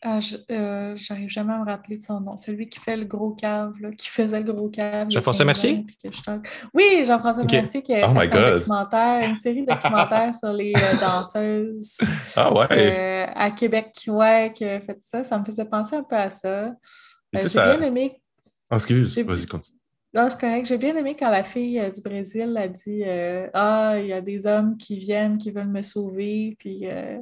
Ah, j'arrive jamais à me rappeler de son nom. Celui qui fait le gros cave, qui faisait le gros cave. Jean-François Mercier? Oui, Jean-François Mercier qui a oh fait un documentaire, une série de documentaires sur les [laughs] danseuses ah ouais. à Québec. Ouais, qui a fait ça. Ça me faisait penser un peu à ça. J'ai bien aimé. Ah, excuse, vas-y, continue. Non, c'est correct. J'ai bien aimé quand la fille euh, du Brésil a dit euh, Ah, il y a des hommes qui viennent, qui veulent me sauver, puis euh,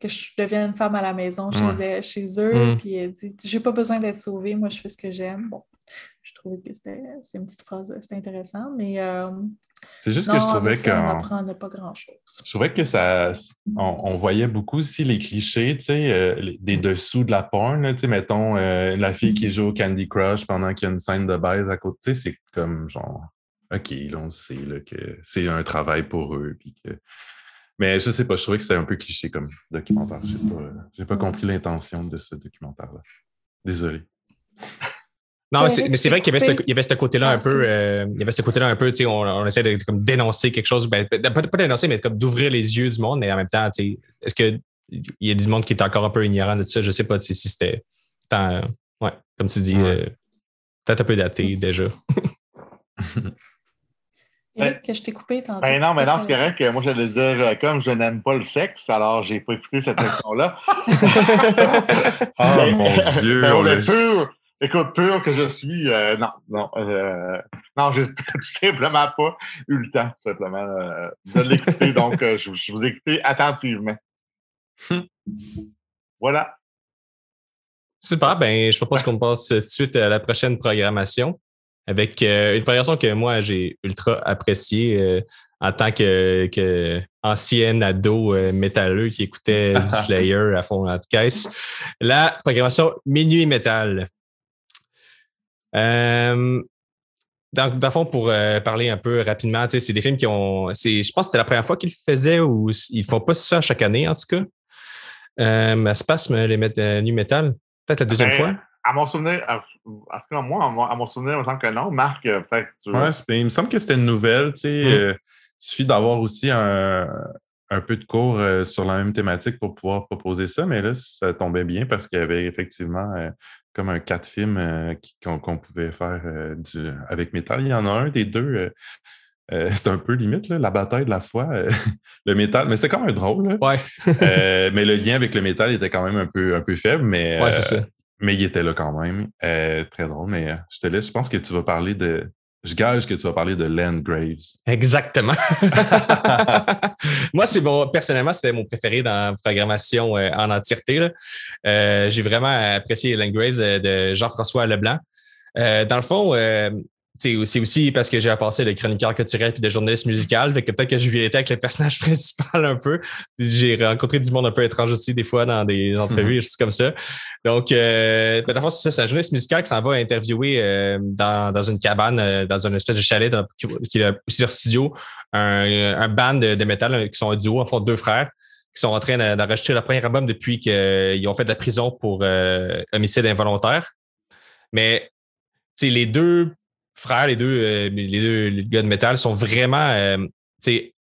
que je devienne femme à la maison chez, chez eux. Mm. Puis elle dit J'ai pas besoin d'être sauvée, moi je fais ce que j'aime. Bon, je trouvais que c'était une petite phrase, c'était intéressant, mais c'est juste que je trouvais que. On pas grand-chose. Je trouvais que ça. On, voyait beaucoup aussi les clichés, tu sais, euh, des dessous de la porn, tu sais, mettons euh, la fille qui joue au Candy Crush pendant qu'il y a une scène de baise à côté, c'est comme genre. OK, là, on sait là, que c'est un travail pour eux. Puis que... Mais je sais pas, je trouvais que c'était un peu cliché comme documentaire. Je n'ai pas, pas compris l'intention de ce documentaire-là. Désolé. [laughs] Non, mais c'est vrai qu'il y avait ce, côté-là un peu, euh, il y avait ce côté-là un peu, tu sais, on, essaie de comme, dénoncer quelque chose, ben, pas, dénoncer, mais comme d'ouvrir les yeux du monde, mais en même temps, tu sais, est-ce qu'il y a du monde qui est encore un peu ignorant de ça? Je sais pas si c'était tant, ouais, comme tu dis, euh, peut-être un peu daté déjà. [laughs] que je t'ai coupé tantôt. Ben non, mais non, c'est correct. Moi, j'allais dire, euh, comme je n'aime pas le sexe, alors j'ai pas écouté cette section-là. [laughs] oh mon [laughs] Dieu! on est pur, Écoute, pur que je suis, euh, non, non, euh, non, j'ai [laughs] tout simplement pas eu le temps, tout simplement, euh, de l'écouter. donc, je, vous ai écouté attentivement. voilà. Super, ben, je propose qu'on passe tout de suite à la prochaine programmation avec une programmation que moi, j'ai ultra appréciée en tant que, ado métalleux qui écoutait [laughs] du Slayer à fond de caisse. La programmation Minuit Métal. Euh, dans, dans fond, pour euh, parler un peu rapidement, c'est des films qui ont. Je pense que c'était la première fois qu'ils le faisaient ou ils ne font pas ça chaque année, en tout cas. Euh, Spasme, les met, nu metal, peut-être la deuxième ben, fois. À mon souvenir, en tout cas, moi, à mon souvenir, il me semble que non. Marc, euh, peut-être. Ouais, il me semble que c'était une nouvelle. Tu sais, mm. il suffit d'avoir aussi un, un peu de cours sur la même thématique pour pouvoir proposer ça, mais là, ça tombait bien parce qu'il y avait effectivement comme un quatre films qu'on pouvait faire du, avec métal. Il y en a un des deux. [laughs] c'est un peu limite, la bataille de la foi, [laughs] le métal, mais c'était quand même drôle. Ouais. mais le lien avec le métal était quand même un peu, un peu faible, mais, ouais, ça. Mais il était là quand même. très drôle, mais je te laisse, je pense que tu vas parler de, je gage que tu vas parler de Len Graves. Exactement. [laughs] Moi, c'est bon. Personnellement, c'était mon préféré dans la programmation euh, en entièreté. Euh, j'ai vraiment apprécié Len Graves euh, de Jean-François Leblanc. dans le fond, c'est aussi parce que j'ai passé de chroniqueur culturel et de journaliste musical. Fait que peut-être que je lui étais avec le personnage [laughs] principal un peu. J'ai rencontré du monde un peu étrange aussi des fois dans des entrevues et choses comme ça. Donc, euh, ben, c'est ça, c'est un journaliste musical qui s'en va interviewer euh, dans, dans, une cabane, euh, dans une espèce de chalet dans, qui, a aussi leur studio, un, un band de, de métal qui sont un duo, en fond, deux frères qui sont en train d'enregistrer leur premier album depuis qu'ils ont fait de la prison pour homicide involontaire. Mais les deux frères, les deux, euh, les deux gars de métal, sont vraiment euh,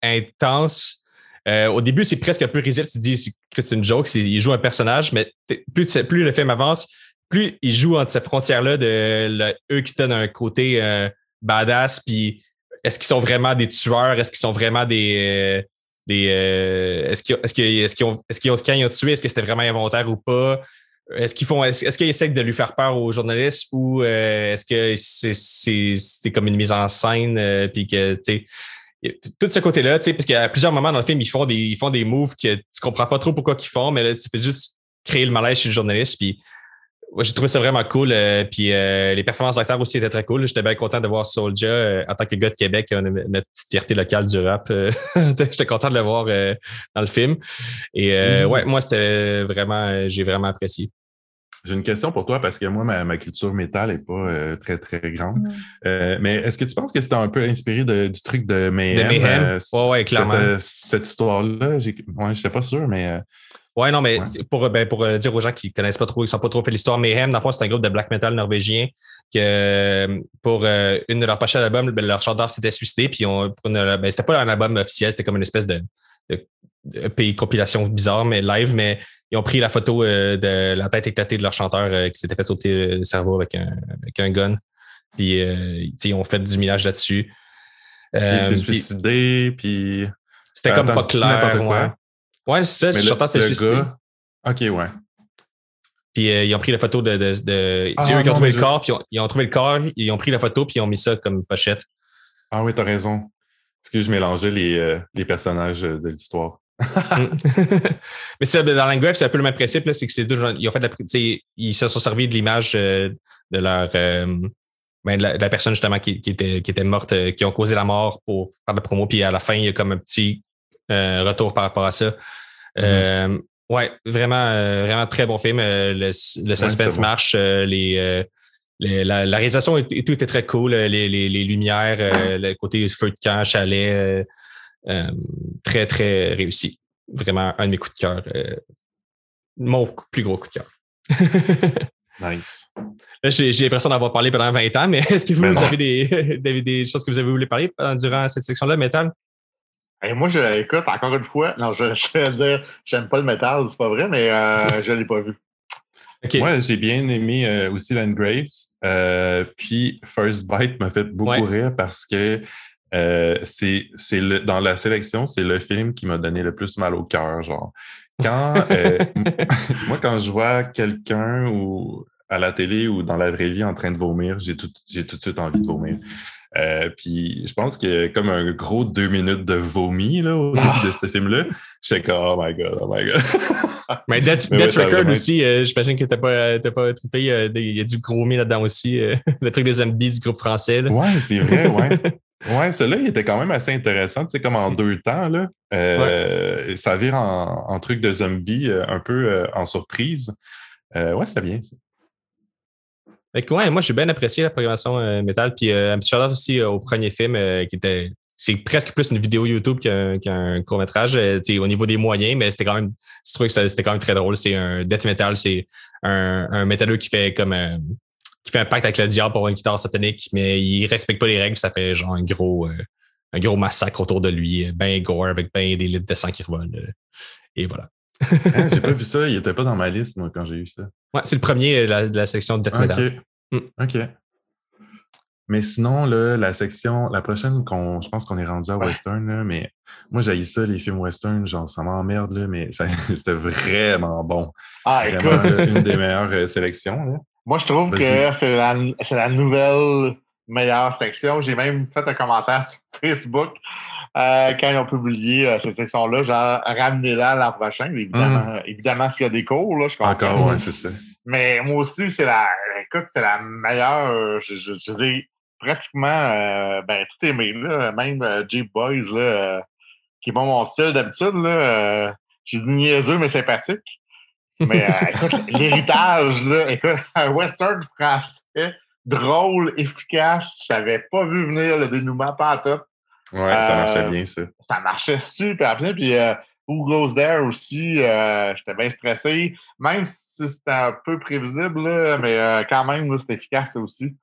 intenses. Euh, au début, c'est presque un peu risible. Tu dis que c'est une joke, il joue un personnage, mais plus, plus le film avance, plus il joue entre cette frontière-là de eux qui se donnent un côté badass, puis est-ce qu'ils sont vraiment des tueurs? Est-ce qu'ils sont vraiment des. des est-ce qu'ils est est ont, est qu'ils ont, quand ils ont tué, est-ce que c'était vraiment involontaire ou pas? Est-ce qu'ils font, est-ce, qu'ils essaient de lui faire peur aux journalistes ou euh, est-ce que c'est, comme une mise en scène euh, puis que tu sais tout ce côté-là, tu sais, parce qu'à plusieurs moments dans le film, ils font des, ils font des moves que tu comprends pas trop pourquoi ils font, mais là, tu fais juste créer le malaise chez le journaliste. Puis j'ai trouvé ça vraiment cool. Euh, puis les performances d'acteurs aussi étaient très cool. J'étais bien content de voir Soulja en tant que gars de Québec, notre petite fierté locale du rap. [laughs] J'étais content de le voir dans le film. Et mm-hmm. ouais, moi, c'était vraiment, j'ai vraiment apprécié. J'ai une question pour toi parce que moi, ma, culture métal n'est pas euh, très, très grande. Euh, mais est-ce que tu penses que c'était un peu inspiré du truc de Mayhem? De Mayhem. Euh, ouais, clairement. Cette, histoire-là, je ne sais pas sûr, mais. Ouais, non, mais pour, ben, pour dire aux gens qui ne connaissent pas trop, qui ne sont pas trop fait l'histoire, Mayhem, dans le fond, c'est un groupe de black metal norvégien que pour une de leurs prochaines albums, ben, leur chanteur s'était suicidé, puis on, ben, c'était pas un album officiel, c'était comme une espèce de, de pays compilation bizarre, mais live, mais ils ont pris la photo euh, de la tête éclatée de leur chanteur euh, qui s'était fait sauter le cerveau avec un, avec un gun. Puis euh, ils ont fait du millage là-dessus. il s'est suicidé, puis. C'était comme pas clair. Ouais, c'est ça, le chanteur s'est suicidé. OK, ouais. Puis ils ont pris la photo de. de, de ah, eux qui ont trouvé le corps, puis ils ont, trouvé le corps, ils ont pris la photo, puis ils ont mis ça comme pochette. Ah oui, t'as raison. Parce que je mélangeais les, les personnages de l'histoire. [laughs] mais ça, dans Langrave, c'est un peu le même principe. C'est que c'est ils ont fait la, ils se sont servis de l'image euh, de leur euh, ben, la, personne justement qui, était, qui était morte, euh, qui ont causé la mort pour faire la promo. Puis à la fin, il y a comme un petit retour par rapport à ça. Mm-hmm. ouais, vraiment, vraiment très bon film. le, suspense marche. les, la, réalisation et tout était très cool. Les, les lumières, le côté feu de camp, chalet euh, très, très réussi. Vraiment un de mes coups de cœur. Euh, mon plus gros coup de cœur. [laughs] nice. J'ai l'impression d'avoir parlé pendant 20 ans, mais [laughs] est-ce que vous, ben avez [laughs] des, des, choses que vous avez voulu parler durant cette section-là, métal? Moi, je, écoute, encore une fois, non, je, vais dire, j'aime pas le métal, c'est pas vrai, mais euh, je l'ai pas vu. Moi, j'ai bien aimé aussi Land Graves. puis First Bite m'a fait beaucoup rire parce que euh, c'est dans la sélection, c'est le film qui m'a donné le plus mal au cœur. Genre, quand euh, [laughs] moi, quand je vois quelqu'un ou à la télé ou dans la vraie vie en train de vomir, j'ai tout, j'ai tout de suite envie de vomir. Euh, puis je pense que comme un gros deux minutes de vomi là, au début de ce film-là, j'étais comme Oh my god, oh my god. [laughs] Mais Death, [laughs] Record aussi, j'imagine que t'as pas, t'as pas trippé. Il y a du gros mi là-dedans aussi. [laughs] le truc des zombies du groupe français. Là. Ouais, c'est vrai, ouais. Ouais, celui-là, il était quand même assez intéressant, tu sais, comme en deux temps, là. Euh, ça vire en, truc de zombie, euh, un peu euh, en surprise. ouais, c'était bien, ça. Ouais, moi, j'ai bien apprécié la programmation métal. Puis, un petit aussi au premier film qui était. C'est presque plus une vidéo YouTube qu'un court-métrage, au niveau des moyens, mais c'était quand même. Je trouve que c'était quand même très drôle. C'est un death metal, c'est un, un métalleux qui fait comme qui fait un pacte avec le diable pour une guitare satanique, mais il respecte pas les règles, ça fait genre un gros, euh, un gros massacre autour de lui, ben gore, avec ben des litres de sang qui revolent. Et voilà. Hein, j'ai pas vu ça, il était pas dans ma liste, moi, quand j'ai eu ça. Ouais, c'est le premier de la, section de Death Metal. OK. Mm. OK. Mais sinon, là, la section, la prochaine, qu'on, je pense qu'on est rendu à western, là, mais moi, j'ai ça, les films western, genre, ça m'emmerde, là, mais [laughs] c'était vraiment bon. Ah, vraiment, une des meilleures euh, sélections. Là. Moi, je trouve que c'est la, la, nouvelle meilleure section. J'ai même fait un commentaire sur Facebook euh, quand ils ont publié euh, cette section-là, genre, ramenez-la l'an prochain. Évidemment, mmh. évidemment s'il y a des cours, là, je comprends. Encore, oui, c'est ça. Mais moi aussi, c'est la, écoute, c'est la meilleure, je, je, je dis, pratiquement, euh, ben, tout aimé, là. Même Jeep Boys, là, qui est bon mon style d'habitude, là. J'ai dit niaiseux, mais sympathique. Mais [laughs] écoute, l'héritage, là, écoute, un western français, drôle, efficace. Je n'avais pas vu venir le dénouement pas à top. Ouais, ça marchait bien, ça. Ça marchait super bien. Puis Who Goes There aussi, j'étais bien stressé. Même si c'était un peu prévisible, là, mais quand même, c'était efficace aussi.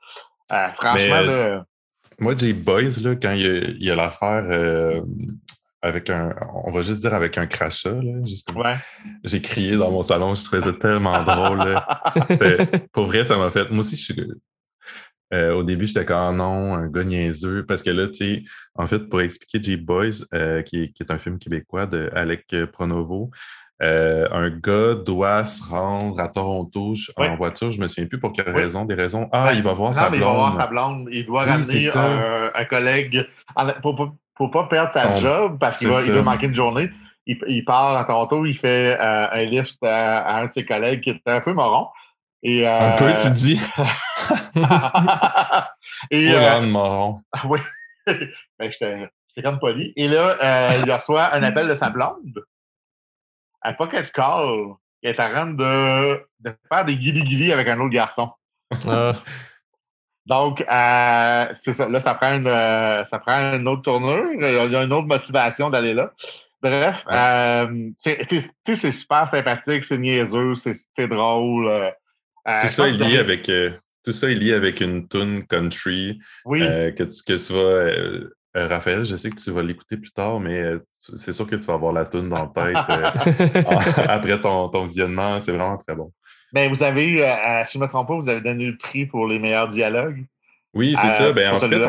franchement, là, Moi, J Boys, là, quand il y a, l'affaire avec un, on va juste dire avec un crachat, là, ouais. j'ai crié dans mon salon, je trouvais ça tellement drôle. [laughs] pour vrai, ça m'a fait. Moi aussi, je suis. Euh, au début, j'étais comme ah non, un gars niaiseux. Parce que là, tu sais, en fait, pour expliquer Jeep Boys, euh, qui, est un film québécois de Alec Pronovo, euh, un gars doit se rendre à Toronto en voiture, je me souviens plus pour quelle raison, des raisons. Ah, il va voir sa blonde. Il va voir sa blonde. Il doit ramener un, collègue pour, pour pas perdre sa job parce qu'il va, manquer une journée. Il, part à Toronto, il fait euh, un lift à, un de ses collègues qui était un peu moron. Et, euh, un peu, tu dis? [laughs] et, euh, [laughs] oui. ben, J'étais comme poli. Et là, euh, il reçoit un appel de sa blonde. À Pocket Call. Il est en train de, de faire des guili-guili avec un autre garçon. Ah. Donc, euh, c'est ça. Là, ça prend une, euh, ça prend une autre tournure. Il y a une autre motivation d'aller là. Bref, euh, c'est super sympathique, c'est niaiseux, c'est drôle. Euh, tout ça est lié avec tout ça est lié avec une tune country oui. que, tu, que tu vas Raphaël, je sais que tu vas l'écouter plus tard, mais c'est sûr que tu vas avoir la tune dans la tête [laughs] [laughs] après ton, ton visionnement. C'est vraiment très bon. Ben, vous avez, euh, si je ne me trompe pas, vous avez donné le prix pour les meilleurs dialogues. Oui, c'est ça. Euh, ben, en fait,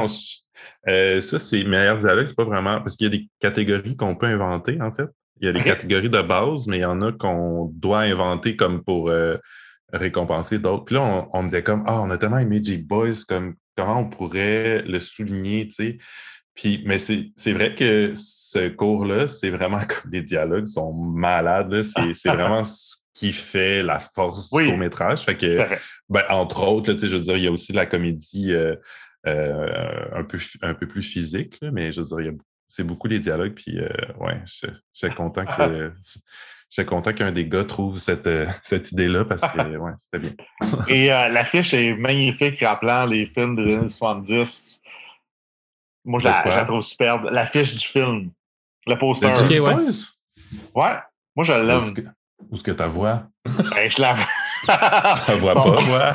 euh, ça, c'est meilleurs dialogues, c'est pas vraiment. Parce qu'il y a des catégories qu'on peut inventer, en fait. Il y a des catégories de base, mais il y en a qu'on doit inventer comme pour récompenser d'autres. Puis là, on, on me disait comme Ah, on a tellement aimé J-Boys, comme comment on pourrait le souligner, tu sais. Puis, mais c'est vrai que ce cours-là, c'est vraiment [laughs] comme les dialogues sont malades. C'est vraiment [laughs] qui fait la force du court-métrage. Fait que, ben, entre autres, je veux dire, il y a aussi la comédie euh, euh, un, peu, un peu plus physique, mais je veux dire, c'est beaucoup les dialogues. Puis, euh, ouais, je, suis content que. [laughs] Je suis content qu'un des gars trouve cette, [laughs] cette idée-là parce que [laughs] ouais, c'était bien. Et l'affiche est magnifique rappelant les films des années 70. Moi, je la, trouve superbe. L'affiche du film. Le poster. ouais. ouais. Moi, je l'aime. Où est-ce que ta voix? Ben, je la vois. [laughs] la vois pas, moi.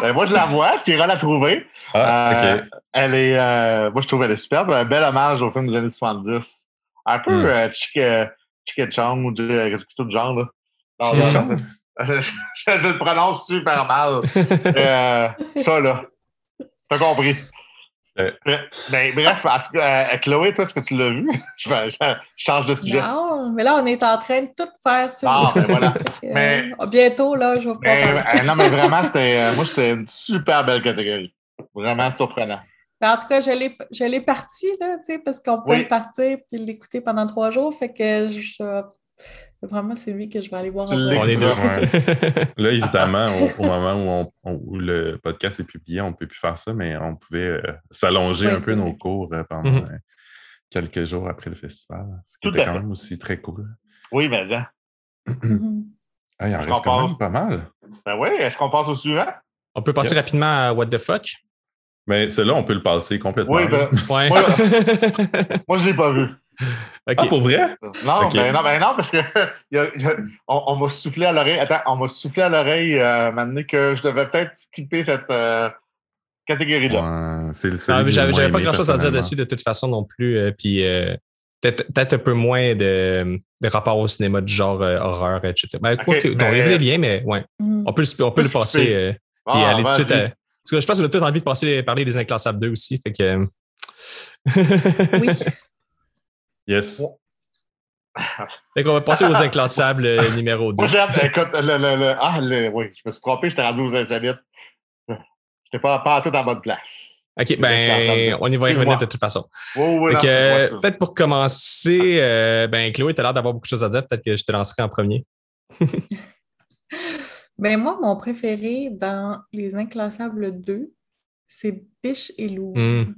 ben, moi, je la vois. Tu iras la trouver. Ah, euh, elle est, euh, moi, je trouve qu'elle est superbe. Un bel hommage au film des années 70. Un peu hmm. euh, Chicken Chong ou quelque chose de genre. Là. Non, [laughs] je, je, le prononce super mal. [laughs] ça, là. T'as compris. Euh, ben, bref, euh, Chloé, toi, est-ce que tu l'as vu? [laughs] je, change de sujet. Non, mais là, on est en train de tout faire sur ah, ben voilà. mais, euh, bientôt, là, je vais pas Non, mais vraiment, c'était moi, c'était une super belle catégorie. Vraiment surprenant. Ben, en tout cas, je l'ai parti, là, tu sais, parce qu'on peut le partir et l'écouter pendant trois jours. Fait que je, Vraiment, c'est lui que je vais aller voir. On est deux. [laughs] Là, évidemment, au, moment où, le podcast est publié, on ne peut plus faire ça, mais on pouvait euh, s'allonger un peu nos cours euh, pendant mhm. euh, quelques jours après le festival. Ce qui était quand même aussi très cool. Oui, mais bien. ah, il en reste quand même pas mal. Ben oui, est-ce qu'on passe au suivant? On peut passer rapidement à What the fuck? Mais celui-là, on peut le passer complètement. Oui, ben, moi, [laughs] moi, je ne l'ai pas vu. Ah, pour vrai? Non, ben, non, ben non, parce que [laughs] on, m'a soufflé à l'oreille. Attends, on m'a soufflé à l'oreille euh, maintenant que je devais peut-être skipper cette, euh, catégorie-là. J'avais pas grand-chose à dire dessus de toute façon non plus. Euh, puis peut-être un peu moins de, de rapport au cinéma du genre horreur, etc. Ben, quoi que, il y a des liens, mais ouais. Mm. On peut, on peut le passer. et ah, aller tout de suite à, parce que je pense qu'on a peut-être envie de passer, parler des Inclassables 2 aussi. Fait que... [laughs] oui. Yes. Fait qu'on va passer aux [laughs] inclassables euh, numéro 2. écoute, le, le, le, ah, oui, je me suis trompé, j'étais rendu aux insolites. J'étais pas, pas à tout en bonne place. OK, ben, on y va y revenir de toute façon. peut-être pour commencer, euh, ben, Chloé, tu as l'air d'avoir beaucoup de choses à dire. Peut-être que je te lancerai en premier. [laughs] ben, moi, mon préféré dans Les Inclassables 2, c'est Biche et Loup. Hmm.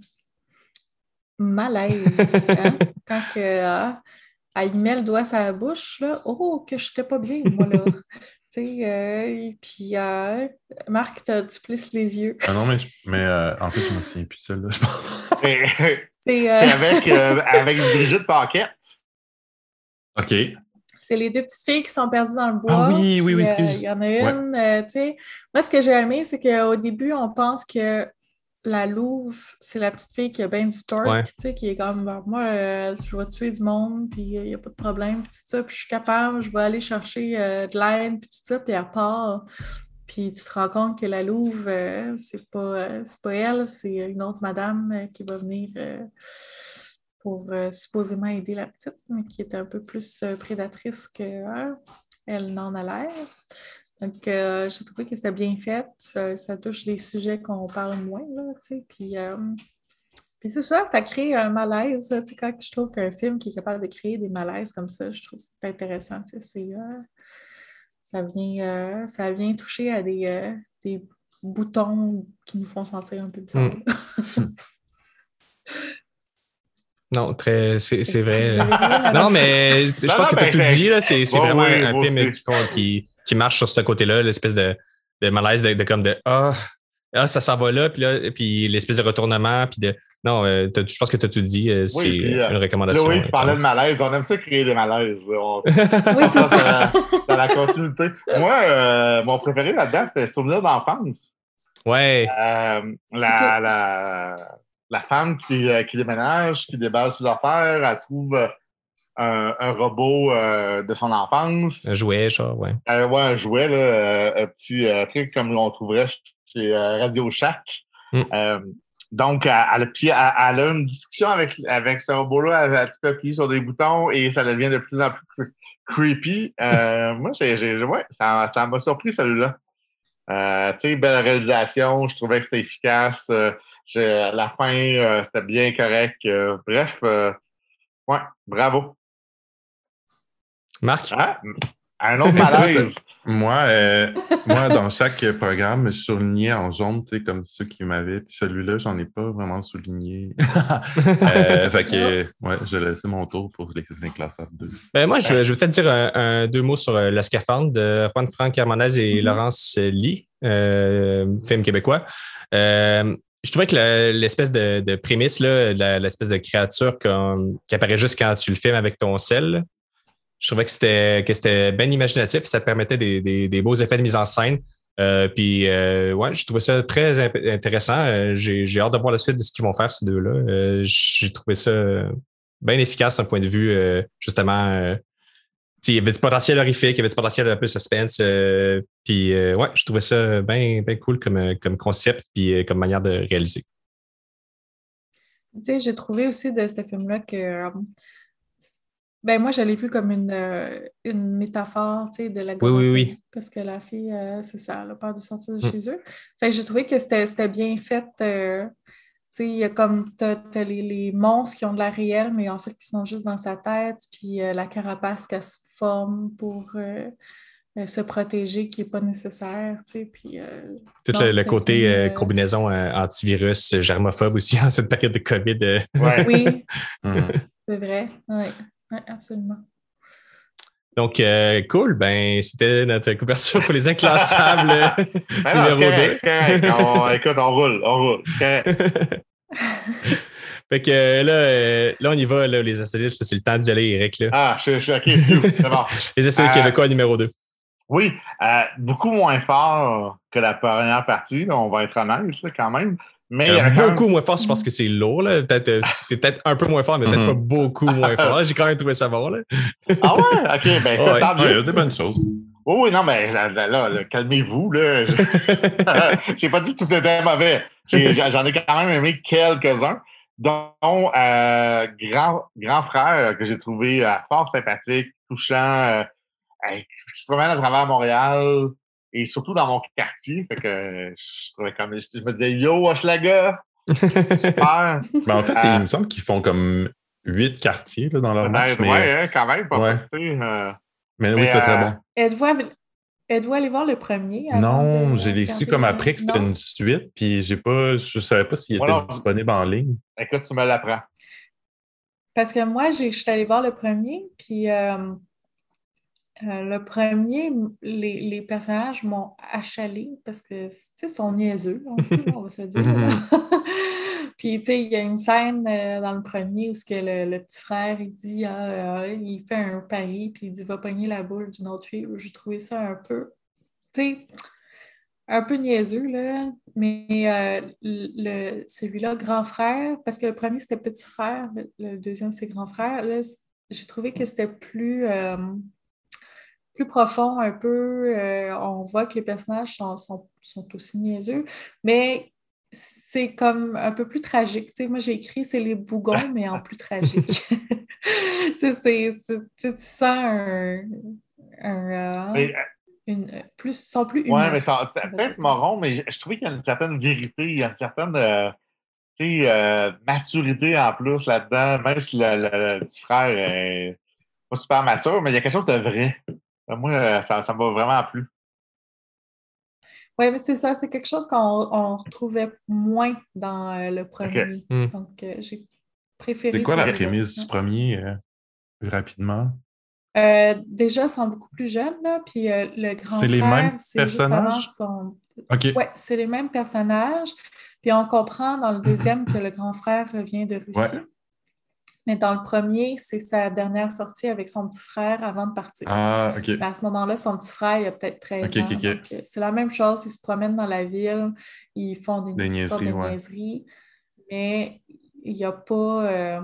Malaise. [laughs] Hein? Quand que, ah, elle met le doigt la bouche, là, oh, que je n'étais pas bien, moi, là. [laughs] tu sais, euh, puis euh, Marc, tu plisses les yeux. ah non, mais, mais euh, en fait, je me souviens plus de celle-là, je pense. [laughs] C'est avec, avec Brigitte Paquette. OK. C'est les deux petites filles qui sont perdues dans le bois. Ah oui, oui, oui, excuse. Il y en a une, tu sais. Moi, ce que j'ai aimé, c'est qu'au début, on pense que la Louve, c'est la petite fille qui a bien du torque, tu sais, qui est comme, moi, euh, je vais tuer du monde, puis il n'y a pas de problème, puis tout ça, puis je suis capable, je vais aller chercher euh, de l'aide, puis tout ça, puis elle part. Puis tu te rends compte que la Louve, euh, c'est pas, pas elle, c'est une autre madame qui va venir pour supposément aider la petite, mais qui est un peu plus prédatrice qu'elle n'en a l'air. Donc, euh, j'ai trouvé que c'était bien fait. Ça, touche des sujets qu'on parle moins, là, tu sais. Puis, euh, puis c'est ça, ça crée un malaise. Tu sais, quand je trouve qu'un film qui est capable de créer des malaises comme ça, je trouve que c'est intéressant. Tu sais, euh, ça, vient, ça vient toucher à des, des, boutons qui nous font sentir un peu bizarre. Mm. [laughs] Non, très, c'est vrai. Non, mais je pense que tu as tout dit. C'est vraiment un film qui, qui, qui marche sur ce côté-là, l'espèce de, de, malaise de, comme de Ah, ah ça s'en va là, puis là, puis l'espèce de retournement, puis de non, euh, je pense que tu as tout dit, euh, c'est euh, une recommandation. oui, tu parlais de malaise, on aime ça créer des malaises. [laughs] oui, c'est ça. Dans, la continuité. Moi, mon préféré là-dedans, c'était Souvenir d'enfance. Ouais. la, la, la, femme qui, qui déménage, qui déballe ses affaires, elle trouve un, robot euh, de son enfance. Un jouet, genre, ouais. Euh, ouais, un jouet, là, euh, un petit truc comme on trouverait chez Radio Shack. Mm. donc, elle, elle, a une discussion avec, avec ce robot-là, elle a un petit peu appuyé sur des boutons et ça devient de plus en plus creepy. [laughs] moi, j'ai, ouais, ça, ça m'a surpris, celui-là. tu sais, belle réalisation, je trouvais que c'était efficace. La fin, c'était bien correct. bref, ouais, bravo. Marc? Ah, un autre [laughs] malaise. moi, euh, moi, dans chaque programme, je soulignais en jaune, tu sais, comme ceux qui m'avaient. Puis celui-là, j'en ai pas vraiment souligné. [laughs] euh, fait que, ouais, je vais laisser mon tour pour les inclassables 2. Ben, moi, je, je vais peut-être dire un, deux mots sur euh, Le Scaphandre de Juan Franck Hermanez et mm-hmm. Laurence Lee, euh, film québécois. Je trouvais que l'espèce de, prémisse, l'espèce de créature qui apparaît juste quand tu le filmes avec ton sel, je trouvais que c'était que c'était bien imaginatif, ça permettait des, des, beaux effets de mise en scène. Euh, puis euh, ouais, je trouvais ça très intéressant. Euh, j'ai, hâte de voir la suite de ce qu'ils vont faire ces deux-là. j'ai trouvé ça bien efficace d'un point de vue justement. Il y avait du potentiel horrifique, il y avait du potentiel un peu suspense. puis ouais, je trouvais ça bien, bien cool comme, comme concept puis comme manière de réaliser. Tu sais, j'ai trouvé aussi de ce film-là que ben moi, je l'ai vu comme une, euh, une métaphore de la Oui, oui, oui. Parce que la fille, euh, c'est ça, elle a peur de sortir de mm. chez eux. Fait que j'ai trouvé que c'était bien fait. Euh, il y a comme as, les, les, monstres qui ont de la réelle, mais en fait qui sont juste dans sa tête, puis la carapace qui se forme pour se protéger qui n'est pas nécessaire. Puis, Tout le, côté combinaison antivirus, germophobe aussi [laughs] en cette période de COVID. Oui, [laughs] mm. c'est vrai. Ouais. Oui, absolument. Donc, euh, cool. Ben, c'était notre couverture pour les inclassables [laughs] ben [laughs] numéro 2. écoute, on roule, on roule. [laughs] fait que là, euh, là, on y va, là, les insolites. C'est le temps d'y aller, Eric. Là. Ah, je, suis OK. C'est bon. les insolites euh, québécois numéro 2. Oui, beaucoup moins fort que la première partie. on va être honnête, quand même. Mais beaucoup moins fort, je pense que c'est lourd. c'est peut-être un peu moins fort, mais peut-être pas beaucoup moins fort. J'ai quand même trouvé ça bon. Là. ah ouais? OK, ben ouais. il y a des bonnes choses. Oh, oui, non, mais là, calmez-vous. Là. [laughs] J'ai pas dit que tout était mauvais. J'en ai, quand même aimé quelques-uns, dont euh, grand, grand frère que j'ai trouvé euh, fort sympathique, touchant, euh, qui se promène à travers Montréal et surtout dans mon quartier. Fait que je trouvais comme je, me disais Yo, Hochelaga! Super! Mais [laughs] en fait, il me semble qu'ils font comme huit quartiers là, dans leur match. Oui, hein, quand même, pas ouais. Mais, oui, c'était très euh, bon. Êtes-vous allé voir le premier? Non, j'ai su comme après que c'était une suite, puis j'ai pas, je ne savais pas s'il était disponible en ligne. Écoute, tu me l'apprends. Parce que moi, je suis allée voir le premier, puis euh, le premier, les, les personnages m'ont achalé parce que, tu sais, sont niaiseux, on va se [laughs] dire. [laughs] Puis, tu sais, il y a une scène euh, dans le premier où ce que le, petit frère, il dit, ah, euh, il fait un pari, puis il dit, va pogner la boule d'une autre fille. J'ai trouvé ça un peu, tu sais, un peu niaiseux, là. Mais euh, le, celui-là, grand frère, parce que le premier, c'était petit frère, le, deuxième, c'est grand frère. Là, j'ai trouvé que c'était plus plus profond un peu. on voit que les personnages sont, sont, sont, aussi niaiseux, mais c'est comme un peu plus tragique. Moi, j'ai écrit c'est les bougons, mais en plus tragique. [laughs] tu sais, tu sens un. un euh, une, plus, sont plus Oui, mais ça peut-être marron, mais je trouvais qu'il y a une certaine vérité, il y a une certaine euh, euh, maturité en plus là-dedans, même si le, petit frère est pas super mature, mais il y a quelque chose de vrai. Moi, ça, ça m'a vraiment plu. Oui, mais c'est ça, c'est quelque chose qu'on retrouvait moins dans euh, le premier. Hmm. Donc, euh, j'ai préféré. C'est quoi la prémisse du premier, euh, rapidement? déjà, ils sont beaucoup plus jeunes, là, puis le grand C'est les mêmes personnages? Son... Oui, c'est les mêmes personnages. Puis on comprend dans le deuxième que le grand frère revient de Russie. Mais dans le premier, c'est sa dernière sortie avec son petit frère avant de partir. Ah, OK. à ce moment-là, son petit frère, il a peut-être 13 ans. Euh, c'est la même chose. Ils se promènent dans la ville, ils font des, des niaiseries, niaiseries, mais il n'y a, pas, euh,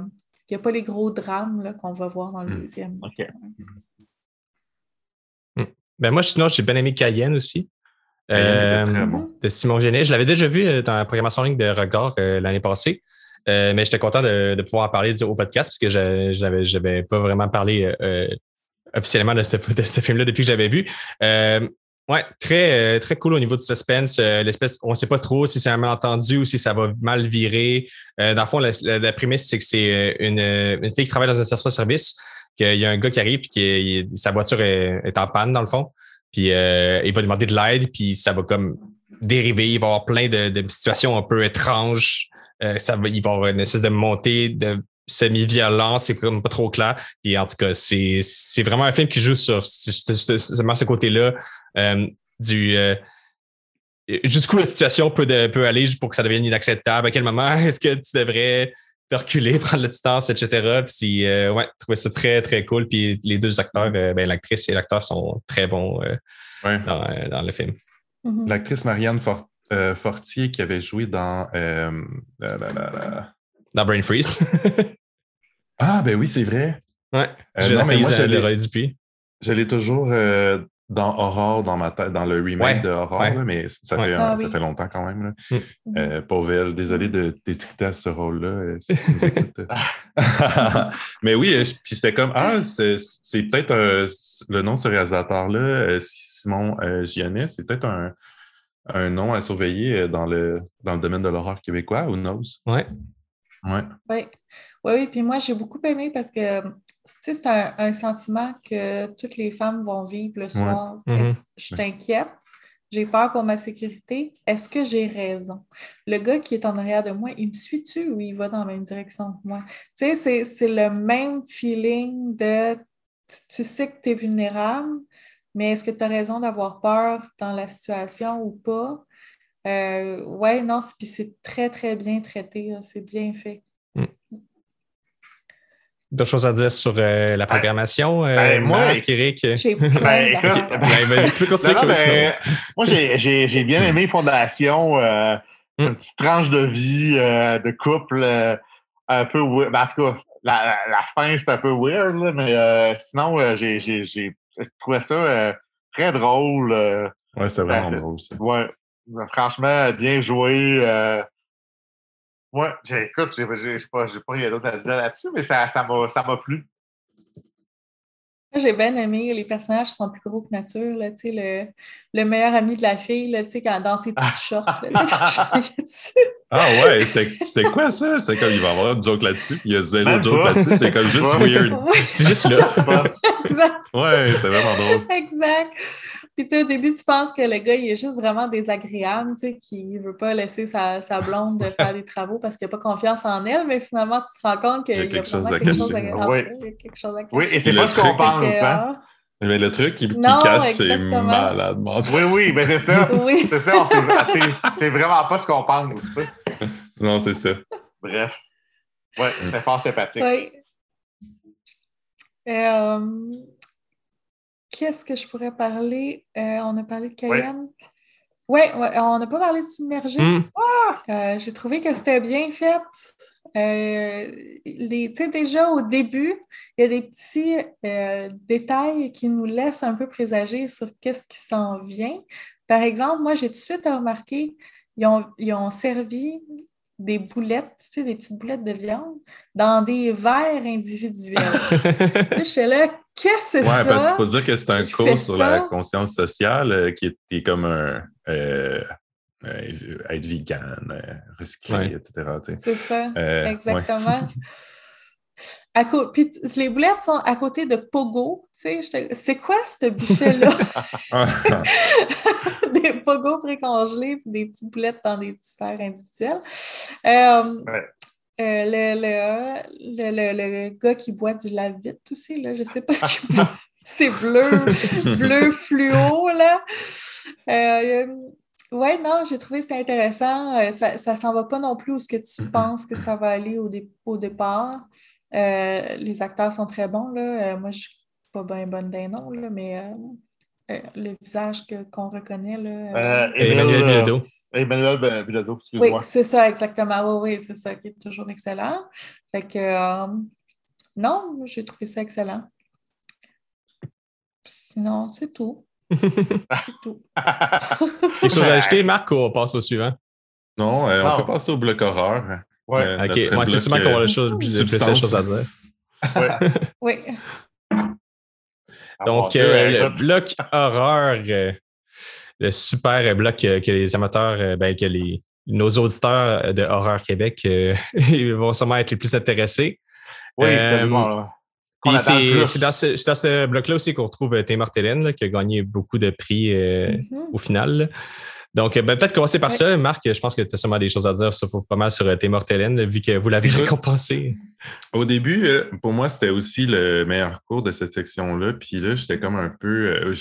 a pas les gros drames qu'on va voir dans le hmm. deuxième. OK. Hmm. Ben moi, sinon, j'ai bien aimé Cayenne aussi. Euh, de Simon Genet. Je l'avais déjà vu dans la programmation en ligne de Regard l'année passée. Euh, mais j'étais content de, pouvoir en parler au podcast parce que je n'avais pas vraiment parlé euh, euh, officiellement de ce, [laughs] film-là depuis que j'avais vu. Ouais, très, très cool au niveau du suspense. L'espèce, on ne sait pas trop si c'est un malentendu ou si ça va mal virer. dans le fond, la, prémisse, c'est que c'est une, fille qui travaille dans un station-service, qu'il y a un gars qui arrive et que sa voiture est, en panne, dans le fond. Puis il va demander de l'aide, puis ça va comme dériver. Il va y avoir plein de, de situations un peu étranges euh, ça va, il va y avoir une espèce de montée de semi-violence, c'est comme pas trop clair. Et en tout cas, c'est, vraiment un film qui joue sur seulement ce côté-là euh, du euh, jusqu'où la situation peut, peut aller pour que ça devienne inacceptable. À quel moment [laughs] est-ce que tu devrais te reculer, [laughs] prendre la distance, etc. Puis, ouais, trouver ça très, très cool. Puis les deux acteurs, ben, l'actrice et l'acteur sont très bons dans, le film. Mm-hmm. L'actrice Marianne Fort euh, Fortier qui avait joué dans. Euh, dans Brain Freeze. [laughs] ah, ben oui, c'est vrai. Ouais. Euh, non, mais moi, je l'ai toujours dans Horror dans ma tête, dans le remake de Horror, mais ça, fait, ah ça fait longtemps quand même. Là. Mm. pauvre désolé de t'étiqueter à ce rôle-là, si tu nous écoutes. [laughs] [laughs] mais oui, puis c'était comme Ah, c'est peut-être le nom de ce réalisateur-là, Simon Gionnet, c'est peut-être un, un nom à surveiller euh, dans le, dans le domaine de l'horreur québécois, ou knows? Oui. Ouais. Oui. Oui, puis moi, j'ai beaucoup aimé parce que c'est un, un, sentiment que toutes les femmes vont vivre le soir. Mm-hmm. Je t'inquiète, j'ai peur pour ma sécurité. Est-ce que j'ai raison? Le gars qui est en arrière de moi, il me suit-tu ou il va dans la même direction que moi? Tu sais, c'est le même feeling de tu sais que tu es vulnérable, mais est-ce que tu as raison d'avoir peur dans la situation ou pas? Euh, oui, non, puis c'est très, très bien traité. C'est bien fait. Hmm. D'autres choses à dire sur euh, la programmation, euh, ben, moi, Marc, Eric? Ben, écoute, ben, [laughs] tu peux continuer. moi, j'ai bien aimé Fondation. mm. une petite tranche de vie, de couple un peu weird. Ben, en tout cas, la, la, fin, c'est un peu weird, mais sinon, j'ai trouvé ça très drôle. ouais, c'est vraiment drôle, ça. Ouais. Franchement, bien joué. Ouais, écoute, j'ai pas, pas rien d'autre à dire là-dessus, mais ça m'a ça plu. J'ai bien aimé les personnages qui sont plus gros que nature. Là, le, le meilleur ami de la fille, là, quand, dans ses petites [laughs] shorts. [laughs] ah ouais, c'était quoi ça? C'est comme il va y avoir un joke là-dessus. Il y a zéro joke là-dessus. C'est comme juste weird. C'est juste [laughs] là. exact. Ouais, c'est vraiment drôle. Exact. Puis au début, tu penses que le gars, il est juste vraiment désagréable, tu sais, qu'il ne veut pas laisser sa, sa blonde faire des travaux parce qu'il n'a pas confiance en elle, mais finalement, tu te rends compte qu'il y a, quelque, chose à quelque, chose à... Oui. Oui, et c'est pas ce qu'on pense, hein? Mais le truc qui, qui cache, c'est malade. Oui, oui, mais c'est ça. [laughs] oui. C'est ça, c'est vraiment pas ce qu'on pense. non, c'est ça. Bref. Ouais, c'est fort sympathique. Oui. Euh, Qu'est-ce que je pourrais parler? Euh, on a parlé de Cayenne. Oui, ouais, on n'a pas parlé de submergé. Hmm. Euh, j'ai trouvé que c'était bien fait. Euh, déjà au début, il y a des petits détails qui nous laissent un peu présager sur qu'est-ce qui s'en vient. Par exemple, moi, j'ai tout de suite remarqué, ils ont, ils ont servi des boulettes, tu sais, des petites boulettes de viande dans des verres individuels. [laughs] je suis là, qu'est-ce que c'est ça? Oui, parce qu'il faut dire que c'est un cours sur la conscience sociale euh, qui est, comme un euh, euh, être vegan, recycler, etc. C'est ça, exactement. [laughs] Puis les boulettes sont à côté de Pogo. Tu sais, c'est quoi ce buffet-là? [laughs] [laughs] des Pogo précongelés puis des petites boulettes dans des petits verres individuels. Euh, euh, le, le, le, le, gars qui boit du lavite aussi, là, je ne sais pas ce qu'il [laughs] boit. C'est bleu, bleu fluo, là. Euh, oui, non, j'ai trouvé que c'était intéressant. ça ne s'en va pas non plus où ce que tu penses que ça va aller au, au départ. Euh, les acteurs sont très bons. Là. Euh, moi, je ne suis pas bien bonne d'un nom, là, mais euh, le visage qu'on reconnaît. Là, Emmanuel Bilodeau. Emmanuel Bilodeau, excuse-moi. Oui, c'est ça, exactement. Oui, oui, c'est ça qui est toujours excellent. Fait que, non, j'ai trouvé ça excellent. Sinon, c'est tout. [laughs] c'est tout. [laughs] Quelque chose à ajouter, Marc, ou on passe au suivant? Non, on peut passer au bloc horreur. Ouais. ok, c'est sûrement qu'on a le plus, plus de choses à dire. oui. [laughs] Donc, euh, le bloc horreur, euh, le super bloc que les amateurs, euh, ben, que les, nos auditeurs de Horreur Québec [laughs] vont sûrement être les plus intéressés. Oui, c'est bon. C'est dans ce, ce bloc-là aussi qu'on retrouve Tim Hélène, qui a gagné beaucoup de prix mm-hmm. au final. Donc, ben, peut-être commencer par ça. Marc, je pense que tu as sûrement des choses à dire sur, pas mal sur tes mortelles, vu que vous l'avez récompensé. Au début, euh, pour moi, c'était aussi le meilleur cours de cette section-là. Puis là, j'étais comme un peu. Euh,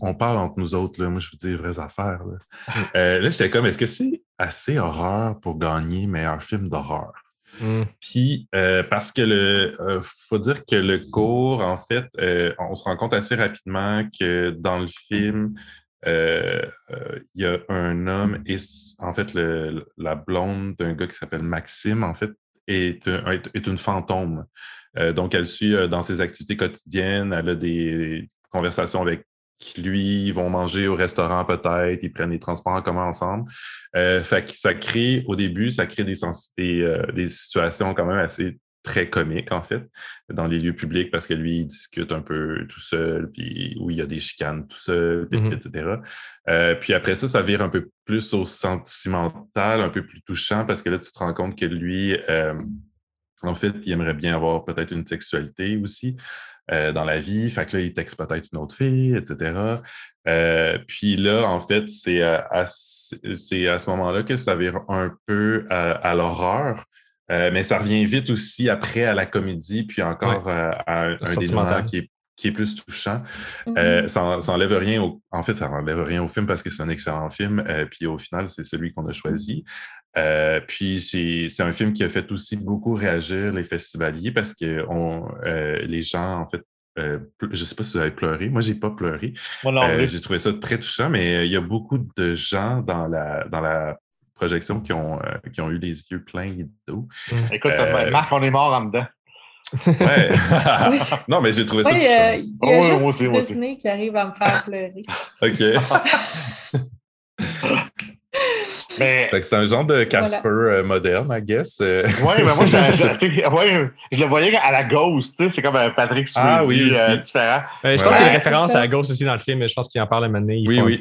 on parle entre nous autres, là. moi, je vous dis les vraies affaires. Là, mm. euh, là j'étais comme, est-ce que c'est assez horreur pour gagner meilleur film d'horreur? Mm. Puis, parce que le, faut dire que le cours, en fait, on se rend compte assez rapidement que dans le film, euh, euh, il y a un homme et en fait la blonde d'un gars qui s'appelle Maxime en fait est, est, une fantôme. Euh, donc elle suit dans ses activités quotidiennes, elle a des conversations avec lui, ils vont manger au restaurant peut-être, ils prennent les transports en commun ensemble. fait que ça crée, au début, ça crée des, des, des situations quand même assez très comique, en fait, dans les lieux publics, parce que lui, il discute un peu tout seul, puis où il y a des chicanes tout seul, etc. Mm-hmm. Euh, puis après ça, ça vire un peu plus au sentimental, un peu plus touchant, parce que là, tu te rends compte que lui, euh, en fait, il aimerait bien avoir peut-être une sexualité aussi. Euh, dans la vie, fait que là, il texte peut-être une autre fille, etc. puis là, en fait, c'est à, à, ce moment-là que ça vire un peu à l'horreur, euh, mais ça revient vite aussi après à la comédie, puis encore euh, à, un, dénouement qui est, qui est plus touchant. Euh, mm-hmm. ça, n'enlève rien au, en fait, ça n'enlève rien au film parce que c'est un excellent film. puis au final, c'est celui qu'on a choisi. puis c'est un film qui a fait aussi beaucoup réagir les festivaliers parce que on, les gens, en fait, je ne sais pas si vous avez pleuré. Moi, j'ai pas pleuré. j'ai trouvé ça très touchant, mais il y a beaucoup de gens dans la, dans la projections qui ont, qui ont eu les yeux pleins d'eau. Écoute, Marc, on est mort en dedans. Ouais. [laughs] non, mais j'ai trouvé ça. Il y a, y a juste Disney qui arrive à me faire pleurer. [laughs] OK. [laughs] Mais... C'est un genre de Casper euh, moderne, I guess. Euh. Oui, mais [laughs] moi, je, ouais, je le voyais à la Ghost, c'est comme euh, Patrick Swayze ah, oui, différent. je pense qu'il y a une référence à la Ghost aussi dans le film, mais je pense qu'il en parle à un Oui, oui.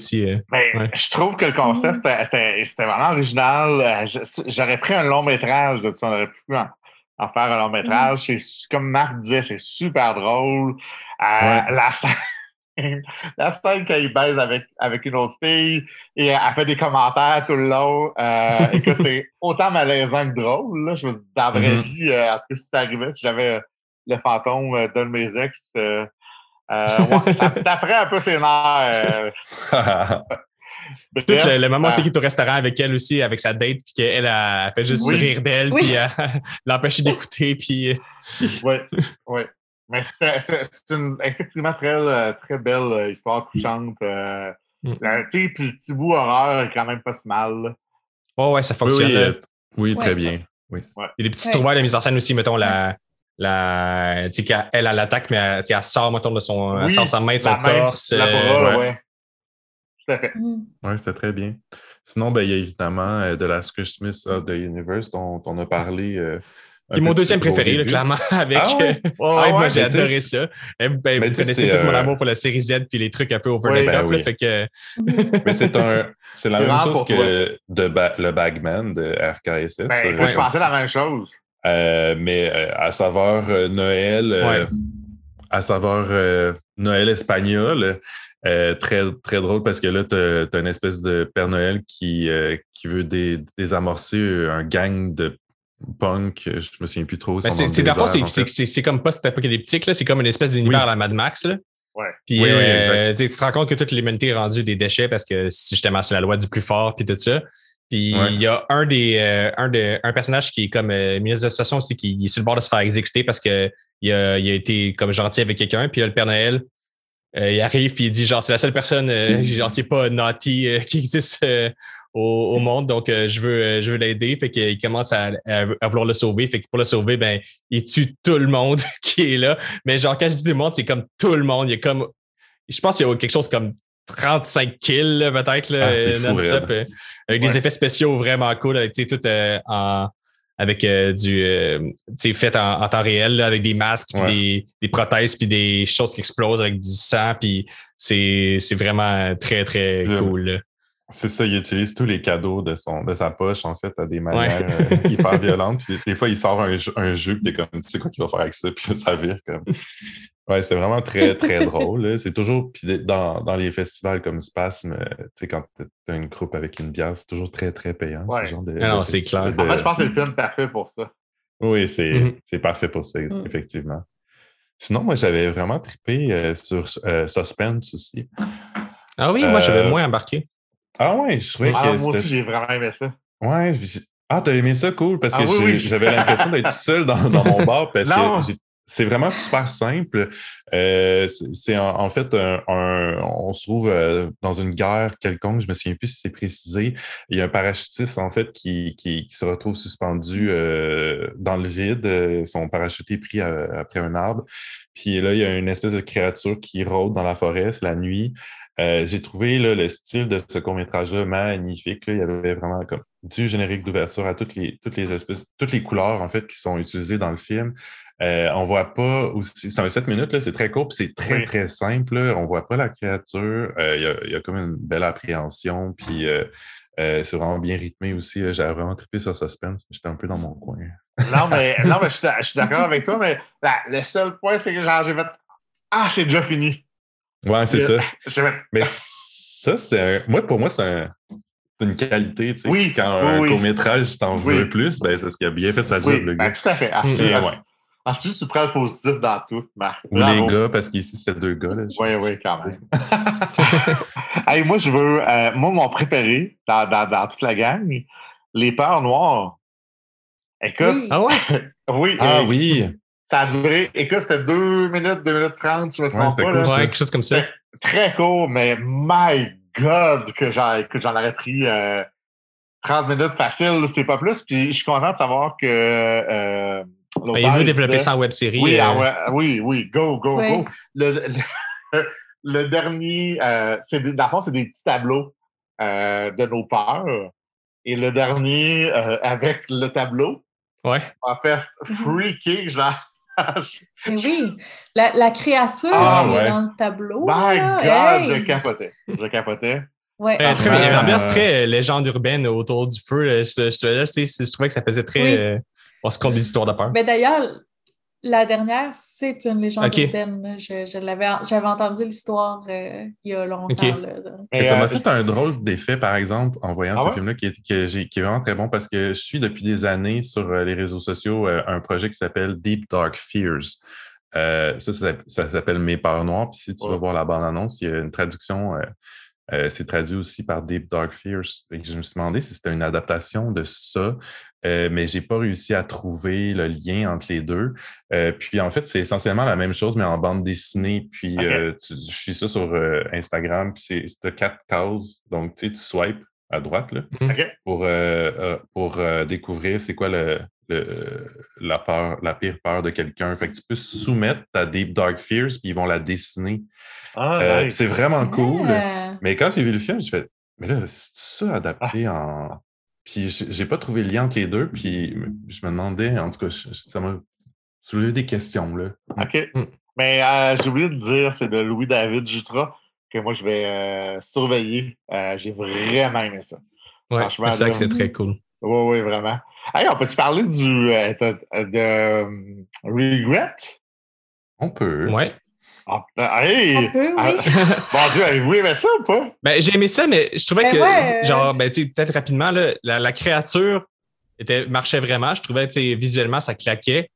mais je trouve que le concept, c'était vraiment original. J'aurais pris un long métrage de ça, on aurait pu en, faire un long métrage. C'est Comme Marc disait, c'est super drôle. La scène [laughs] la scène qu'il baise avec, avec une autre fille et elle fait des commentaires tout le long. Euh, écoute, [laughs] c'est autant malaisant que drôle. Là. Je me dis, dans la vraie mm-hmm. vie, euh, en tout cas, si ça arrivait, si j'avais le fantôme euh, d'un de mes ex, euh, ouais, ça taperait un peu ses nerfs. Tout le, moment, c'est qu'il est au restaurant avec elle aussi, avec sa date, puis qu'elle a, fait juste rire d'elle, puis [laughs] l'empêcher d'écouter, puis. Oui, oui. Mais c'est une effectivement très, euh, très belle euh, histoire touchante. Euh, mm. Puis le petit bout horreur est quand même pas si mal. Oh ouais, ça fonctionne. Oui, très bien. Oui. Il y a des petites trouvailles de mise en scène aussi, mettons, la, la, tu sais, elle, a l'attaque, mais elle, elle, sort, mettons, de son, oui, sort sa main de son torse. La bras, ouais. Tout à fait. Mm. Oui, c'était très bien. Sinon, ben, il y a évidemment de la Christmas of the Universe dont on a parlé qui est mon deuxième préféré, clairement, [laughs] avec. Ah ouais? Euh, [laughs] moi, j'ai adoré ça. Eh, ben, vous connaissez tout mon euh, amour pour la série Z puis les trucs un peu over the top. Ben fait que... [laughs] mais c'est un. C'est la même chose que de le Bagman de RKSS. Ben, moi, je pensais la même chose. Euh, mais à savoir Noël, à savoir Noël espagnol, très, très drôle parce que là, tu as, une espèce de Père Noël qui, qui veut désamorcer un gang de punk, je me souviens plus trop. Ben, c'est c'est comme post-apocalyptique, c'est comme une espèce d'univers à la Mad Max. Là. Ouais. Puis euh, tu te rends compte que toute l'humanité est rendue des déchets parce que justement c'est la loi du plus fort puis tout ça. Puis il y a un des euh, un, de, un personnage qui est comme euh, ministre de situation aussi qui est sur le bord de se faire exécuter parce que il a, il a été comme gentil avec quelqu'un. Puis là, le Père Noël, il arrive puis il dit genre c'est la seule personne [laughs] genre qui est pas naughty qui existe au, monde. Donc, euh, je veux, euh, je veux l'aider. Fait qu'il commence à, à, vouloir le sauver. Fait que pour le sauver, ben, il tue tout le monde [laughs] qui est là. Mais genre, quand je dis tout le monde, c'est comme tout le monde. Il y a comme, je pense qu'il y a quelque chose comme 35 kills, peut-être, ah, non-stop. Euh, avec des effets spéciaux vraiment cool. Avec, tout en, avec du sais fait en, temps réel avec des masques puis des, des, prothèses puis des choses qui explosent avec du sang puis c'est vraiment très très cool c'est ça, il utilise tous les cadeaux de, son, de sa poche, en fait, à des manières euh, [laughs] hyper violentes. Puis des, fois, il sort un, un jeu, puis t'es comme, tu sais quoi qu'il va faire avec ça, [laughs] puis ça vire comme. [laughs] Ouais, c'est vraiment très, très drôle. C'est toujours, puis dans, dans, les festivals comme Spasme, tu sais, quand t'as une groupe avec une bière, c'est toujours très, très payant. Ouais. Genre de, ah non, c'est clair. En fait, je pense que c'est le film parfait pour ça. Oui, c'est mm-hmm. parfait pour ça, mm. effectivement. Sinon, moi, j'avais vraiment trippé euh, sur euh, Suspense aussi. Ah oui, moi, j'avais moins embarqué. Ah ouais, je trouvais ah, que. Moi aussi, j'ai vraiment aimé ça. Ouais, ah, t'as aimé ça, cool, parce ah que j'avais l'impression d'être seul dans, dans mon bar [laughs] parce que c'est vraiment super simple. Euh, c'est en, fait un, on se trouve euh, dans une guerre quelconque, je me souviens plus si c'est précisé. Il y a un parachutiste en fait qui, qui, se retrouve suspendu euh, dans le vide. Son parachute est pris après un arbre. Puis là, il y a une espèce de créature qui rôde dans la forêt, c'est la nuit. Euh, j'ai trouvé là, le style de ce court-métrage-là magnifique. Là. Il y avait vraiment comme du générique d'ouverture à toutes les, toutes les espèces, toutes les couleurs en fait qui sont utilisées dans le film. Euh, on voit pas c'est un 7 minutes, c'est très court, puis c'est très, très simple. Là. On voit pas la créature. Euh, il, y a, il, y a, comme une belle appréhension, puis euh, c'est vraiment bien rythmé aussi. J'avais vraiment trippé sur Suspense, j'étais un peu dans mon coin. non, mais, [laughs] non, mais je suis d'accord avec toi, mais le seul point, c'est que j'ai fait Ah, c'est déjà fini. Ouais, c'est ça. [laughs] Mais ça, c'est Moi, pour moi, c'est une qualité. Tu sais. Oui, Quand un court-métrage t'en veux plus, ben, c'est parce qu'il a bien fait sa job, le ben, gars. tout à fait. Ensuite, tu prends le positif dans tout, Marc. Ou les gars, parce qu'ici, c'est deux gars. Là, oui, oui, quand même. [laughs] hey, moi, je veux. Euh, moi, mon préféré dans, dans, dans, toute la gang, les peurs noires. Écoute. Ah ouais? [laughs] oui. Ah oui. Ça a duré, écoute, c'était 2 minutes, 2 minutes 30, tu me trompe pas. Cool, ouais, quelque chose comme ça. Très court, mais my God, que j'en aurais pris euh, 30 minutes facile, c'est pas plus. Puis je suis content de savoir que. Euh, ben, il veut développer ça en web série. Oui, euh... oui, oui, go, go, go. Le, [laughs] le, dernier, euh, c'est dans le fond, c'est des petits tableaux euh, de nos peurs. Et le dernier, euh, avec le tableau, ouais. a fait mhm. freaking, [laughs] genre. oui, la, la créature ah, qui est dans le tableau. My God, je capotais. Je capotais. Ouais. Euh, très, il y a une ambiance très euh, légende urbaine autour du feu. Je, je, je, trouvais que ça faisait très. on se compte des histoires de peur. Mais d'ailleurs, la dernière, c'est une légende urbaine. Je, j'avais entendu l'histoire euh, il y a longtemps. ça m'a fait un drôle d'effet, par exemple, en voyant ah ce film-là, qui, qui, est vraiment très bon parce que je suis depuis des années sur euh, les réseaux sociaux euh, un projet qui s'appelle Deep Dark Fears. ça, ça, s'appelle Mes peurs noires. Puis si tu vas voir la bande-annonce, il y a une traduction euh, c'est traduit aussi par Deep Dark Fears. je me suis demandé si c'était une adaptation de ça, euh, mais je n'ai pas réussi à trouver le lien entre les deux. Euh, puis en fait, c'est essentiellement la même chose, mais en bande dessinée. Puis je suis ça sur Instagram, puis c'est quatre cases. Donc, tu sais, tu swipes à droite là, mmh. pour, pour découvrir c'est quoi le, la, peur, la pire peur de quelqu'un. Fait que tu peux soumettre ta Deep Dark Fears, puis ils vont la dessiner. Ah, c'est vraiment cool. Mais quand j'ai vu le film, je fais, mais là, c'est ça adapté ah. en. Puis j'ai pas trouvé le lien entre les deux, puis je me demandais, en tout cas, ça m'a soulevé des questions. Là. OK. Mm. Mais euh, j'ai oublié de dire, c'est de Louis-David Jutra que moi, je vais euh, surveiller. Euh, j'ai vraiment aimé ça. Ouais, c'est vrai que c'est très cool. Oui, oui, vraiment. Hey, on peut-tu parler du de, Regret? On peut. Ouais. Ah, ben, hey! Peu, ah, [laughs] bon Dieu, avez-vous aimé ça ou pas? Ben, j'ai aimé ça, mais je trouvais ben que, genre, ben, peut-être rapidement, là, la, créature était, marchait vraiment. Je trouvais, visuellement, ça claquait.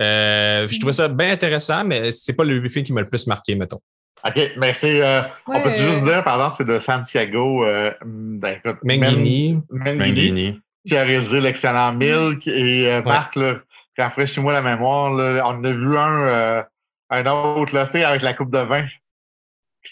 Euh, je trouvais ça bien intéressant, mais c'est pas le film qui m'a le plus marqué, mettons. OK, mais c'est. Euh, on peut juste dire, pardon, c'est de Santiago euh, ben, Mengini. Mengini. Qui a réalisé l'excellent Milk. Et euh, Marc, là, rafraîchis-moi la mémoire, là, on en a vu un un autre, là, tu sais, avec la coupe de vin.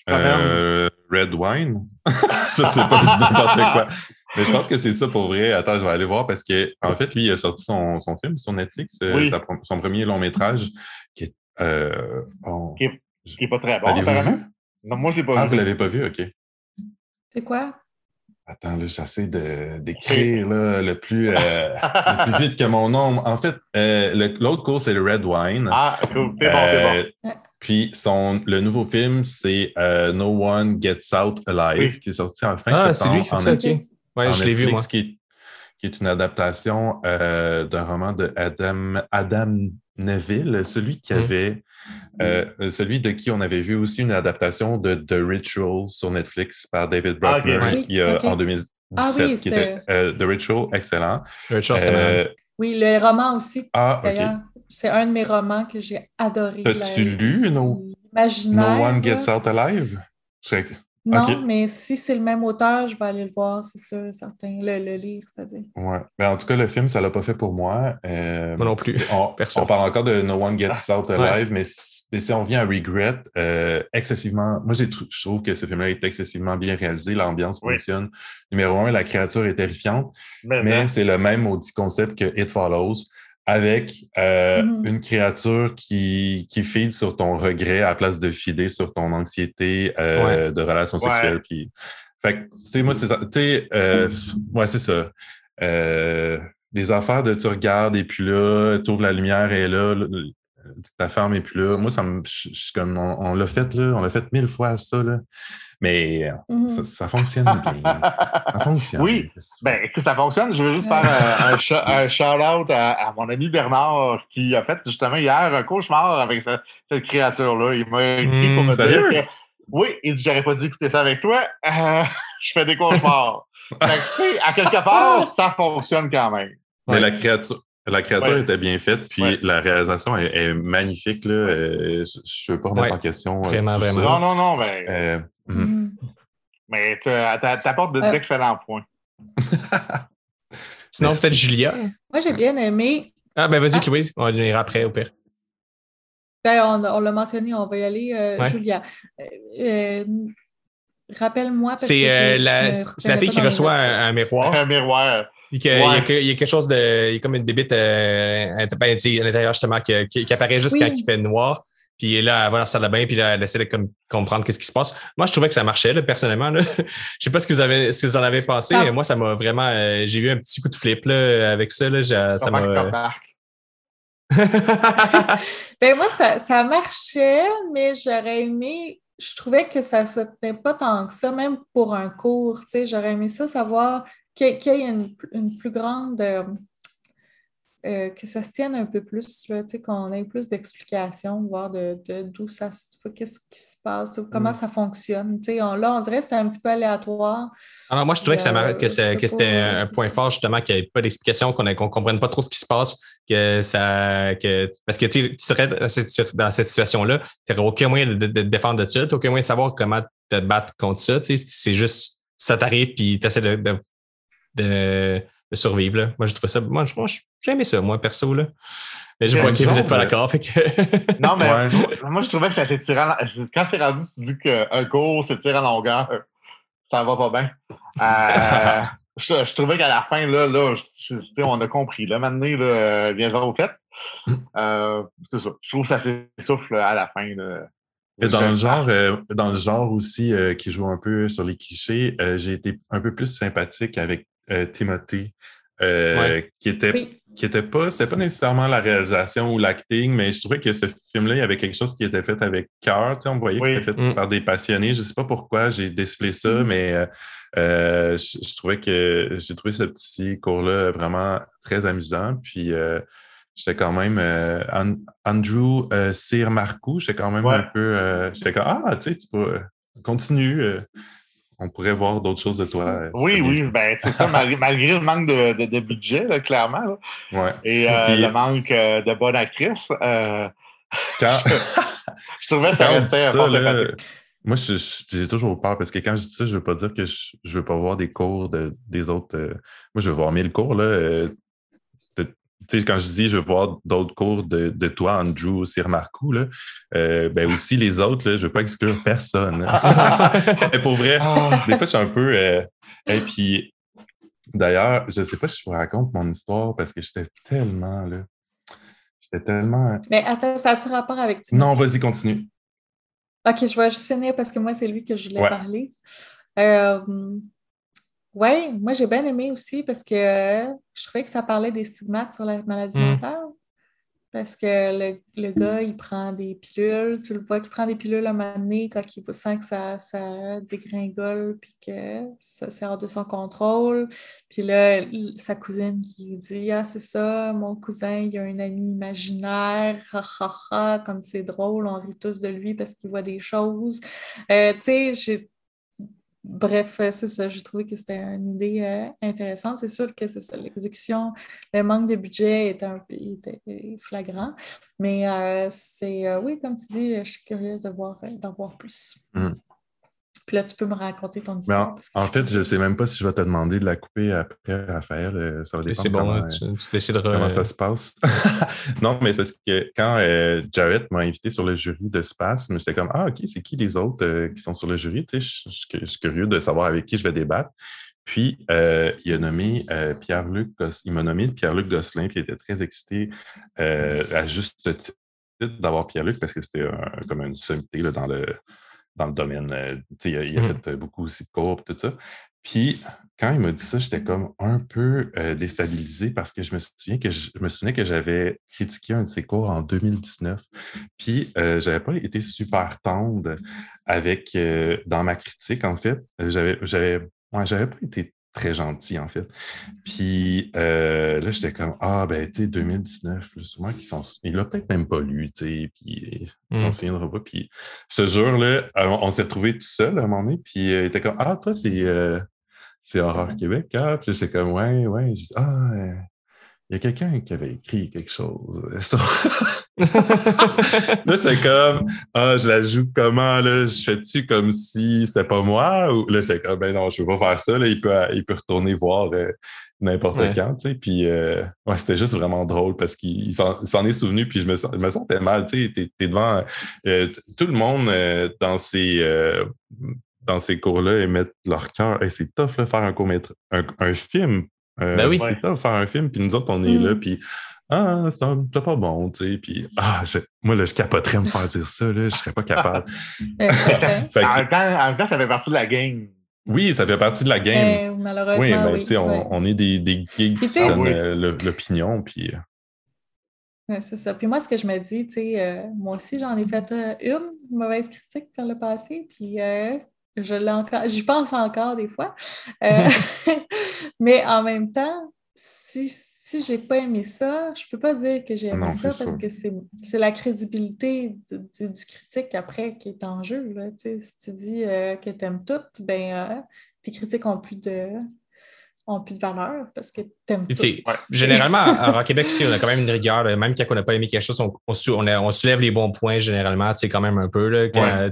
Euh, red wine? [laughs] je sais pas, c'est n'importe quoi. Mais je pense que c'est ça pour vrai. Attends, je vais aller voir parce que en fait, lui, il a sorti son, son film sur Netflix, euh, son premier long métrage, qui est, euh, qui, est pas très bon. Apparemment. Non, moi, je l'ai pas ah, vu. vous l'avez pas vu? OK. C'est quoi? Attends, là, j'essaie d'écrire le, plus, euh, le plus vite que mon nom. En fait, euh, l'autre cours, c'est le Red Wine. Ah, cool. C'est bon, c'est bon. Euh, puis son, le nouveau film, c'est No One Gets Out Alive, qui est sorti en fin ah, septembre. Ah, c'est lui, c'est OK. Ouais, je l'ai vu, moi. Qui est, qui est une adaptation d'un roman de Adam, Adam Neville, celui qui mmh. avait euh, celui de qui on avait vu aussi une adaptation de The Ritual sur Netflix par David ah, Bruckner en 2017, ah qui était euh, The Ritual, excellent. The Ritual, euh, Oui, le roman aussi. Ah, C'est un de mes romans que j'ai adoré. As-tu lu No... No One Gets Out Alive? Non, mais si c'est le même auteur, je vais aller le voir, c'est sûr, certain. Le, le lire, c'est-à-dire. Ouais. Mais en tout cas, le film, ça ne l'a pas fait pour moi. Euh, moi non plus. On, [laughs] on, parle encore de No One Gets ah, Out Alive, mais, si, on vient à Regret, euh, excessivement. Moi, je trouve que ce film-là est excessivement bien réalisé. L'ambiance fonctionne. Numéro un, la créature est terrifiante, mais, c'est le même maudit concept que It Follows avec euh, mm-hmm. une créature qui, qui feed sur ton regret à la place de fider sur ton anxiété euh, de relations sexuelles. Puis, fait tu sais, moi, c'est ça. Tu sais, euh, ouais, c'est ça. les affaires de tu regardes et puis là, tu ouvres la lumière et là, ta femme et puis là. Moi, ça me, comme, on, l'a fait, là, on l'a fait mille fois, ça, là. Mais mm-hmm. ça, fonctionne bien. ça [laughs] fonctionne. Oui, ben, que ça fonctionne. Je veux juste faire un, shout-out à, mon ami Bernard qui a fait justement hier un cauchemar avec cette, créature-là. Il m'a écrit pour me mm, dire que oui, il dit j'aurais pas dû écouter ça avec toi. Euh, [laughs] je fais des cauchemars. fait à quelque part, [laughs] ça fonctionne quand même. Mais la créature, la créature était bien faite, puis la réalisation est, magnifique. Là. Euh, je ne veux pas remettre en question. Euh, vraiment, vraiment. Non, non, non. Mais, euh, mhm. mm. mais tu apportes d'excellents points. Sinon, peut-être Julia. Moi, j'ai bien aimé. Ah, ben vas-y, ah. Chloé. On va venir après, au pire. Ben, on, on l'a mentionné, on va y aller. Julia. Rappelle-moi. C'est la, la, fille qui reçoit un, miroir. Un miroir. Il, y a, quelque chose de. Il y a comme une débite euh, ben, à l'intérieur, justement, qui, qui, apparaît juste quand il fait noir. Puis là, elle va dans la salle de bain, puis là, elle essaie de comme, comprendre qu'est-ce qui se passe. Moi, je trouvais que ça marchait, là, personnellement. Là. [laughs] je sais pas ce que vous, avez, ce que vous en avez pensé. mais ah. Moi, ça m'a vraiment. Euh, j'ai eu un petit coup de flip là, avec ça. Là, ça m'a. [laughs] ben moi, ça, ça marchait, mais j'aurais aimé je trouvais que ça ne se tenait pas tant que ça, même pour un cours. J'aurais aimé ça savoir qu'il y ait une, une, plus grande euh, euh, que ça se tienne un peu plus, qu'on ait plus d'explications, voir de, d'où ça se qu'est-ce qui se passe, comment mm. ça fonctionne. On, là, on dirait que c'était un petit peu aléatoire. Alors, moi, je trouvais que, ça, que, c'était un point fort, justement, qu'il n'y avait pas d'explication, qu'on ne comprenne pas trop ce qui se passe, que ça. Que, parce que tu serais dans cette, situation-là, tu n'aurais aucun moyen de, te défendre de ça, tu n'aurais aucun moyen de savoir comment te battre contre ça. C'est juste ça t'arrive, puis tu essaies de, de de survivre. Là. Moi, je trouve ça. Moi, j'ai aimé ça, moi, perso. Là. Mais je vois que vous n'êtes pas d'accord. Que... non, mais moi, je trouvais que ça s'étirait. Quand c'est rendu, tu dis qu'un cours s'étire en longueur, ça va pas bien. Euh, [laughs] je, trouvais qu'à la fin, là, là on a compris. Là, maintenant, là, viens-en au fait. Euh, c'est ça. Je trouve que ça s'essouffle à la fin. Là. Dans le, genre, euh, dans le genre aussi qui joue un peu sur les clichés, j'ai été un peu plus sympathique avec euh, Timothée, euh, qui était qui était pas, c'était pas nécessairement la réalisation ou l'acting, mais je trouvais que ce film-là, il y avait quelque chose qui était fait avec cœur. Tu sais, on voyait que c'était fait mm. par des passionnés. Je sais pas pourquoi j'ai décelé ça, mm. mais euh, je, trouvais que j'ai trouvé ce petit cours-là vraiment très amusant. Puis j'étais quand même Andrew Sir Marcou, j'étais quand même un peu. j'étais comme Ah, tu sais, tu peux continuer on pourrait voir d'autres choses de toi. Euh, oui, oui, ben, c'est ça, [laughs] malgré, le manque de, budget, clairement. Ouais. Et euh, le manque euh, de bonne actrice. Quand... [laughs] je, trouvais ça restait ça, Moi, j'ai toujours peur parce que quand je dis ça, je ne veux pas dire que je ne veux pas voir des cours des autres. moi, je veux voir mille cours. Là, sais, quand je dis je veux voir d'autres cours de, de toi, Andrew Sir Marcou, là, euh, ben aussi les autres, là, je ne veux pas exclure personne. [laughs] Mais pour vrai, ah. des fois, je suis un peu. et euh, puis, d'ailleurs, je ne sais pas si je vous raconte mon histoire parce que j'étais tellement là. J'étais tellement. Mais attends, ça a-tu rapport avec Non, vas-y, continue. OK, je vais juste finir parce que moi, c'est lui que je voulais parler. Euh, oui, moi j'ai bien aimé aussi parce que je trouvais que ça parlait des stigmates sur la maladie mm. mentale. Parce que le, le, gars, il prend des pilules, tu le vois qu'il prend des pilules à un moment donné quand il sent que ça, ça dégringole puis que ça sort de son contrôle. Puis là, sa cousine qui dit Ah, c'est ça, mon cousin, il a un ami imaginaire, comme c'est drôle, on rit tous de lui parce qu'il voit des choses. Euh, tu sais, j'ai Bref, euh, c'est ça, j'ai trouvé que c'était une idée euh, intéressante. C'est sûr que c'est ça, l'exécution, le manque de budget était, un, était flagrant, mais euh, c'est, oui, comme tu dis, je suis curieuse de voir, d'en voir plus. Mmh. Puis là, tu peux me raconter ton histoire. En, fait, je ne sais même pas si je vais te demander de la couper après, Raphaël. Euh, ça va dépendre. C'est bon, tu, décideras. Comment ça euh, se passe. [laughs] non, mais c'est parce que quand euh, Jared m'a invité sur le jury de Space, j'étais comme Ah, OK, c'est qui les autres qui sont sur le jury? Tu sais, je, suis curieux de savoir avec qui je vais débattre. Puis, il a nommé Pierre-Luc il m'a nommé Pierre-Luc Gosselin, puis il était très excité à juste titre d'avoir Pierre-Luc parce que c'était comme une sommité dans le dans le domaine. Euh, il a, il a mmh fait euh, beaucoup aussi de cours et tout ça. Puis, quand il m'a dit ça, j'étais comme un peu euh, déstabilisé parce que je me souviens que je, me souvenais que j'avais critiqué un de ses cours en 2019. Puis, euh, j'avais pas été super tendre avec dans ma critique, en fait. J'avais, j'avais, j'avais pas été très gentil, en fait. Puis euh, là, j'étais comme, ah, ben, tu sais, 2019, souvent qu'il s'en Il l'a peut-être même pas lu, tu sais, puis il s'en mmh. souviendra pas. Puis ce jour-là, on, s'est retrouvés tout seul à un moment donné, puis euh, il était comme, ah, toi, c'est euh, c'est Horreur Québec, ah, puis j'étais comme, ouais, ouais. Je dis, ah, il y a quelqu'un qui avait écrit quelque chose. [laughs] [laughs] là, c'est comme, ah, je la joue comment, là? Je fais-tu comme si c'était pas moi? Ou là, c'est comme, ben non, je veux pas faire ça, là. Il peut, il peut retourner voir euh, n'importe quand, tu sais. Puis, euh, ouais, c'était juste vraiment drôle parce qu'il s'en est souvenu, puis je me, je me sentais mal, tu sais. T'es es devant euh, tout le monde dans ses dans ces cours-là et mettre leur cœur. c'est tough, là, faire un court-métrage, un, film. Euh, ben oui. C'est faire un film, puis nous autres, on est là, mm. puis ah, c'est pas bon, tu sais. Puis, ah, moi, là, je capoterais me faire dire ça, là, je serais pas capable. [laughs] en, même temps, ça fait partie de la game. Oui, ça fait partie de la game. malheureusement. Oui, mais tu sais, on, est des, des geeks qui donnent euh, l'opinion, puis. Ouais, c'est ça. Puis moi, ce que je me dis, tu sais, euh, moi aussi, j'en ai fait une mauvaise critique par le passé, puis je l'ai encore, j'y pense encore des fois. Euh, [laughs] [laughs] mais en même temps, si, si j'ai pas aimé ça, je peux pas dire que j'ai aimé ça parce que c'est la crédibilité du, critique après qui est en jeu. Là. Si tu dis euh, que tu aimes tout, ben, euh, tes critiques ont plus de ont plus de valeur parce que t'aimes tout. Généralement, à, Québec aussi, on a quand même une rigueur. Même quand on n'a pas aimé quelque chose, on, on, soulève les bons points généralement, quand même un peu. Là, quand,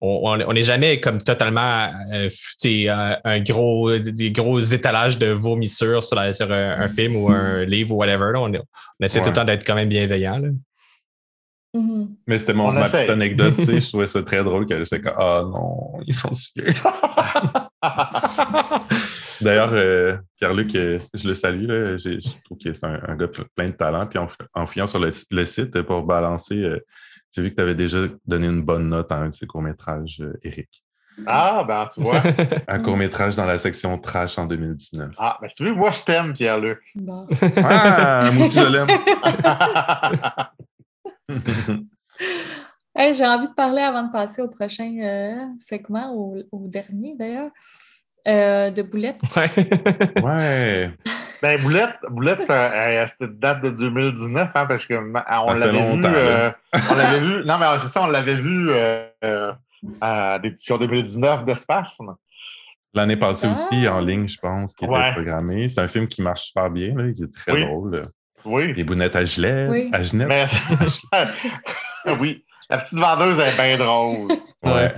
on n'est jamais comme totalement euh, euh, un gros des gros étalages de vomissures sur, sur un, film ou un livre ou whatever. On, essaie tout le temps d'être quand même bienveillant. Mm-hmm. Mais c'était mon ma petite anecdote, tu sais, [laughs] je trouvais ça très drôle que c'est comme Ah non, ils sont si [laughs] D'ailleurs, euh, Pierre-Luc, je le salue, là, je trouve que c'est un, gars plein de talent. Puis en, fuyant sur le, site pour balancer j'ai vu que tu avais déjà donné une bonne note à un de ces courts-métrages, Eric. Euh, ah, ben, tu vois. un court-métrage dans la section trash en 2019. Ah, ben, tu veux, moi, je t'aime, Pierre-Luc. ah, moi aussi, je l'aime. [laughs] J'ai envie de parler avant de passer au prochain euh, segment, au, au dernier d'ailleurs, euh, de Boulette. Ouais. [laughs] ouais. Ben, Boulette, Boulette c'était date de 2019, hein, parce qu'on on l'avait vu. Euh, on l'avait vu. Non, mais c'est ça, on l'avait vu euh, euh, à l'édition 2019 d'Espace. L'année passée ah! aussi, en ligne, je pense, qui était programmé. C'est un film qui marche super bien, là, qui est très drôle. Oui. Les bounettes à gilet. Oui. À. Mais... [laughs] oui. La petite vendeuse est bien drôle. Ouais.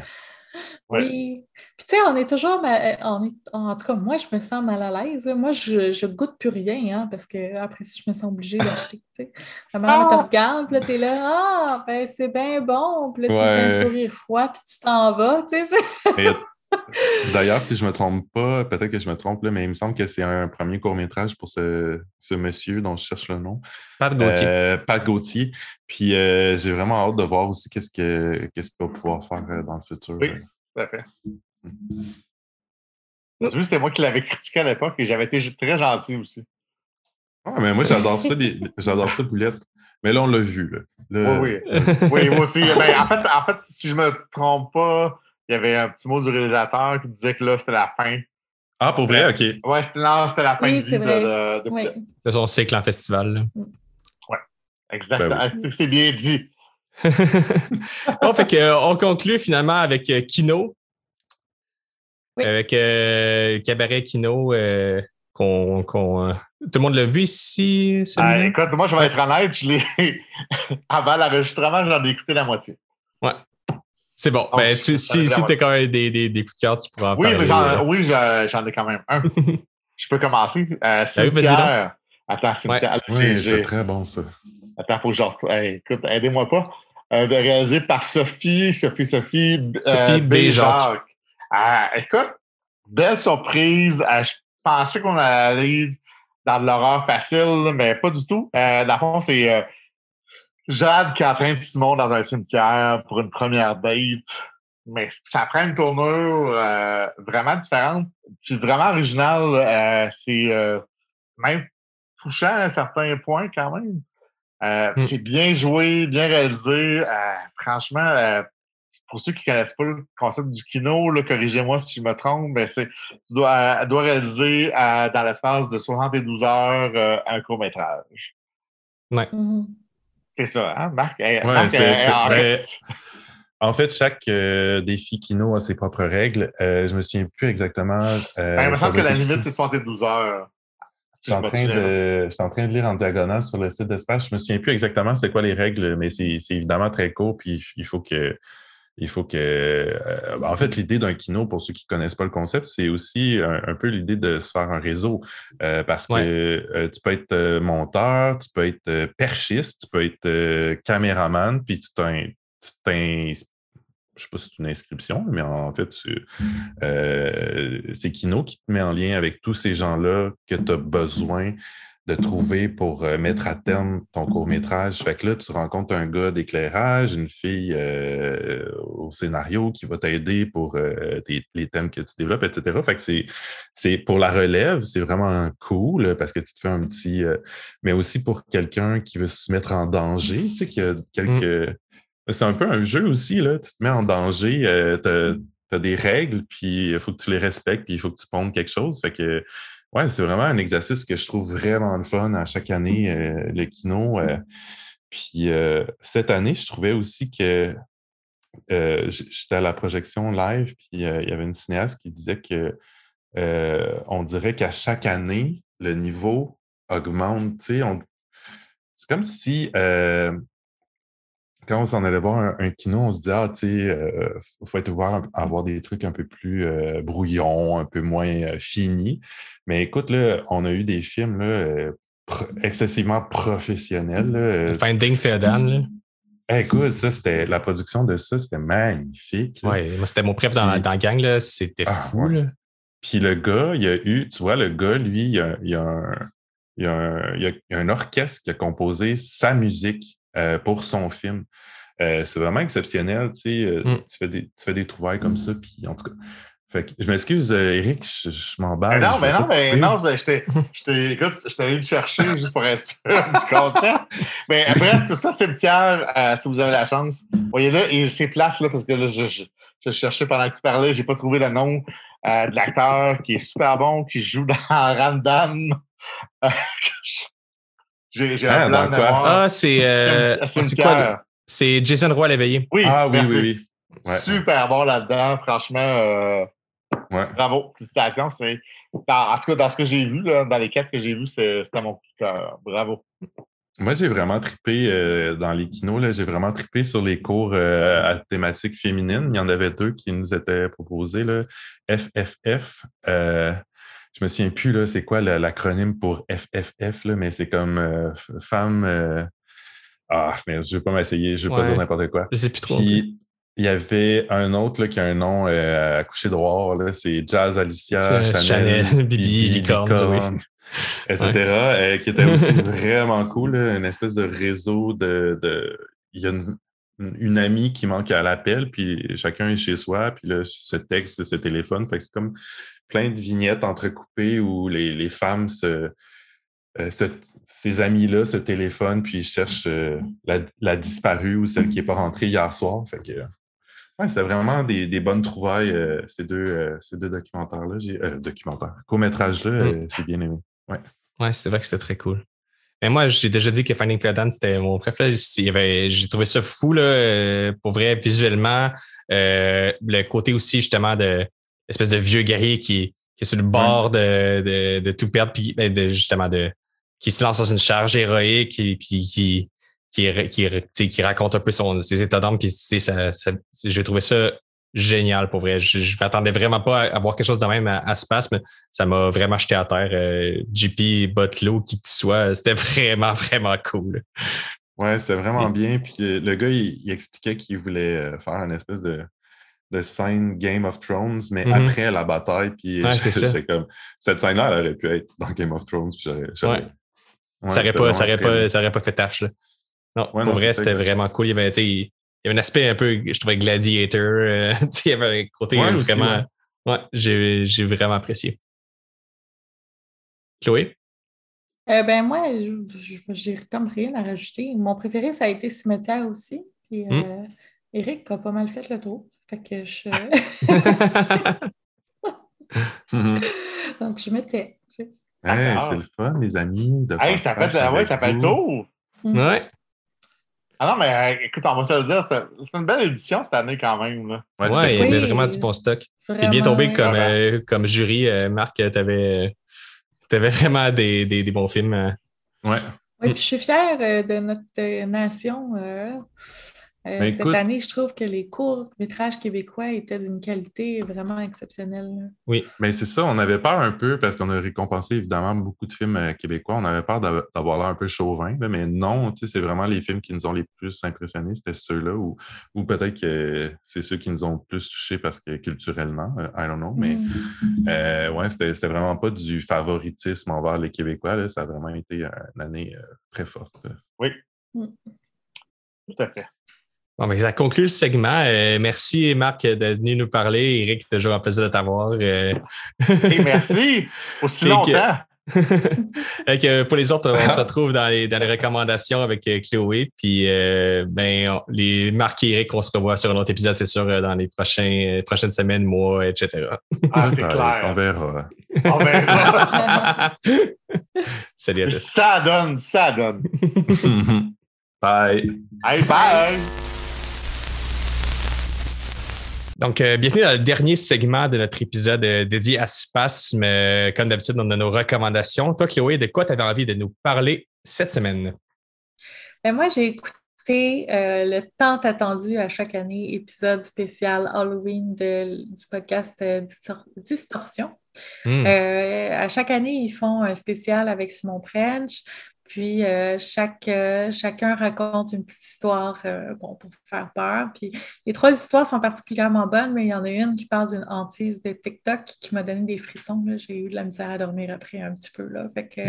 Oui. Puis tu sais, on est toujours, euh, on est, en tout cas, moi, je me sens mal à l'aise. Moi, je, je goûte plus rien, hein, parce que après ça, je me sens obligée d'acheter. Tu sais. La maman te ah! regarde, puis là, t'es là, ah, ben c'est bien bon. Puis là, tu fais un sourire froid, puis tu t'en vas, tu sais. [laughs] D'ailleurs, si je ne me trompe pas, peut-être que je me trompe, là, mais il me semble que c'est un premier court-métrage pour ce, ce, monsieur dont je cherche le nom. Pat Gauthier. Euh, Pat Gauthier. Puis euh, j'ai vraiment hâte de voir aussi qu'est-ce qu'il va pouvoir faire dans le futur. Oui. Tout à fait. c'était moi qui l'avais critiqué à l'époque et j'avais été très gentil aussi. Ah, mais moi, j'adore ça, j'adore ça, Boulette. Mais là, on l'a vu. Là. Oui, oui. [laughs] oui, moi aussi. Ben, en, fait, en fait, si je ne me trompe pas, il y avait un petit mot du réalisateur qui disait que là, c'était la fin. Ah, pour vrai? OK. Ouais, c'était, la fin de vie de, oui. C'est son cycle en festival. Oui, exactement. Ben c'est bien dit. [laughs] bon, fait que, euh, on conclut finalement avec euh, Kino. Avec euh, Cabaret Kino, qu'on, tout le monde l'a vu ici. Ah, écoute, moi, je vais être honnête, je l'ai... [laughs] avant l'enregistrement, j'en ai écouté la moitié. Ouais. C'est bon. ben, tu, si si tu as quand même des, des, des, coups de cœur, tu pourras en oui, Mais j'en, oui, j'en ai quand même un. [laughs] je peux commencer. Euh, cimetière. Attends, cimetière. Oui, c'est très bon, ça. Attends, faut que je... écoute, aidez-moi pas euh, réalisé par Sophie, Sophie, Sophie, euh, Sophie Béjacques. Ah, écoute, belle surprise. Euh, je pensais qu'on allait dans de l'horreur facile, mais pas du tout. Euh, dans le fond, c'est euh, Jade qui entraîne Simon dans un cimetière pour une première date. Mais ça prend une tournure vraiment différente, puis vraiment originale. c'est même touchant à un certain point quand même. Euh, mm. C'est bien joué, bien réalisé. Euh, franchement, euh, pour ceux qui ne connaissent pas le concept du kino, corrigez-moi si je me trompe, mais c'est tu dois, dois réaliser dans l'espace de 72 heures un court-métrage. Ouais. Mm-hmm. C'est ça, hein, Marc? Ben, en fait, chaque défi Kino a ses propres règles. je me souviens plus exactement. Ben, il me semble que la limite, c'est 72 heures. Je suis, en train de, en train de lire en diagonale sur le site d'Espace. Je me souviens plus exactement c'est quoi les règles, mais c'est évidemment très court, puis il faut que. Il faut que. Euh, en fait, l'idée d'un kino, pour ceux qui ne connaissent pas le concept, c'est aussi un, peu l'idée de se faire un réseau. Euh, parce que euh, tu peux être monteur, tu peux être perchiste, tu peux être caméraman, puis tu je sais pas si c'est une inscription, mais en fait, euh, c'est Kino qui te met en lien avec tous ces gens-là que tu as besoin de trouver pour euh, mettre à terme ton court-métrage. Fait que là, tu rencontres un gars d'éclairage, une fille euh, au scénario qui va t'aider pour les thèmes que tu développes, etc. Fait que c'est pour la relève, c'est vraiment cool parce que tu te fais un petit. mais aussi pour quelqu'un qui veut se mettre en danger, tu sais, qui a quelques. Mmh. C'est un peu un jeu aussi, là. Tu te mets en danger, euh, tu as, des règles, puis il faut que tu les respectes, puis il faut que tu pondes quelque chose. Fait que, ouais, c'est vraiment un exercice que je trouve vraiment le fun à chaque année, euh, le kino. Euh. puis cette année, je trouvais aussi que j'étais à la projection live, puis il y avait une cinéaste qui disait que on dirait qu'à chaque année, le niveau augmente. C'est comme si quand on s'en allait voir un, kino, on se dit, ah, tu sais, il euh, faut être ouvert à avoir des trucs un peu plus euh, brouillons, un peu moins euh, finis. Mais écoute, là, on a eu des films là, excessivement professionnels. Finding Fairdan, là. écoute, ça, c'était la production de ça, c'était magnifique. Oui, moi, c'était mon préf dans, dans la gang, là. C'était ah, fou, là. Puis le gars, il y a eu, tu vois, le gars, lui, il y a, il a un, il a un, il y a un orchestre qui a composé sa musique euh, pour son film. Euh, c'est vraiment exceptionnel, tu sais, euh, mm. tu, fais des, tu fais des trouvailles comme ça, puis en tout cas. Fait que, je m'excuse, Eric, je, je m'emballe. non, mais non, mais non, ben, je t'ai, écoute, je t'ai allé le chercher juste pour être sûr du concept. Mais bref, tout ça, cimetière, euh, si vous avez la chance. Voyez là, et c'est plate, là, parce que là, je, je, je cherchais pendant que tu parlais, j'ai pas trouvé le nom euh, de l'acteur qui est super bon, qui joue dans [laughs] Random. J'ai un ah, plan Ah, c'est euh, quoi? C'est Jason Roy l'éveillé. Oui, ah, oui, oui, oui. Super bon là-dedans, franchement. Euh, bravo, félicitations. En tout cas, dans ce que j'ai vu, dans les quatre que j'ai vus, c'était mon coup cœur. Bravo. Moi, j'ai vraiment trippé euh, dans les kinos. J'ai vraiment trippé sur les cours à thématique féminine. Il y en avait deux qui nous étaient proposés. Là. FFF, je me souviens plus, là, c'est quoi l'acronyme pour FFF, là, mais c'est comme euh, femme. Euh, ah, mais je vais pas m'essayer, je vais pas dire n'importe quoi. Je sais plus trop. Puis, il y avait un autre là, qui a un nom euh, à coucher droit, c'est Jazz Alicia, Chanel, Chanel Bibi, Licorne, [laughs] etc., qui était aussi [laughs] vraiment cool, une espèce de réseau de. de... Il y a une, une amie qui manque à l'appel, puis chacun est chez soi, puis là, ce texte, ce téléphone. Fait que c'est comme plein de vignettes entrecoupées où les, femmes euh, se, ces amis-là se téléphonent puis ils cherchent euh, la, disparue ou celle qui n'est pas rentrée hier soir. Fait que c'était vraiment des, bonnes trouvailles, euh, ces deux, ces deux documentaires-là. documentaires, courts-métrages-là, mm. j'ai bien aimé. Ouais, ouais c'était vrai que c'était très cool. Mais moi, j'ai déjà dit que Finding Fairdan, c'était mon préféré. J'ai trouvé ça fou, là, pour vrai, visuellement. le côté aussi, justement, de espèce de vieux guerrier qui, qui est sur le bord de, de, tout perdre, puis ben, de, justement de qui se lance dans une charge héroïque et puis qui, qui, qui, qui, raconte un peu son, ses états d'âme. Puis ça, ça, j'ai trouvé ça génial pour vrai. Je, je m'attendais vraiment pas à avoir quelque chose de même à, ce passe, mais ça m'a vraiment jeté à terre. Euh, JP, Botlow, qui que tu sois, [laughs] c'était vraiment, vraiment cool. Ouais, c'était vraiment bien. Puis le gars, il expliquait qu'il voulait euh, faire une espèce de de scène Game of Thrones, mais mm-hmm. après la bataille. Puis c'est comme cette scène-là, elle aurait pu être dans Game of Thrones. Puis ouais. ça n'aurait pas, ça pas, ça pas fait tâche. Là. Non, pour vrai, c'était vraiment cool. Il y, avait, il y avait un aspect un peu, je trouvais, gladiator. Euh, [laughs] il y avait un côté vraiment. Ouais, j'ai vraiment apprécié. Chloé? Euh, ben moi, j'ai comme rien à rajouter. Mon préféré, ça a été Cimetière aussi. Puis, hmm. euh, Eric a pas mal fait le tour. Fait que je. [laughs] Donc, je m'étais. Hey, c'est le fun, les amis. De hey, ça, fait, ouais, ça fait le tour. Mm. Ouais. Ah non, mais euh, écoute, on va se le dire, c'est une belle édition cette année quand même. Là. Ouais, il y avait vraiment du bon stock. T'es bien tombé comme, euh, comme jury, euh, Marc, t'avais avais vraiment des, des, des, bons films. Ouais. Oui, puis je suis fière de notre nation Euh, ben, cette année, je trouve que les courts métrages québécois étaient d'une qualité vraiment exceptionnelle. Oui, mais c'est ça, on avait peur un peu parce qu'on a récompensé évidemment beaucoup de films euh, québécois. On avait peur d'avoir l'air un peu chauvin, mais non, c'est vraiment les films qui nous ont les plus impressionnés, c'était ceux-là, ou, ou peut-être que c'est ceux qui nous ont plus touchés parce que culturellement, euh, I don't know, mais mm. ouais, c'était vraiment pas du favoritisme envers les Québécois, ça a vraiment été une année très forte. Oui. Mm. Tout à fait. Bon, mais ça conclut le segment. Euh, merci, Marc, d'être venu nous parler. Eric, toujours un plaisir de t'avoir. Euh. merci. Aussi longtemps. [laughs] pour les autres, on se retrouve dans les, dans les recommandations avec euh, Chloé. Puis, ben, les Marc et Eric, on se revoit sur un autre épisode, c'est sûr, dans les prochains, prochaines semaines, mois, etc. Ah, c'est clair. On verra. On verra. [laughs] Salut à tous. Ça donne, ça donne. [laughs] bye. Bye bye. Donc, euh, bienvenue dans le dernier segment de notre épisode euh, dédié à Spasme. Euh, comme d'habitude, on a nos recommandations. Toi, Chloé, de quoi tu avais envie de nous parler cette semaine? Ben, moi, j'ai écouté le tant attendu à chaque année épisode spécial Halloween du podcast Distorsion. Hmm. à chaque année, ils font un spécial avec Simon French. Puis euh, chaque, euh, chacun raconte une petite histoire euh, pour faire peur. Puis les trois histoires sont particulièrement bonnes, mais il y en a une qui parle d'une hantise de TikTok qui m'a donné des frissons. J'ai eu de la misère à dormir après un petit peu. Là. Fait que,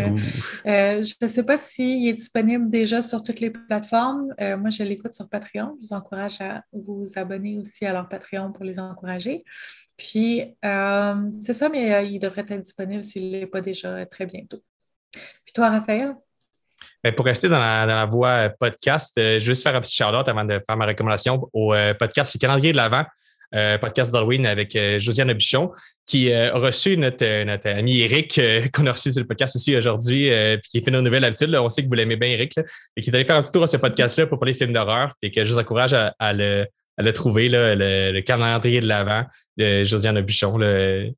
je ne sais pas s'il est disponible déjà sur toutes les plateformes. moi, je l'écoute sur Patreon. Je vous encourage à vous abonner aussi à leur Patreon pour les encourager. Puis, c'est ça, mais il devrait être disponible s'il n'est pas déjà très bientôt. Puis toi, Raphaël? Ben, pour rester dans la, voie euh, podcast, euh, je vais juste faire un petit shout-out avant de faire ma recommandation au euh, podcast Le calendrier de l'Avent, podcast d'Halloween avec Josiane Bichon, qui a reçu notre, ami Eric, [laughs] qu'on a reçu sur le podcast aussi aujourd'hui, puis qui fait nos nouvelles habitudes. On sait que vous l'aimez bien, Eric, et qui est allé faire un petit tour à ce podcast-là pour parler de films d'horreur, et que je vous encourage à, le, trouver, le, calendrier de l'Avent de Josiane Bichon.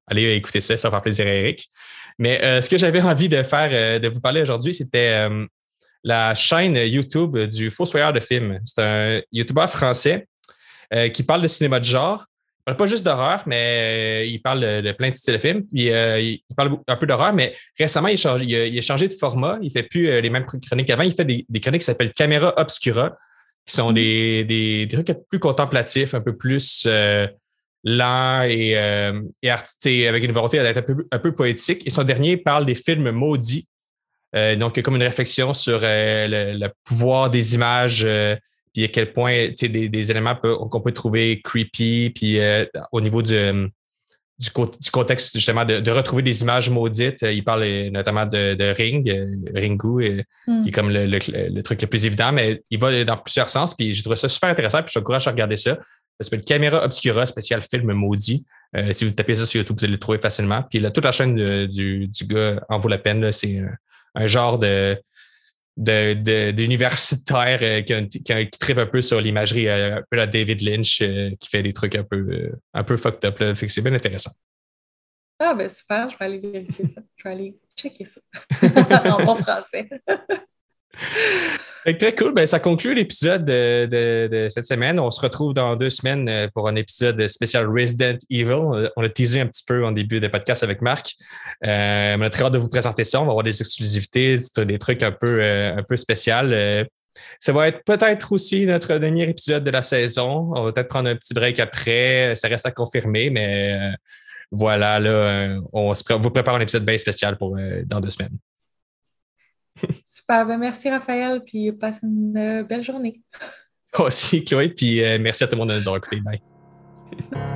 Allez écouter ça, ça va faire plaisir à Eric. Mais ce que j'avais envie de faire, de vous parler aujourd'hui, c'était la chaîne YouTube du Fossoyeur de films. C'est un YouTuber français euh, qui parle de cinéma de genre. Il parle pas juste d'horreur, mais euh, il parle de, plein de styles de films. Euh, il parle un peu d'horreur, mais récemment, il, a, changé de format. Il fait plus les mêmes chroniques qu'avant. Il fait des, chroniques qui s'appellent Caméra Obscura, qui sont des, des, trucs plus contemplatifs, un peu plus lents et, et avec une volonté d'être un peu, un peu poétique. Et son dernier parle des films maudits euh, donc, il y a comme une réflexion sur euh, le, pouvoir des images, euh, puis à quel point des, des éléments qu'on peut trouver creepy, puis au niveau du, du, contexte justement de, retrouver des images maudites. Il parle notamment de, Ring, Ringu, hmm. qui est comme le, truc le plus évident, mais il va dans plusieurs sens. Puis j'ai trouvé ça super intéressant, puis je t'encourage à regarder ça. Ça s'appelle Caméra Obscura, spécial film maudit. si vous tapez ça sur YouTube, vous allez le trouver facilement. Puis là, toute la chaîne du, du, gars en vaut la peine. C'est un genre de d'universitaire euh, qui, qui, tripe un peu sur l'imagerie, euh, un peu la David Lynch, euh, qui fait des trucs un peu, un peu fucked up. Là. Fait que c'est bien intéressant. Ah, ben super, je vais aller vérifier ça. Je vais aller checker ça [laughs] [laughs] en bon français. Très cool. Ben, ça conclut l'épisode de, cette semaine. On se retrouve dans deux semaines euh, pour un épisode spécial Resident Evil. On a teasé un petit peu en début de podcast avec Marc. Euh, on a très hâte de vous présenter ça. On va avoir des exclusivités, des trucs un peu, euh, un peu spéciaux. ça va être peut-être aussi notre dernier épisode de la saison. On va peut-être prendre un petit break après. Ça reste à confirmer, mais voilà, là, on vous prépare un épisode bien spécial pour dans deux semaines. [laughs] Super. Ben merci, Raphaël. Puis passe une euh, belle journée. Aussi, Chloé. Puis euh, merci à tout le monde de nous avoir écoutés. Bye. [laughs]